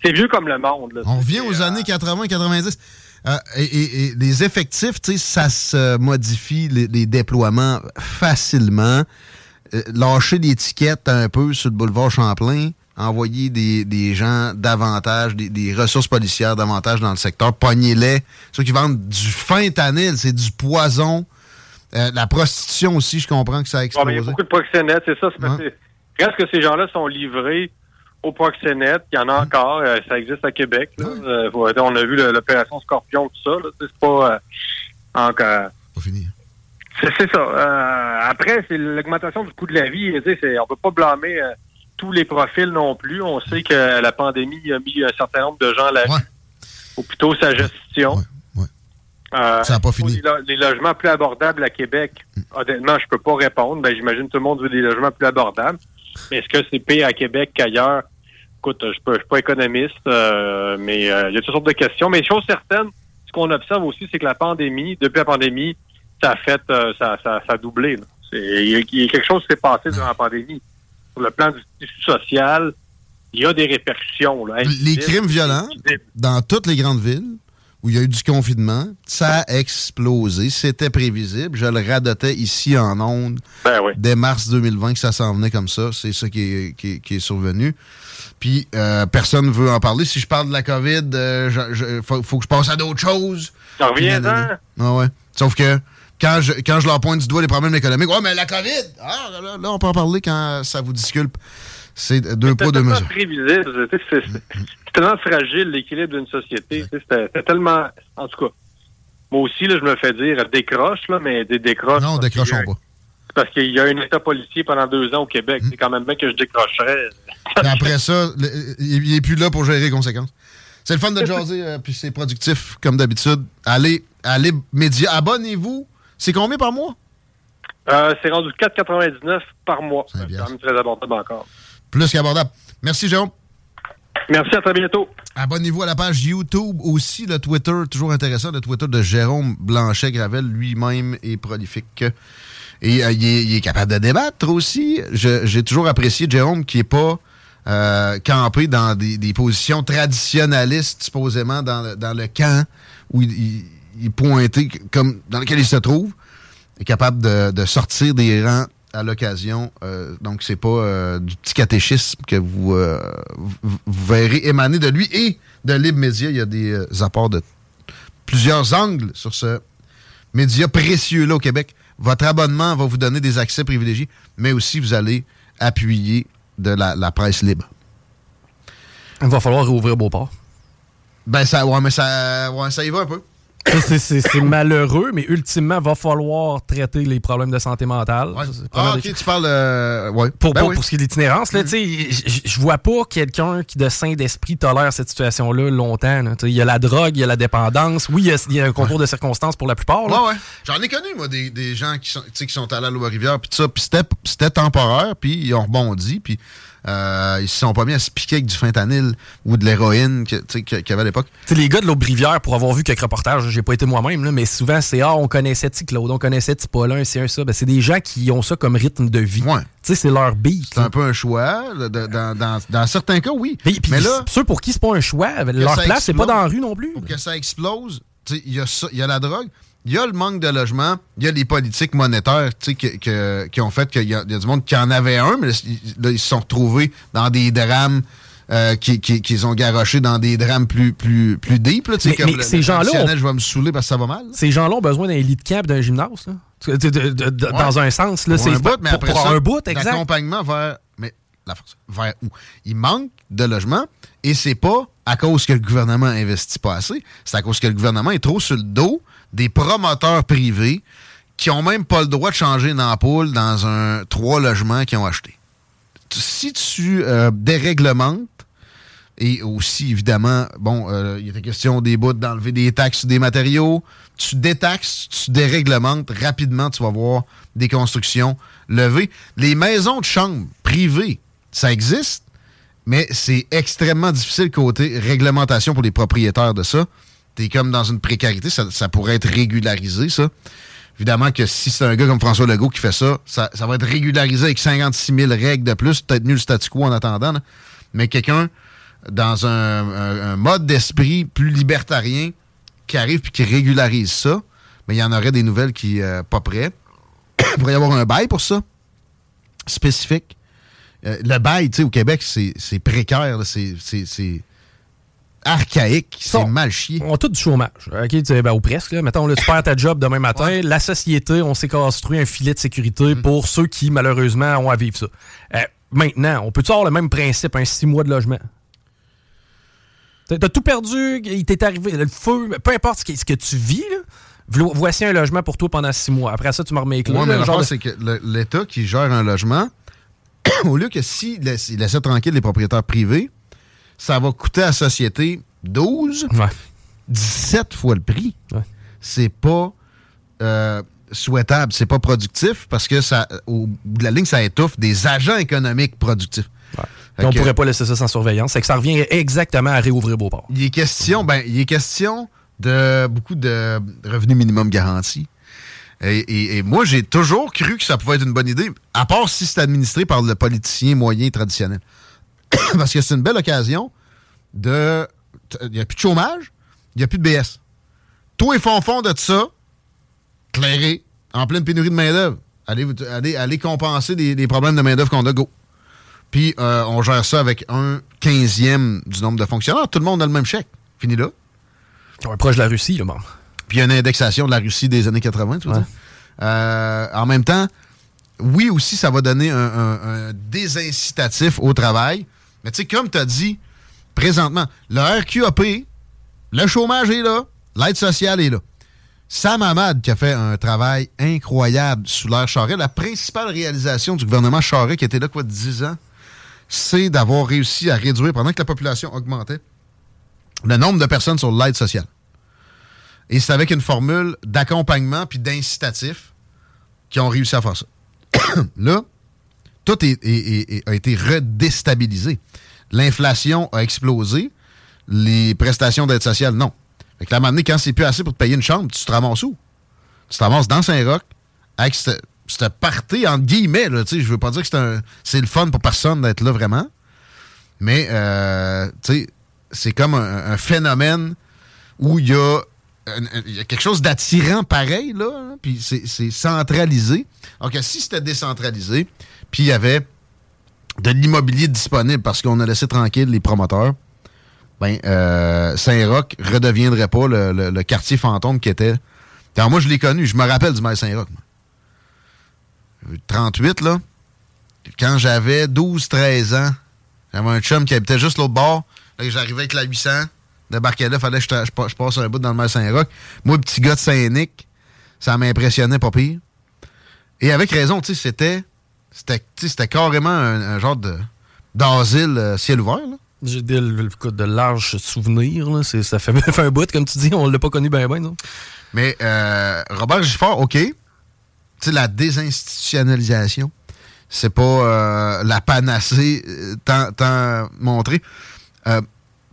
C'est vieux comme le monde. Là. On revient aux années 80-90. Euh, et, et- et les effectifs, tu sais, ça se modifie, les, les déploiements, facilement. Euh, lâcher l'étiquette un peu sur le boulevard Champlain, envoyer des, des gens davantage, des, des ressources policières davantage dans le secteur, pognez-les. Ceux qui vendent du fentanyl, c'est du poison. Euh, la prostitution aussi, je comprends que ça a explosé. il y a beaucoup de proxénètes, c'est ça. parce que- Reste que ces gens-là sont livrés aux proxénètes. Il y en a encore. euh, ça existe à Québec. là. Euh, on a vu l'opération Scorpion, tout ça. C'est pas encore. C'est c'est ça. Euh, après, c'est l'augmentation du coût de la vie. Tu sais, c'est- on peut pas blâmer euh, tous les profils non plus. On sait que la pandémie a mis un certain nombre de gens à la rue. Ou plutôt sa gestion. Euh, Ça a pas fini. Les, lo- les logements plus abordables à Québec, honnêtement, je peux pas répondre. Ben, j'imagine que tout le monde veut des logements plus abordables. Mais est-ce que c'est pire à Québec qu'ailleurs? Écoute, je je suis pas économiste, euh, mais euh, il y a toutes sortes de questions. Mais chose certaine, ce qu'on observe aussi, c'est que la pandémie, depuis la pandémie, ça a fait, euh, ça, ça, ça a doublé. Il y, a- il y a quelque chose qui s'est passé durant la pandémie. Sur le plan du tissu social, il y a des répercussions. Là, Les crimes violents dans toutes les grandes villes où il y a eu du confinement, ça a explosé. C'était prévisible. Je le radotais ici en ondes dès mars 2020 que ça s'en venait comme ça. C'est ça qui est, qui est- qui est survenu. Puis euh, personne ne veut en parler. Si je parle de la COVID, il faut, faut que je passe à d'autres choses. Ça revient, Puis nanana. Ah ouais. Sauf que quand je, quand je leur pointe du doigt les problèmes économiques, ouais, mais la COVID, ah, là, là, on peut en parler quand ça vous disculpe. C'est deux poids, C'est deux mesures. C'est c'est- c'est tellement fragile, l'équilibre d'une société. c'était tellement... En tout cas, moi aussi, là, je me fais dire décroche, là, mais des décroches... Non, a- décrochons pas. Parce qu'il y a un état policier pendant deux ans au Québec. Hmm. C'est quand même bien que je décrocherais. Après ça, le- il il est plus là pour gérer les conséquences. C'est le fun de jaser, euh, puis c'est productif, comme d'habitude. Allez, allez, média, abonnez-vous. C'est combien par mois? Euh, c'est rendu 4,99 par mois. C'est quand même très abordable encore. Plus qu'abordable. Merci, Jérôme. Merci, à très bientôt. Abonnez-vous à la page YouTube aussi, le Twitter, toujours intéressant, le Twitter de Jérôme Blanchet-Gravel, lui-même est prolifique. Et euh, il, est, il est capable de débattre aussi. J'ai toujours apprécié Jérôme qui est pas euh, campé dans des, des positions traditionnalistes, supposément dans le, dans le camp où il, il- il est pointé comme dans lequel il se trouve. Est capable de, de sortir des rangs à l'occasion. Euh, donc, c'est pas euh, du petit catéchisme que vous, euh, vous, vous verrez émaner de lui et de Libre Média. Il y a des euh, apports de plusieurs angles sur ce média précieux-là au Québec. Votre abonnement va vous donner des accès privilégiés, mais aussi vous allez appuyer de la, la presse libre. Il va falloir rouvrir Beauport. Ben, ça, ouais, mais ça, ouais, ça y va un peu. C'est- malheureux, mais ultimement, va falloir traiter les problèmes de santé mentale. Ah, des ok, tu parles. euh, ouais. Pour, Ben pour- oui. pour ce qui est de l'itinérance, j- je vois pas quelqu'un qui, de sain d'esprit, tolère cette situation-là longtemps. Il y a la drogue, il y a la dépendance. Oui, il y a, il y a un concours de circonstances pour la plupart. J'en ai connu, moi, des, des gens qui sont, qui sont allés à Loire-Rivière, puis ça. Puis c'était- c'était temporaire, puis ils ont rebondi, puis euh, ils se sont pas mis à se piquer avec du fentanyl ou de l'héroïne qu'il y avait à l'époque. Les gars de l'Aube-Rivière, pour avoir vu quelques reportages, j'ai pas été moi-même, mais souvent c'est Ah, on connaissait T. Claude, on connaissait T. Paulin, c'est un ça. Ben, c'est des gens qui ont ça comme rythme de vie. Tu sais, c'est leur beat. C'est un peu un choix. de- dans, dans- dans certains cas, oui. Mais là, ceux pour qui c'est pas un choix, leur place, c'est pas dans la rue non plus. Pour que ça explose, il y, a ça- il y a la drogue, il y a le manque de logement, il y a les politiques monétaires sais, que- que- qui ont fait qu'il y, a il y a du monde qui en avait un, mais là, ils se sont retrouvés dans des drames euh, qui, qui, qui ont garoché dans des drames plus, plus, plus deep. Là, Mais- comme mais le- ces gens-là Je vais me saouler parce que ça va mal. Ces gens-là ont besoin d'un lit de camp d'un gymnase, là. De- de- de- de- Dans un sens, là, Pour c'est un bout, mais pour, après pour ça, un bout, exact. d'accompagnement vers, mais la force, vers où? Il manque de logements et c'est pas à cause que le gouvernement investit pas assez, c'est à cause que le gouvernement est trop sur le dos des promoteurs privés qui ont même pas le droit de changer une ampoule dans un trois logements qu'ils ont acheté. Si tu euh, déréglementes et aussi, évidemment, bon, euh, il était question des bouts d'enlever des taxes des matériaux. Tu détaxes, tu déréglementes, rapidement, tu vas voir des constructions levées. Les maisons de chambre privées, ça existe, mais c'est extrêmement difficile côté réglementation pour les propriétaires de ça. T'es comme dans une précarité, ça, pourrait être régularisé, ça. Évidemment que si c'est un gars comme François Legault qui fait ça, ça, va être régularisé avec 56 000 règles de plus, peut-être le statu quo en attendant. Mais quelqu'un dans un, mode d'esprit plus libertarien qui arrive puis qui régularise ça, mais il y en aurait des nouvelles qui euh, pas prêts. Il pourrait y avoir un bail pour ça, spécifique. Euh, le bail, tu sais, au Québec, c'est précaire, c'est archaïque, c'est mal chié. On a tout du chômage. OK, tu sais, ben, ou presque. Là. Mettons, là, tu perds ta job demain matin. La société, on s'est construit un filet de sécurité pour ceux qui, malheureusement, ont à vivre ça. Euh, maintenant, on peut-tu avoir le même principe, un six mois de logement? T'as tout perdu, il t'est arrivé le feu, peu importe ce que, ce que tu vis, là, voici un logement pour toi pendant six mois. Après ça, tu me remets. Ouais, mais genre de- c'est que le- l'État qui gère un logement, au lieu que s'il laisse, il laissait tranquille les propriétaires privés, ça va coûter à la société 12, 17 fois le prix. C'est pas euh, souhaitable, c'est pas productif parce que ça, au bout de la ligne, ça étouffe des agents économiques productifs. On que- pourrait pas laisser ça sans surveillance. C'est que ça revient exactement à réouvrir Beauport. il est question, ben, il est question de beaucoup de revenus minimum garantis. Et, et- et moi, j'ai toujours cru que ça pouvait être une bonne idée, à part si c'est administré par le politicien moyen traditionnel. Parce que c'est une belle occasion de. Il n'y a plus de chômage, il n'y a plus de BS. Tout est fond de ça, clairé, en pleine pénurie de main-d'œuvre. Allez, allez, allez compenser des, des problèmes de main-d'œuvre qu'on a, go. Puis euh, on gère ça avec un quinzième du nombre de fonctionnaires. Tout le monde a le même chèque. Fini là. On est proche de la Russie, là, bon. Puis il y a une indexation de la Russie des années 80, tu dire? Euh, en même temps, oui aussi, ça va donner un, un- un désincitatif au travail. Mais tu sais, comme tu as dit, présentement, le RQAP, le chômage est là, l'aide sociale est là. Sam Hamad qui a fait un travail incroyable sous l'ère Charest. La principale réalisation du gouvernement Charest, qui était là, quoi, 10 ans, c'est d'avoir réussi à réduire, pendant que la population augmentait, le nombre de personnes sur l'aide sociale. Et c'est avec une formule d'accompagnement puis d'incitatif qu'ils ont réussi à faire ça. Là, tout est- a été redéstabilisé. L'inflation a explosé. Les prestations d'aide sociale, non. Fait que à un moment donné, quand c'est plus assez pour te payer une chambre, tu te ramasses où? Tu te ramasses dans Saint-Roch avec ce ce party, entre guillemets, là, je veux pas dire que c'est le fun pour personne d'être là vraiment, mais, euh, c'est comme un, phénomène où il y a, quelque chose d'attirant pareil, là, puis c'est centralisé. Donc, si c'était décentralisé, puis il y avait de l'immobilier disponible parce qu'on a laissé tranquille les promoteurs, ben, euh, Saint-Roch redeviendrait pas le, quartier fantôme qui était. Alors, moi, je l'ai connu, je me rappelle du maire Saint-Roch. moi. 38, là. Quand j'avais 12-13 ans, j'avais un chum qui habitait juste l'autre bord. Là, j'arrivais avec la 800, débarquais là, fallait que je passe un bout dans le maire Saint-Roch. Moi, petit gars de Saint-Nic, ça m'impressionnait pas pire. Et avec raison, tu sais, c'était. C'était carrément un, un genre de d'asile euh, ciel ouvert, là. J'ai des de larges souvenirs. Là. C'est- Ça fait, fait un bout, comme tu dis. On l'a pas connu bien, bien, non? Mais euh, Robert Gifford, OK. Tu sais, la désinstitutionnalisation, c'est pas euh, la panacée euh, tant, tant montrée.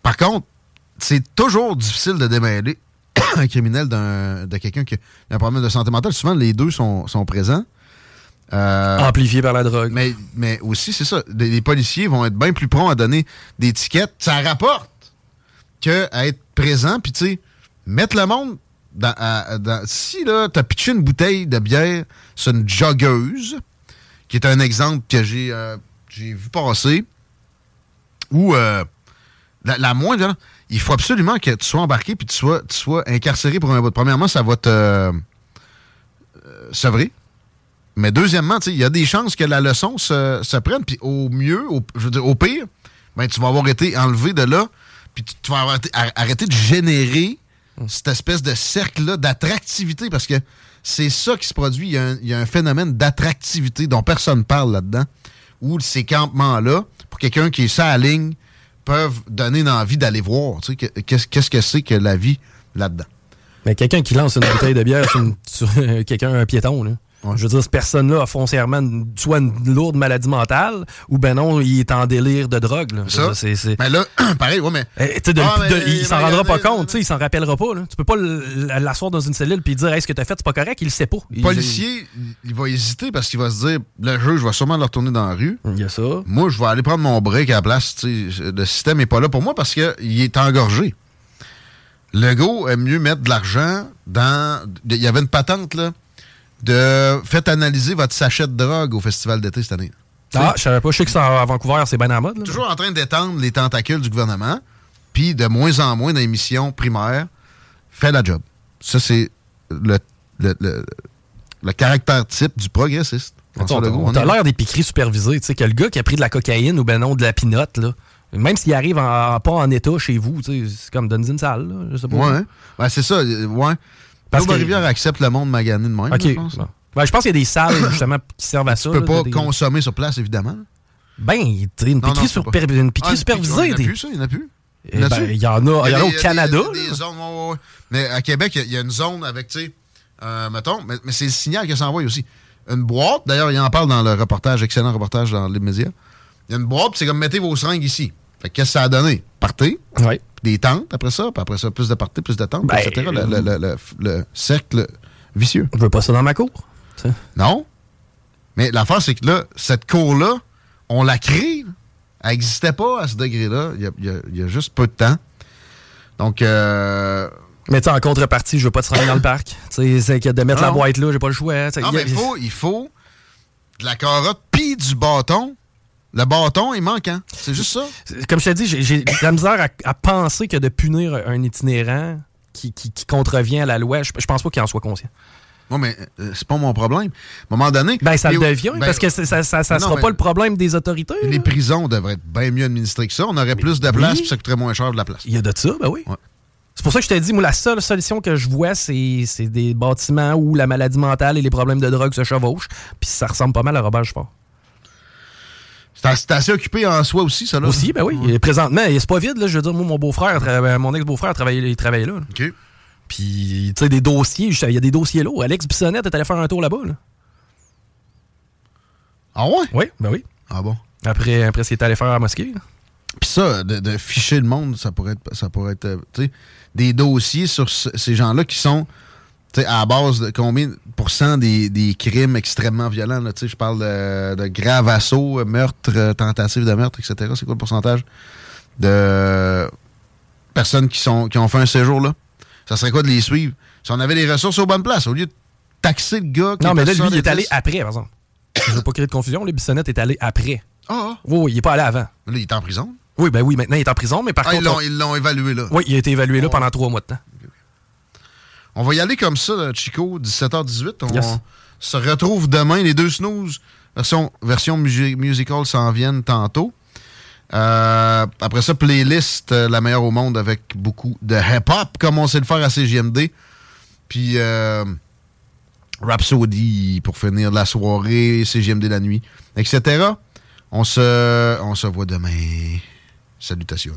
Par contre, c'est toujours difficile de démêler un criminel d'un- de quelqu'un qui a un problème de santé mentale. Souvent, les deux sont, sont présents. Euh, Amplifié par la drogue. Mais, mais aussi, c'est ça. Les, les policiers vont être bien plus prompts à donner des tickets. Ça rapporte que à être présent, puis tu sais, mettre le monde dans, à- dans- si là, t'as pitché une bouteille de bière sur une joggeuse, qui est un exemple que j'ai euh, vu passer, ou euh, la, la violente. Il faut absolument que tu sois embarqué puis tu sois, tu sois incarcéré pour un bout. Premièrement, ça va te euh, sevrer. Mais deuxièmement, il y a des chances que la leçon se, prenne. Puis au mieux, au, pire, ben, tu vas avoir été enlevé de là. Puis tu, vas avoir été- ar- arrêter de générer cette espèce de cercle-là d'attractivité. Parce que c'est ça qui se produit. Il y a un, phénomène d'attractivité dont personne parle là-dedans. Où ces campements-là, pour quelqu'un qui est ça à ligne, peuvent donner une envie d'aller voir. Qu'est-ce que c'est que la vie là-dedans? Mais quelqu'un qui lance une bouteille de bière sur, quelqu'un, un piéton, là. Je veux dire, cette personne-là a foncièrement soit une lourde maladie mentale ou ben non, il est en délire de drogue. Là. Ça? C'est- c'est- Mais là, pareil, ouais, mais. Eh, de- Ah, mais- de- il s'en rendra pas regardez, compte, tu sais, il s'en rappellera pas. Là. Tu peux pas l'asseoir dans une cellule puis dire hey, ce que t'as fait, c'est pas correct, il le sait pas. Le Il- policier, il- il va hésiter parce qu'il va se dire le juge va sûrement le retourner dans la rue. Il y a ça. Moi, je vais aller prendre mon break à la place. tu sais, Le système n'est pas là pour moi parce qu'il est engorgé. Le aime mieux mettre de l'argent dans. Il y avait une patente, là, de faites analyser votre sachet de drogue au festival d'été cette année. Ah, je savais pas, je sais que c'est à Vancouver, c'est bien à mode. là. Toujours en train d'étendre les tentacules du gouvernement, puis de moins en moins dans les missions primaires, fait la job. Ça, c'est le, le, le- le caractère type du progressiste. Est- l'air des piqueries supervisées, tu sais, que le gars qui a pris de la cocaïne ou ben non, de la pinotte, là, même s'il arrive en- pas en état chez vous, tu sais, c'est comme donne une salle, là, je sais pas. Ouais, ouais, c'est ça. euh, Ouais. Parce que- Rivière accepte le monde magané de même, OK. je pense. bon. Ben, je pense qu'il y a des salles, justement, qui servent à ça. Tu peux là, pas des- consommer sur place, évidemment. Ben, une Non, non, piquerie, sur- pas. une piquerie Ah, supervisée. Il n'y en a plus, ça? Il n'y en a plus? Eh en a ben, dessus? il y en a- y au il y a Canada, des- là. des zones, ouais, ouais, ouais. Mais à Québec, il y a- il y, a une zone avec, tu sais, euh, mettons, mais, mais c'est le signal que ça envoie aussi. Une boîte, d'ailleurs, il en parle dans le reportage, excellent reportage dans les médias. Il y a une boîte, c'est comme mettez vos seringues ici. Fait que qu'est-ce que ça a donné? Partez. Ouais. Des tentes après ça, puis après ça, plus de parties, plus de tentes, Ben, etc. Le, le- le- le- le cercle vicieux. Je veux pas ça dans ma cour. Non. Mais l'affaire, c'est que là, cette cour-là, on la crée. Elle n'existait pas à ce degré-là. Il y a, y y juste peu de temps. Donc, euh, Mais en contrepartie, je veux pas te rendre dans le parc. Tu sais, c'est que de mettre Non. la boîte là, j'ai pas le choix. sais. non, a- mais faut, il faut de la carotte puis du bâton. Le bâton est manquant. C'est juste ça. Comme je t'ai dit, j'ai- de la misère à, à penser que de punir un itinérant qui, qui- qui contrevient à la loi, je, je pense pas qu'il en soit conscient. Non, mais euh, c'est pas mon problème. À un moment donné. Ben, ça le devient, ben, parce que ça, ça, ça non, sera pas le problème des autorités. Les là. prisons devraient être bien mieux administrées que ça. On aurait plus de place, puis ça coûterait moins cher de la place. Il y a de ça, ben oui. Ouais. C'est pour ça que je t'ai dit, moi, la seule solution que je vois, c'est c'est des bâtiments où la maladie mentale et les problèmes de drogue se chevauchent. Puis ça ressemble pas mal à Robert Fort. C'est assez- c'est occupé en soi aussi, ça. Là. Aussi, ben oui. Et présentement, c'est pas vide, là. Je veux dire, moi, mon beau-frère, mon ex-beau-frère travaillait, il travaillait là. OK. Puis, tu sais, des dossiers, il y a des dossiers là. Alex Bissonnette est allé faire un tour là-bas, là. Ah ouais? Oui, ben oui. Ah bon? Après, après s'il est allé faire à la mosquée. Puis ça, de, de ficher le monde, ça pourrait être, ça pourrait être euh, tu sais, des dossiers sur ce- ces gens-là qui sont tu sais, à la base de combien de pourcents des, des crimes extrêmement violents. Je parle de, de grave assaut, meurtre, euh, tentative de meurtre, etc. C'est quoi le pourcentage de personnes qui, sont, qui ont fait un séjour là? Ça serait quoi de les suivre? Si on avait les ressources aux bonnes places, au lieu de taxer le gars qui Non, mais là, lui, il est allé 70, après, par exemple. Je veux pas créer de confusion. Le Bissonnette est allé après. Ah, Oui, oui, il est pas allé avant. Là, il est en prison. Oui, ben oui, maintenant, il est en prison, mais par Ah, contre. ils l'ont évalué là. Oui, il a été évalué là pendant trois mois de temps. On va y aller comme ça, là, Chico, 17h18. On Yes. se retrouve demain. Les deux snooze, version, version musi- musical, s'en viennent tantôt. Euh, après ça, playlist, euh, la meilleure au monde avec beaucoup de hip-hop, comme on sait le faire à CGMD. Puis euh, Rhapsody pour finir la soirée, CGMD la nuit, etc. On se, on se voit demain. Salutations.